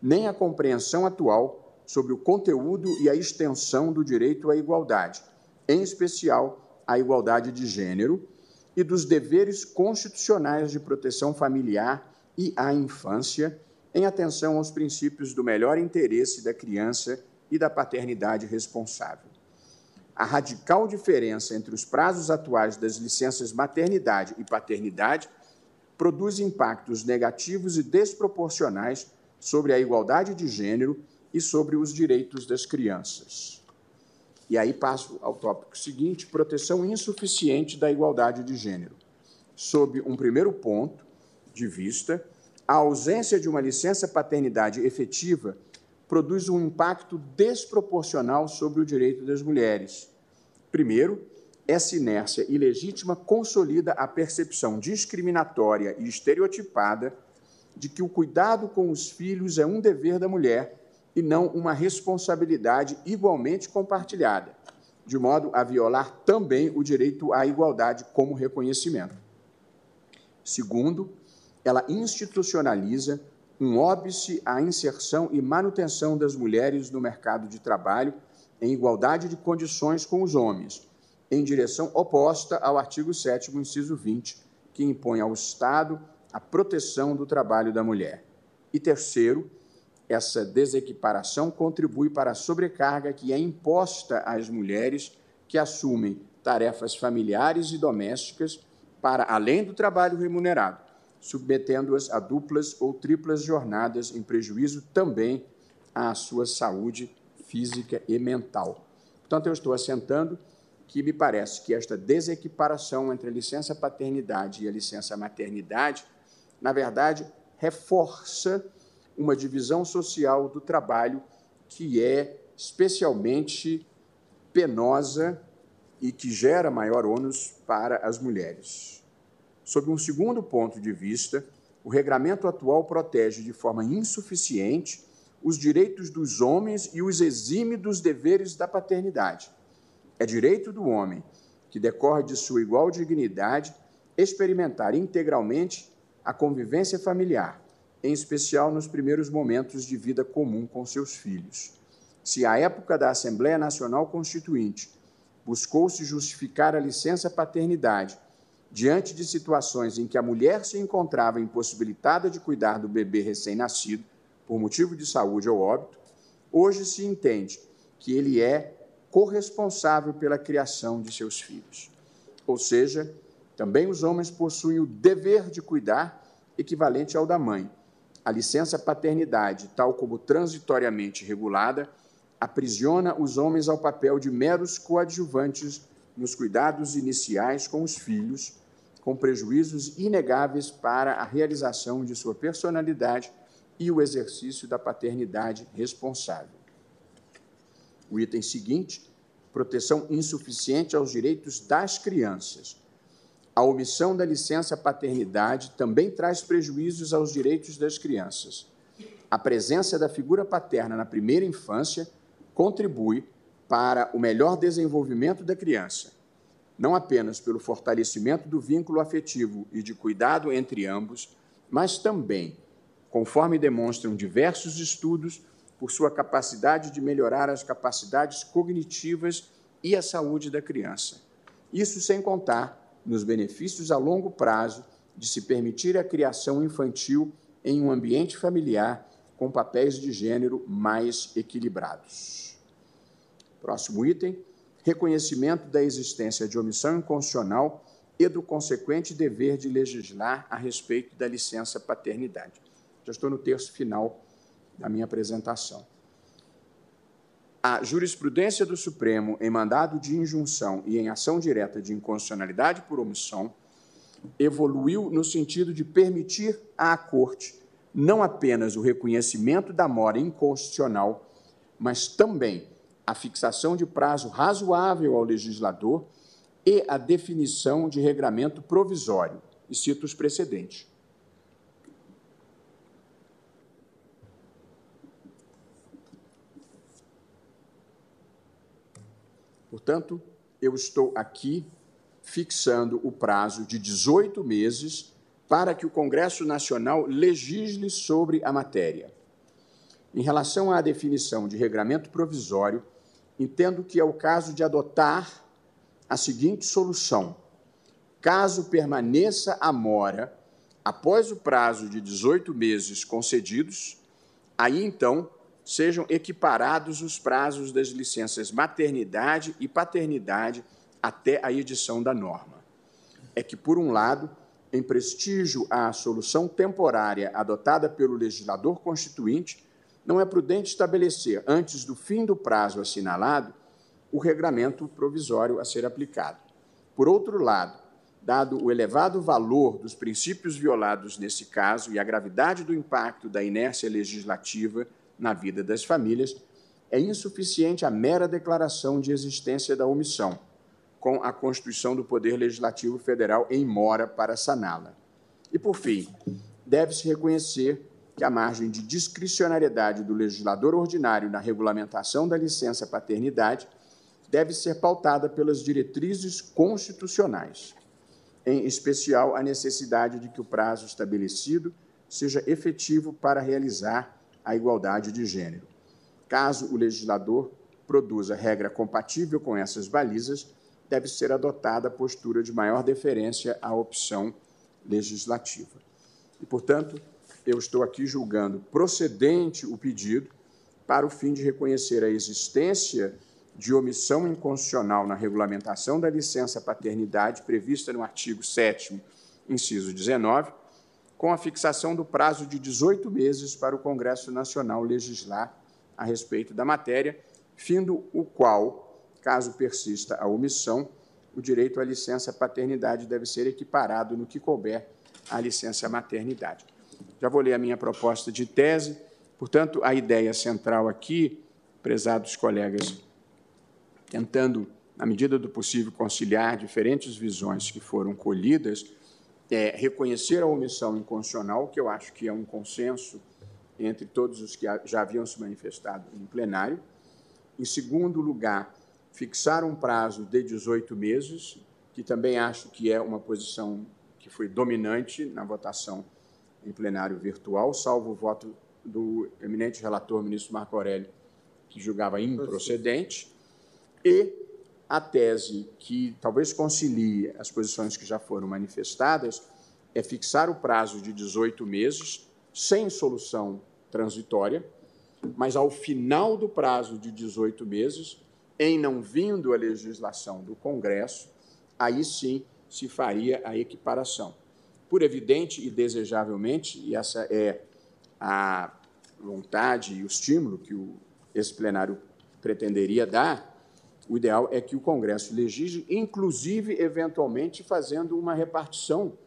nem a compreensão atual sobre o conteúdo e a extensão do direito à igualdade, em especial à igualdade de gênero, e dos deveres constitucionais de proteção familiar e à infância em atenção aos princípios do melhor interesse da criança e da paternidade responsável. A radical diferença entre os prazos atuais das licenças maternidade e paternidade produz impactos negativos e desproporcionais sobre a igualdade de gênero e sobre os direitos das crianças. E aí passo ao tópico seguinte: proteção insuficiente da igualdade de gênero. Sob um primeiro ponto de vista, a ausência de uma licença paternidade efetiva produz um impacto desproporcional sobre o direito das mulheres. Primeiro, essa inércia ilegítima consolida a percepção discriminatória e estereotipada de que o cuidado com os filhos é um dever da mulher e não uma responsabilidade igualmente compartilhada, de modo a violar também o direito à igualdade como reconhecimento. Segundo, ela institucionaliza um óbice à inserção e manutenção das mulheres no mercado de trabalho em igualdade de condições com os homens, em direção oposta ao artigo 7 inciso 20, que impõe ao Estado a proteção do trabalho da mulher. E terceiro, essa desequiparação contribui para a sobrecarga que é imposta às mulheres que assumem tarefas familiares e domésticas para além do trabalho remunerado submetendo-as a duplas ou triplas jornadas, em prejuízo também à sua saúde física e mental. Portanto, eu estou assentando que me parece que esta desequiparação entre a licença paternidade e a licença maternidade, na verdade, reforça uma divisão social do trabalho que é especialmente penosa e que gera maior ônus para as mulheres. Sob um segundo ponto de vista, o regramento atual protege de forma insuficiente os direitos dos homens e os exime dos deveres da paternidade. É direito do homem, que decorre de sua igual dignidade, experimentar integralmente a convivência familiar, em especial nos primeiros momentos de vida comum com seus filhos. Se à época da Assembleia Nacional Constituinte buscou-se justificar a licença paternidade diante de situações em que a mulher se encontrava impossibilitada de cuidar do bebê recém-nascido por motivo de saúde ou óbito, hoje se entende que ele é corresponsável pela criação de seus filhos. Ou seja, também os homens possuem o dever de cuidar, equivalente ao da mãe. A licença paternidade, tal como transitoriamente regulada, aprisiona os homens ao papel de meros coadjuvantes nos cuidados iniciais com os filhos com prejuízos inegáveis para a realização de sua personalidade e o exercício da paternidade responsável. O item seguinte, proteção insuficiente aos direitos das crianças. A omissão da licença paternidade também traz prejuízos aos direitos das crianças. A presença da figura paterna na primeira infância contribui para o melhor desenvolvimento da criança, não apenas pelo fortalecimento do vínculo afetivo e de cuidado entre ambos, mas também, conforme demonstram diversos estudos, por sua capacidade de melhorar as capacidades cognitivas e a saúde da criança. Isso sem contar nos benefícios a longo prazo de se permitir a criação infantil em um ambiente familiar com papéis de gênero mais equilibrados. Próximo item: reconhecimento da existência de omissão inconstitucional e do consequente dever de legislar a respeito da licença paternidade. Já estou no terço final da minha apresentação. A jurisprudência do Supremo em mandado de injunção e em ação direta de inconstitucionalidade por omissão evoluiu no sentido de permitir à Corte não apenas o reconhecimento da mora inconstitucional, mas também a fixação de prazo razoável ao legislador e a definição de regramento provisório. E cito os precedentes. Portanto, eu estou aqui fixando o prazo de 18 meses para que o Congresso Nacional legisle sobre a matéria. Em relação à definição de regramento provisório, entendo que é o caso de adotar a seguinte solução: caso permaneça a mora após o prazo de 18 meses concedidos, aí então sejam equiparados os prazos das licenças maternidade e paternidade até a edição da norma. É que, por um lado, em prestígio à solução temporária adotada pelo legislador constituinte, não é prudente estabelecer, antes do fim do prazo assinalado, o regramento provisório a ser aplicado. Por outro lado, dado o elevado valor dos princípios violados nesse caso e a gravidade do impacto da inércia legislativa na vida das famílias, é insuficiente a mera declaração de existência da omissão com a constituição do Poder Legislativo Federal em mora para saná-la. E, por fim, deve-se reconhecer que a margem de discricionariedade do legislador ordinário na regulamentação da licença paternidade deve ser pautada pelas diretrizes constitucionais, em especial a necessidade de que o prazo estabelecido seja efetivo para realizar a igualdade de gênero. Caso o legislador produza regra compatível com essas balizas, deve ser adotada a postura de maior deferência à opção legislativa. E, portanto, eu estou aqui julgando procedente o pedido para o fim de reconhecer a existência de omissão inconstitucional na regulamentação da licença paternidade prevista no artigo 7 inciso 19, com a fixação do prazo de 18 meses para o Congresso Nacional legislar a respeito da matéria, findo o qual Caso persista a omissão, o direito à licença paternidade deve ser equiparado no que couber à licença maternidade. Já vou ler a minha proposta de tese. Portanto, a ideia central aqui, prezados colegas, tentando, na medida do possível, conciliar diferentes visões que foram colhidas, é reconhecer a omissão inconstitucional, que eu acho que é um consenso entre todos os que já haviam se manifestado em plenário. Em segundo lugar, fixar um prazo de 18 meses, que também acho que é uma posição que foi dominante na votação em plenário virtual, salvo o voto do eminente relator, ministro Marco Aurélio, que julgava improcedente, e a tese que talvez concilie as posições que já foram manifestadas é fixar o prazo de 18 meses, sem solução transitória, mas ao final do prazo de 18 meses, em não vindo a legislação do Congresso, aí sim se faria a equiparação. Por evidente e desejavelmente, e essa é a vontade e o estímulo que o, esse plenário pretenderia dar, o ideal é que o Congresso legisle, inclusive, eventualmente, fazendo uma repartição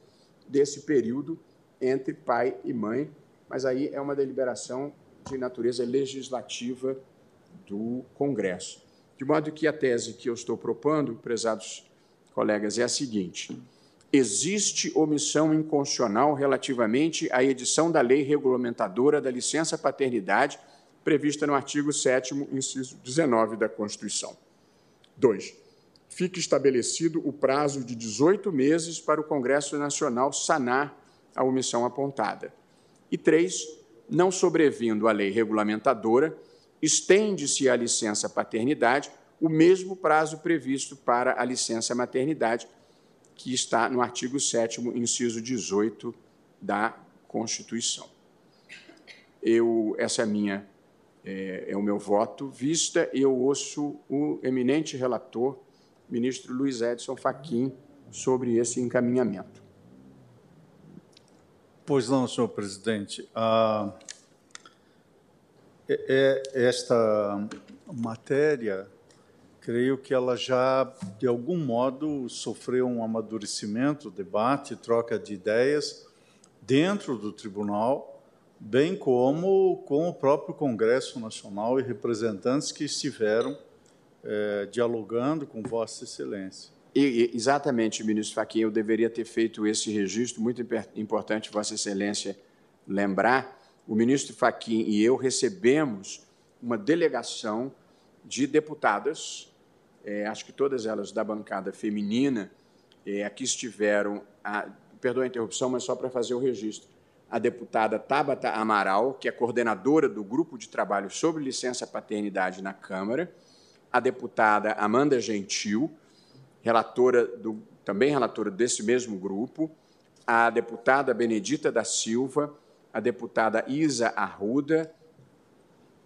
desse período entre pai e mãe, mas aí é uma deliberação de natureza legislativa do Congresso. De modo que a tese que eu estou propondo, prezados colegas, é a seguinte: existe omissão inconstitucional relativamente à edição da lei regulamentadora da licença paternidade prevista no artigo 7 inciso 19 da Constituição. 2. Fique estabelecido o prazo de 18 meses para o Congresso Nacional sanar a omissão apontada. E 3. Não sobrevindo a lei regulamentadora, estende-se à licença paternidade o mesmo prazo previsto para a licença maternidade, que está no artigo 7 inciso 18 da Constituição. Eu, essa é minha é, é o meu voto, vista eu ouço o eminente relator, ministro Luiz Edson Fachin, sobre esse encaminhamento. Pois não, senhor presidente. Ah, é, é, esta matéria, creio que ela já, de algum modo, sofreu um amadurecimento, debate, troca de ideias dentro do tribunal bem como com o próprio Congresso Nacional e representantes que estiveram é, dialogando com Vossa Excelência. E, exatamente, ministro Fachin, eu deveria ter feito esse registro, muito importante, Vossa Excelência lembrar. O ministro Fachin e eu recebemos uma delegação de deputadas, é, acho que todas elas da bancada feminina, é, aqui estiveram, a, perdoa a interrupção, mas só para fazer o registro, a deputada Tabata Amaral, que é coordenadora do Grupo de Trabalho sobre Licença Paternidade na Câmara, a deputada Amanda Gentil, relatora do, também relatora desse mesmo grupo, a deputada Benedita da Silva, a deputada Isa Arruda,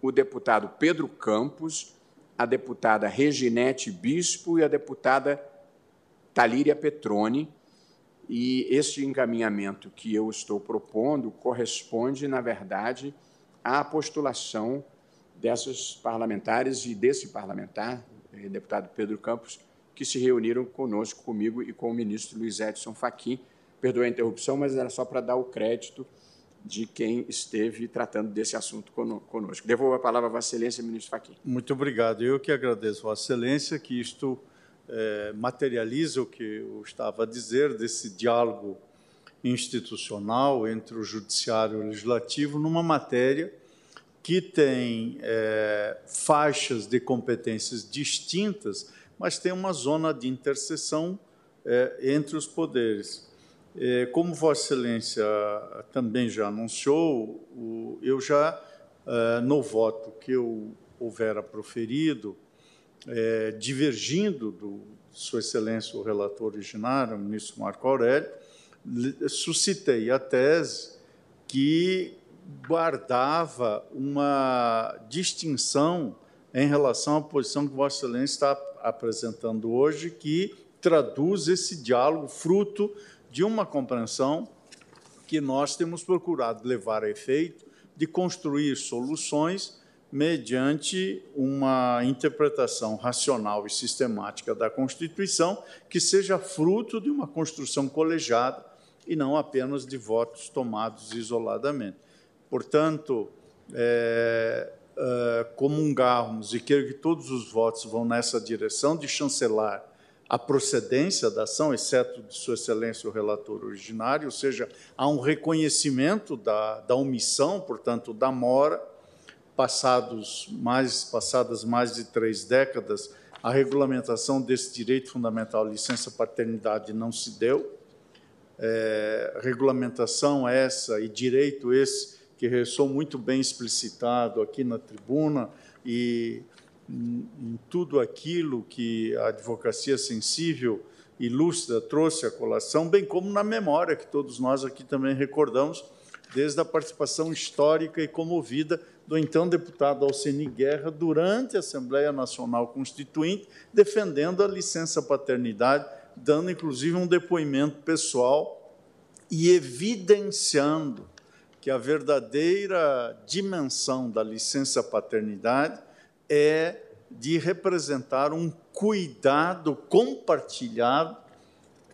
o deputado Pedro Campos, a deputada Reginete Bispo e a deputada Talíria Petroni, e este encaminhamento que eu estou propondo corresponde, na verdade, à postulação dessas parlamentares e desse parlamentar, eh, deputado Pedro Campos, que se reuniram conosco, comigo e com o ministro Luiz Edson Fachin. Perdoe a interrupção, mas era só para dar o crédito de quem esteve tratando desse assunto conosco. Devolvo a palavra a Vossa Excelência, ministro Fachin. Muito obrigado. Eu que agradeço, Vossa Excelência, que isto é, materializa o que eu estava a dizer desse diálogo institucional entre o judiciário e o legislativo numa matéria que tem é, faixas de competências distintas, mas tem uma zona de interseção é, entre os poderes. É, como Vossa Excelência também já anunciou, eu já, é, no voto que eu houvera proferido, é, divergindo do Sua Excelência, o relator originário, o ministro Marco Aurélio, suscitei a tese que guardava uma distinção em relação à posição que Vossa Excelência está apresentando hoje, que traduz esse diálogo fruto de uma compreensão que nós temos procurado levar a efeito de construir soluções mediante uma interpretação racional e sistemática da Constituição que seja fruto de uma construção colegiada e não apenas de votos tomados isoladamente. Portanto, é, é, comungarmos e quero que todos os votos vão nessa direção de chancelar a procedência da ação, exceto de Sua Excelência o relator originário, ou seja, há um reconhecimento da, da omissão, portanto, da mora, passados mais, passadas mais de três décadas, a regulamentação desse direito fundamental licença paternidade não se deu. É, regulamentação essa e direito esse que ressoou muito bem explicitado aqui na tribuna e em tudo aquilo que a advocacia sensível e lúcida trouxe à colação, bem como na memória que todos nós aqui também recordamos, desde a participação histórica e comovida do então deputado Alceni Guerra durante a Assembleia Nacional Constituinte, defendendo a licença paternidade, dando inclusive um depoimento pessoal e evidenciando que a verdadeira dimensão da licença paternidade é de representar um cuidado compartilhado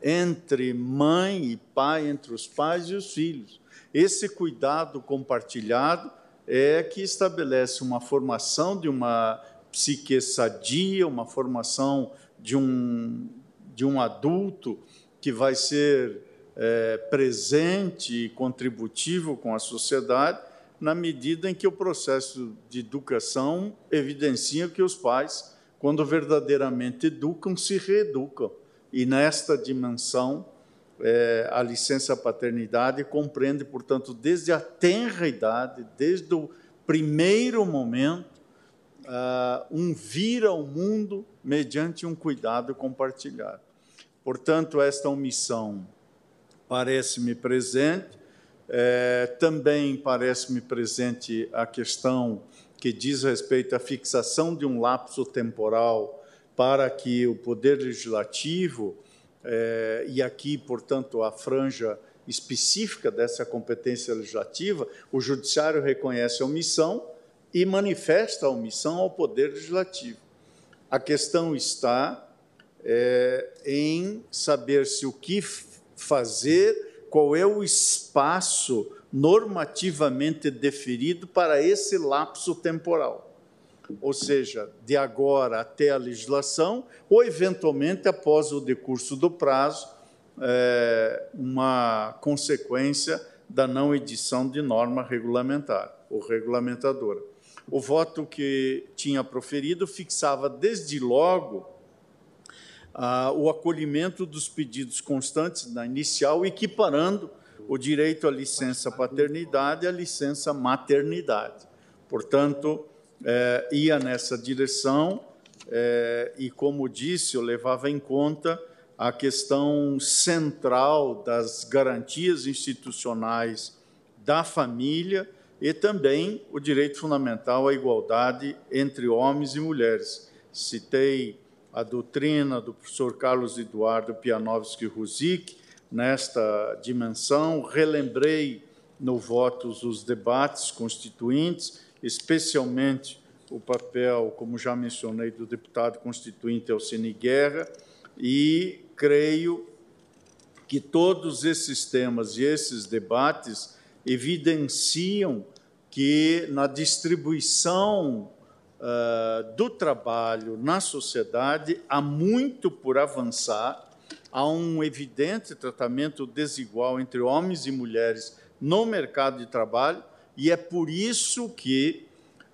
entre mãe e pai, entre os pais e os filhos. Esse cuidado compartilhado é que estabelece uma formação de uma psique sadia, uma formação de um, de um adulto que vai ser é, presente e contributivo com a sociedade, na medida em que o processo de educação evidencia que os pais, quando verdadeiramente educam, se reeducam. E nesta dimensão, é, a licença paternidade compreende, portanto, desde a tenra idade, desde o primeiro momento, uh, um vir ao mundo mediante um cuidado compartilhado. Portanto, esta omissão parece-me presente. É, também parece-me presente a questão que diz respeito à fixação de um lapso temporal para que o Poder Legislativo, é, e aqui, portanto, a franja específica dessa competência legislativa, o Judiciário reconhece a omissão e manifesta a omissão ao Poder Legislativo. A questão está é, em saber se o que fazer, qual é o espaço normativamente definido para esse lapso temporal. Ou seja, de agora até a legislação, ou eventualmente após o decurso do prazo, é, uma consequência da não edição de norma regulamentar ou regulamentadora. O voto que tinha proferido fixava desde logo ah, o acolhimento dos pedidos constantes na inicial, equiparando o direito à licença paternidade à licença maternidade. Portanto, eh, ia nessa direção eh, e, como disse, eu levava em conta a questão central das garantias institucionais da família e também o direito fundamental à igualdade entre homens e mulheres. Citei a doutrina do professor Carlos Eduardo Pianovski-Ruzik nesta dimensão, relembrei no votos os debates constituintes, especialmente o papel, como já mencionei, do deputado constituinte Alcine Guerra, e creio que todos esses temas e esses debates evidenciam que na distribuição uh, do trabalho na sociedade há muito por avançar, há um evidente tratamento desigual entre homens e mulheres no mercado de trabalho, e é por isso que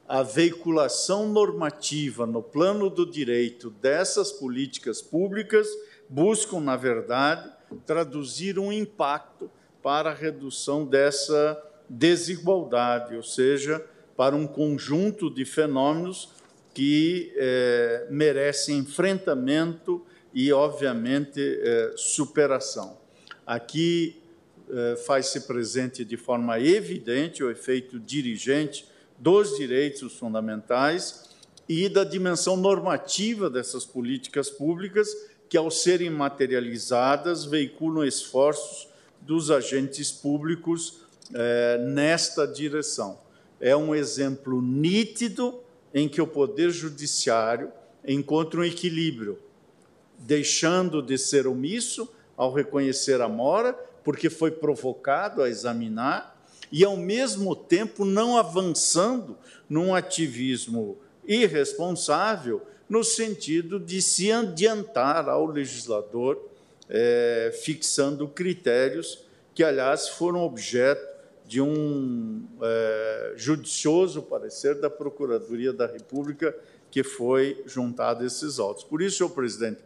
a veiculação normativa no plano do direito dessas políticas públicas buscam, na verdade, traduzir um impacto para a redução dessa desigualdade, ou seja, para um conjunto de fenômenos que é, merecem enfrentamento e, obviamente, é, superação. Aqui é, faz-se presente de forma evidente o efeito dirigente dos direitos fundamentais e da dimensão normativa dessas políticas públicas que, ao serem materializadas, veiculam esforços dos agentes públicos nesta direção. É um exemplo nítido em que o Poder Judiciário encontra um equilíbrio, deixando de ser omisso ao reconhecer a mora, porque foi provocado a examinar, e ao mesmo tempo não avançando num ativismo irresponsável, no sentido de se adiantar ao legislador, é, fixando critérios que, aliás, foram objeto de um é, judicioso parecer da Procuradoria da República que foi juntado esses autos. Por isso, senhor presidente,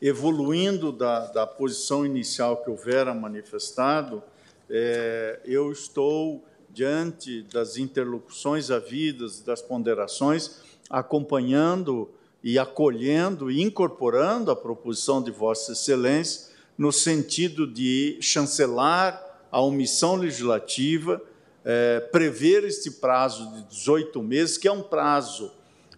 evoluindo da, da posição inicial que houvera manifestado, é, eu estou diante das interlocuções havidas, das ponderações, acompanhando e acolhendo e incorporando a proposição de Vossa Excelência no sentido de chancelar a omissão legislativa, é, prever este prazo de 18 meses, que é um prazo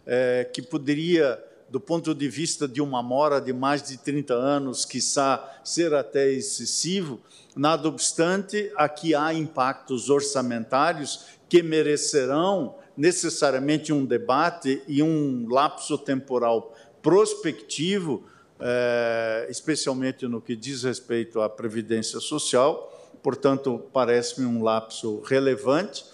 é, que poderia, do ponto de vista de uma mora de mais de 30 anos, quiçá ser até excessivo, nada obstante, aqui há impactos orçamentários que merecerão necessariamente um debate e um lapso temporal prospectivo, é, especialmente no que diz respeito à previdência social, portanto, parece-me um lapso relevante.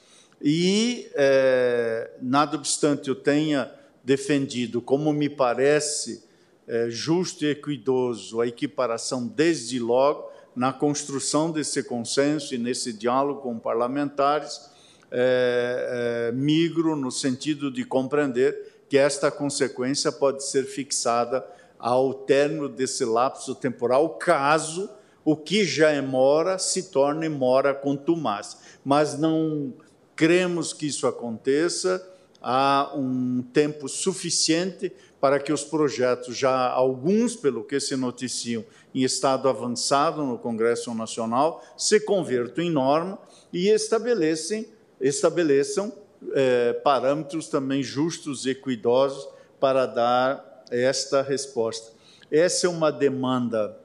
E, é, nada obstante eu tenha defendido, como me parece é, justo e equidoso, a equiparação desde logo, na construção desse consenso e nesse diálogo com parlamentares, é, é, migro no sentido de compreender que esta consequência pode ser fixada ao término desse lapso temporal, caso o que já é mora se torne mora contumaz. Mas não cremos que isso aconteça, há um tempo suficiente para que os projetos, já alguns, pelo que se noticiam, em estado avançado no Congresso Nacional, se convertam em norma e estabelecem, estabeleçam eh, parâmetros também justos e equidosos para dar esta resposta. Essa é uma demanda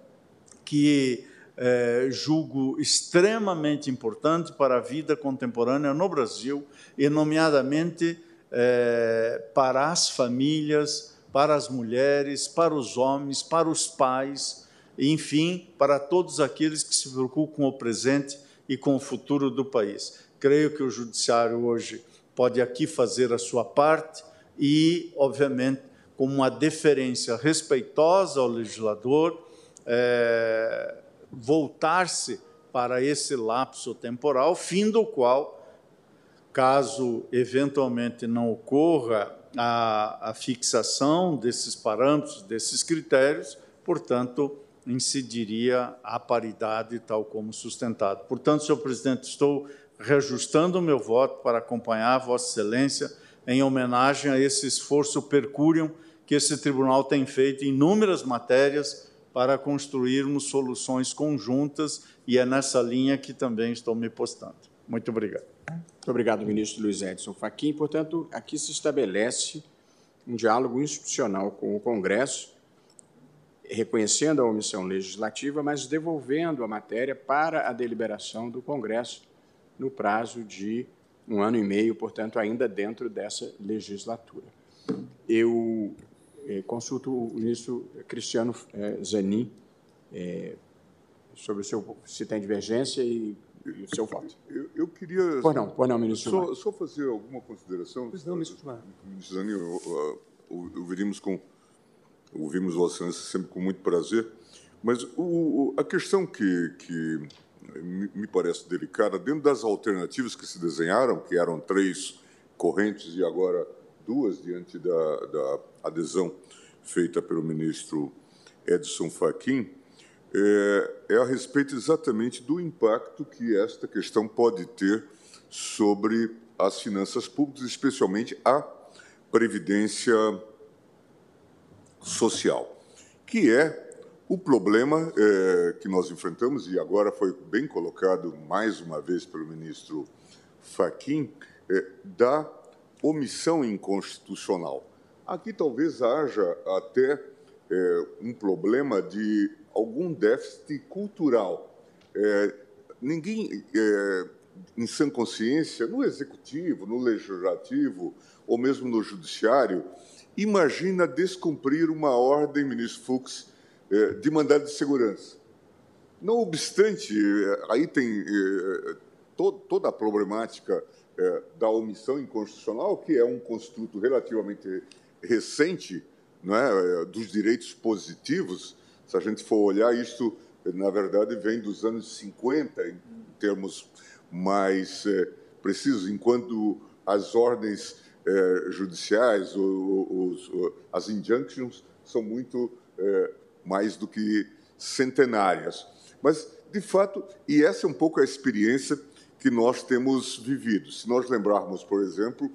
que eh, julgo extremamente importante para a vida contemporânea no Brasil, e, nomeadamente, eh, para as famílias, para as mulheres, para os homens, para os pais, enfim, para todos aqueles que se preocupam com o presente e com o futuro do país. Creio que o Judiciário hoje pode aqui fazer a sua parte e, obviamente, com uma deferência respeitosa ao legislador, é, voltar-se para esse lapso temporal, fim do qual, caso eventualmente não ocorra a, a fixação desses parâmetros, desses critérios, portanto, incidiria a paridade tal como sustentado. Portanto, senhor presidente, estou reajustando o meu voto para acompanhar Vossa Excelência em homenagem a esse esforço percúrio que esse tribunal tem feito em inúmeras matérias para construirmos soluções conjuntas e é nessa linha que também estou me postando. Muito obrigado. Muito obrigado, ministro Luiz Edson Fachin. Portanto, aqui se estabelece um diálogo institucional com o Congresso, reconhecendo a omissão legislativa, mas devolvendo a matéria para a deliberação do Congresso no prazo de um ano e meio, portanto, ainda dentro dessa legislatura. Eu consulto o ministro Cristiano eh, Zanin eh, sobre o seu, se tem divergência e o seu voto. Eu, eu queria. Pois não, pois não, ministro. Só, só fazer alguma consideração. Pois não, ministro Gilmar. Ministro Zanin, ouviríamos com. Ouvimos Vossa Excelência sempre com muito prazer, mas o, a questão que, que me parece delicada, dentro das alternativas que se desenharam, que eram três correntes e agora duas, diante da, da adesão feita pelo ministro Edson Fachin, é, é, a respeito exatamente do impacto que esta questão pode ter sobre as finanças públicas, especialmente a previdência social, que é o problema é, que nós enfrentamos, e agora foi bem colocado mais uma vez pelo ministro Faquim, é, da omissão inconstitucional. Aqui talvez haja até é, um problema de algum déficit cultural. É, ninguém, é, em sã consciência, no executivo, no legislativo ou mesmo no judiciário, imagina descumprir uma ordem, ministro Fux, é, de mandado de segurança. Não obstante, é, aí tem é, to toda a problemática da omissão inconstitucional, que é um construto relativamente recente não é, dos direitos positivos, se a gente for olhar, isso, na verdade, vem dos anos 50, em termos mais é, precisos, enquanto as ordens é, judiciais, os, os, as injunctions, são muito é, mais do que centenárias. Mas, de fato, e essa é um pouco a experiência que nós temos vivido. Se nós lembrarmos, por exemplo,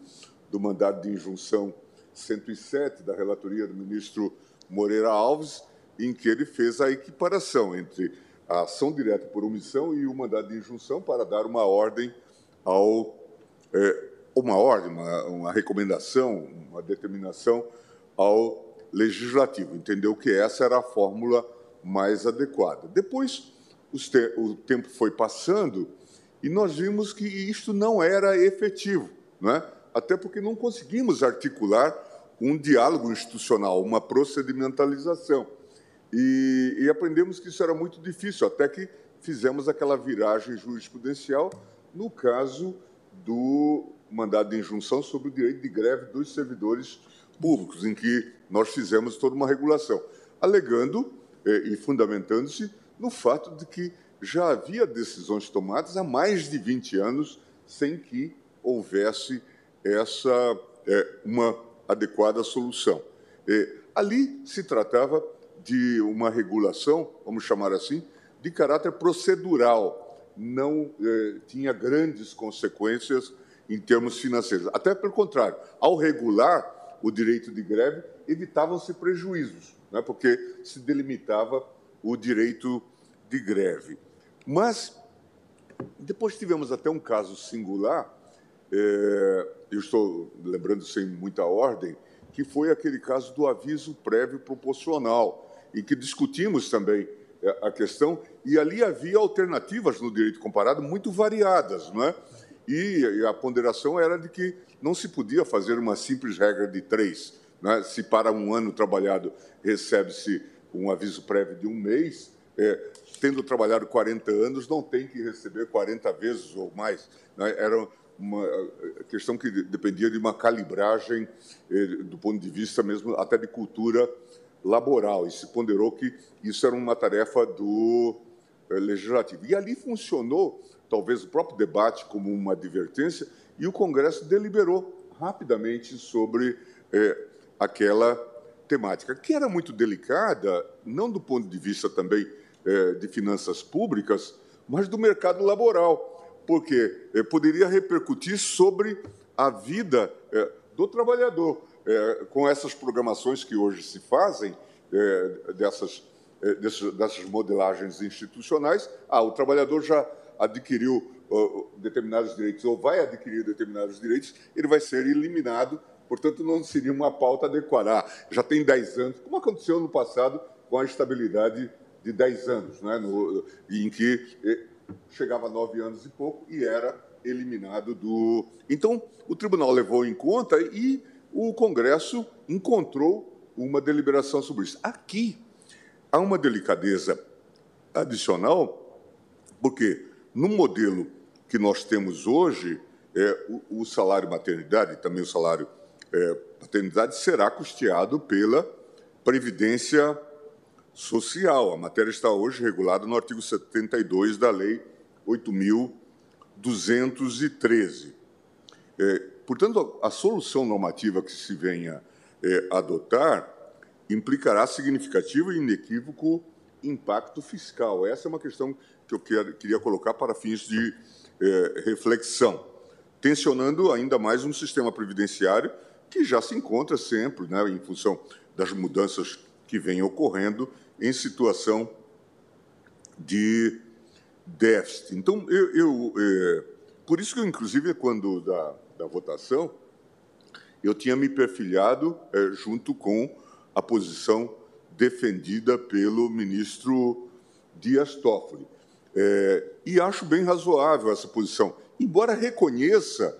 do mandado de injunção 107 da relatoria do ministro Moreira Alves, em que ele fez a equiparação entre a ação direta por omissão e o mandado de injunção para dar uma ordem ao é, uma ordem, uma, uma, recomendação, uma determinação ao legislativo. Entendeu que essa era a fórmula mais adequada. Depois te o tempo foi passando e nós vimos que isto não era efetivo, né? Até porque não conseguimos articular um diálogo institucional, uma procedimentalização. E, e, aprendemos que isso era muito difícil, até que fizemos aquela viragem jurisprudencial no caso do mandado de injunção sobre o direito de greve dos servidores públicos, em que nós fizemos toda uma regulação, alegando eh, e fundamentando-se no fato de que já havia decisões tomadas há mais de 20 anos sem que houvesse essa é, uma adequada solução. É, ali se tratava de uma regulação, vamos chamar assim, de caráter procedural, não é, tinha grandes consequências em termos financeiros. Até pelo contrário, ao regular o direito de greve, evitavam-se prejuízos, né, porque se delimitava o direito de greve. Mas depois tivemos até um caso singular, é, eu estou lembrando sem muita ordem, que foi aquele caso do aviso prévio proporcional, em que discutimos também é, a questão, e ali havia alternativas no direito comparado muito variadas, não é? E a ponderação era de que não se podia fazer uma simples regra de três. Né? Se para um ano trabalhado recebe-se um aviso prévio de um mês, é, tendo trabalhado 40 anos, não tem que receber 40 vezes ou mais. Né? Era uma questão que dependia de uma calibragem é, do ponto de vista mesmo até de cultura laboral, e se ponderou que isso era uma tarefa do é, legislativo. E ali funcionou, talvez, o próprio debate como uma advertência, e o Congresso deliberou rapidamente sobre é, aquela temática, que era muito delicada, não do ponto de vista também de finanças públicas, mas do mercado laboral, porque é, poderia repercutir sobre a vida é, do trabalhador. com essas programações que hoje se fazem, dessas, dessas modelagens institucionais, ah, o trabalhador já adquiriu determinados direitos ou vai adquirir determinados direitos, ele vai ser eliminado, portanto, não seria uma pauta adequada. Ah, já tem 10 anos, como aconteceu no passado com a estabilidade de 10 anos, né, no, em que chegava a 9 anos e pouco e era eliminado do. Então, o tribunal levou em conta e o Congresso encontrou uma deliberação sobre isso. Aqui há uma delicadeza adicional, porque no modelo que nós temos hoje, é, o, o salário maternidade, também o salário é, paternidade, será custeado pela Previdência social. A matéria está hoje regulada no artigo 72 da Lei 8.213. É, portanto, a, solução normativa que se venha é, adotar implicará significativo e inequívoco impacto fiscal. Essa é uma questão que eu quer, queria colocar para fins de é, reflexão, tensionando ainda mais um sistema previdenciário que já se encontra sempre, né, em função das mudanças que vêm ocorrendo, em situação de déficit. Então, eu, eu é, por isso que, eu, inclusive, quando da, da votação, eu tinha me perfilhado é, junto com a posição defendida pelo ministro Dias Toffoli. É, e acho bem razoável essa posição, embora reconheça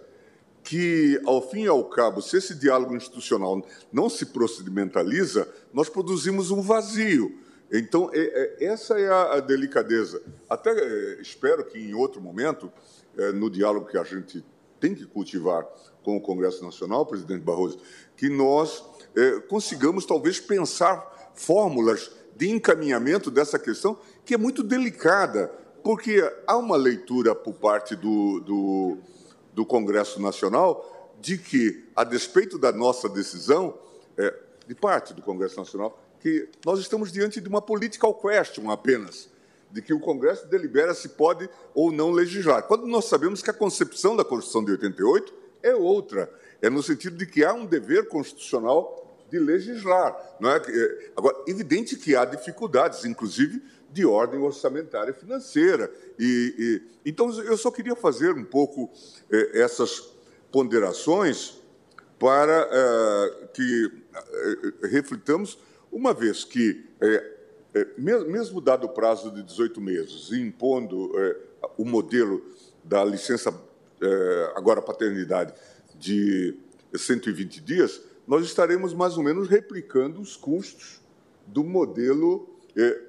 que, ao fim e ao cabo, se esse diálogo institucional não se procedimentaliza, nós produzimos um vazio. Então, é, é, essa é a, delicadeza. Até é, espero que, em outro momento, no diálogo que a gente tem que cultivar com o Congresso Nacional, presidente Barroso, que nós consigamos, talvez, pensar fórmulas de encaminhamento dessa questão, que é muito delicada, porque há uma leitura por parte do, do, do Congresso Nacional de que, a despeito da nossa decisão, de parte do Congresso Nacional, que nós estamos diante de uma political question apenas, de que o Congresso delibera se pode ou não legislar, quando nós sabemos que a concepção da Constituição de 88 é outra, é no sentido de que há um dever constitucional de legislar. Não é? é agora, evidente que há dificuldades, inclusive de ordem orçamentária e financeira. E, e, então, eu só queria fazer um pouco eh, essas ponderações para eh, que eh, reflitamos uma vez que, é, é, mesmo dado o prazo de 18 meses, e impondo é, o modelo da licença, é, agora paternidade, de 120 dias, nós estaremos mais ou menos replicando os custos do modelo é,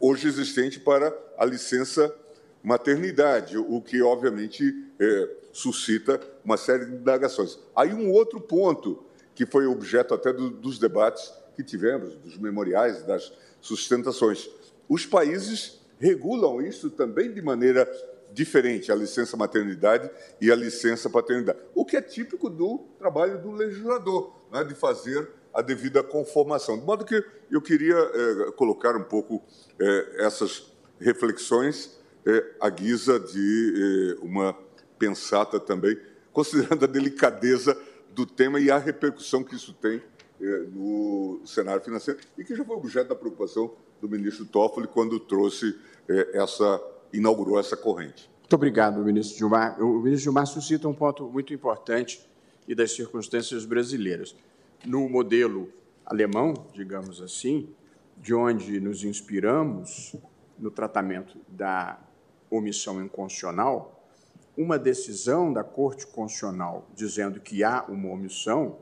hoje existente para a licença maternidade, o que, obviamente, é, suscita uma série de indagações. Aí um outro ponto, que foi objeto até do, dos debates que tivemos, dos memoriais, das sustentações. Os países regulam isso também de maneira diferente, a licença maternidade e a licença paternidade, o que é típico do trabalho do legislador, né, de fazer a devida conformação. De modo que eu queria é, colocar um pouco é, essas reflexões é, à guisa de uma pensata também, considerando a delicadeza do tema e a repercussão que isso tem no cenário financeiro, e que já foi objeto da preocupação do ministro Toffoli quando trouxe essa inaugurou essa corrente. Muito obrigado, ministro Gilmar. O ministro Gilmar suscita um ponto muito importante e das circunstâncias brasileiras. No modelo alemão, digamos assim, de onde nos inspiramos no tratamento da omissão inconstitucional, uma decisão da Corte Constitucional dizendo que há uma omissão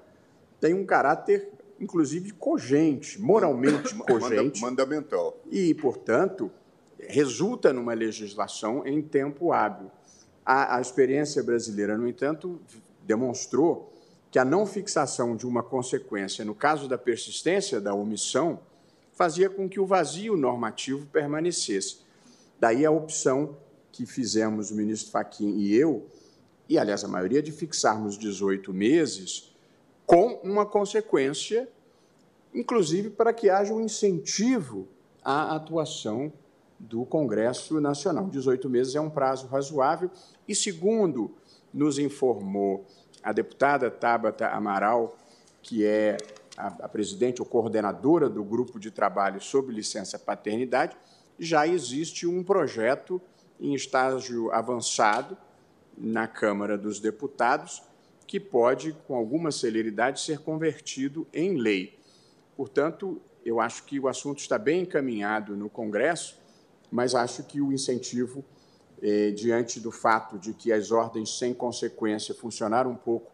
tem um caráter, inclusive, cogente, moralmente cogente. Mandamental. E, portanto, resulta numa legislação em tempo hábil. A, a experiência brasileira, no entanto, demonstrou que a não fixação de uma consequência, no caso da persistência da omissão, fazia com que o vazio normativo permanecesse. Daí a opção que fizemos o ministro Fachin e eu, e aliás a maioria, de fixarmos 18 meses com uma consequência, inclusive para que haja um incentivo à atuação do Congresso Nacional. 18 meses é um prazo razoável e, segundo nos informou a deputada Tabata Amaral, que é a, a presidente ou coordenadora do grupo de trabalho sobre licença paternidade, já existe um projeto em estágio avançado na Câmara dos Deputados que pode, com alguma celeridade, ser convertido em lei. Portanto, eu acho que o assunto está bem encaminhado no Congresso mas acho que o incentivo, eh, diante do fato de que as ordens sem consequência funcionaram um pouco,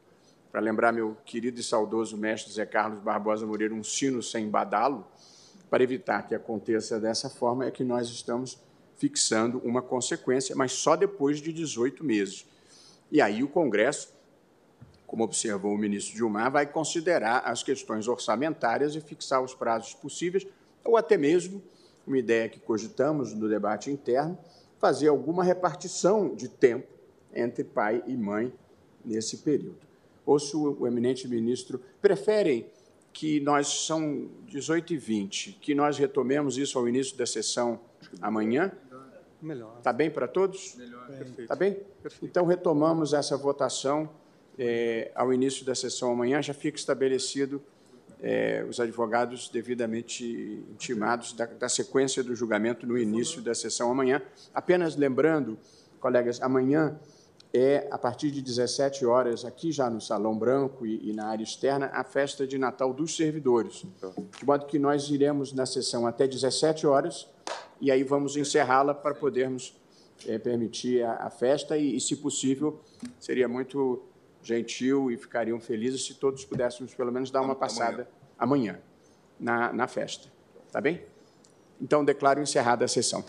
para lembrar meu querido e saudoso mestre Zé Carlos Barbosa Moreira, um sino sem badalo, para evitar que aconteça dessa forma, é que nós estamos fixando uma consequência, mas só depois de 18 meses. E aí o Congresso, como observou o ministro Gilmar, vai considerar as questões orçamentárias e fixar os prazos possíveis, ou até mesmo uma ideia que cogitamos no debate interno, fazer alguma repartição de tempo entre pai e mãe nesse período. Ouço o eminente ministro, preferem que nós são 18 e 20, que nós retomemos isso ao início da sessão amanhã? Melhor. Está bem para todos? Melhor, perfeito. Está bem? Perfeito. Então, retomamos essa votação é, ao início da sessão amanhã, já fica estabelecido é, os advogados devidamente intimados da, da, sequência do julgamento no início da sessão amanhã. Apenas lembrando, colegas, amanhã é, a partir de 17 horas, aqui já no Salão Branco e, e na área externa, a festa de Natal dos servidores. De modo que nós iremos na sessão até 17 horas e aí vamos encerrá-la para podermos é, permitir a, a festa e, e, se possível, seria muito gentil e ficariam felizes se todos pudéssemos, pelo menos, dar uma passada amanhã, amanhã na, na festa. Tá bem? Então, declaro encerrada a sessão.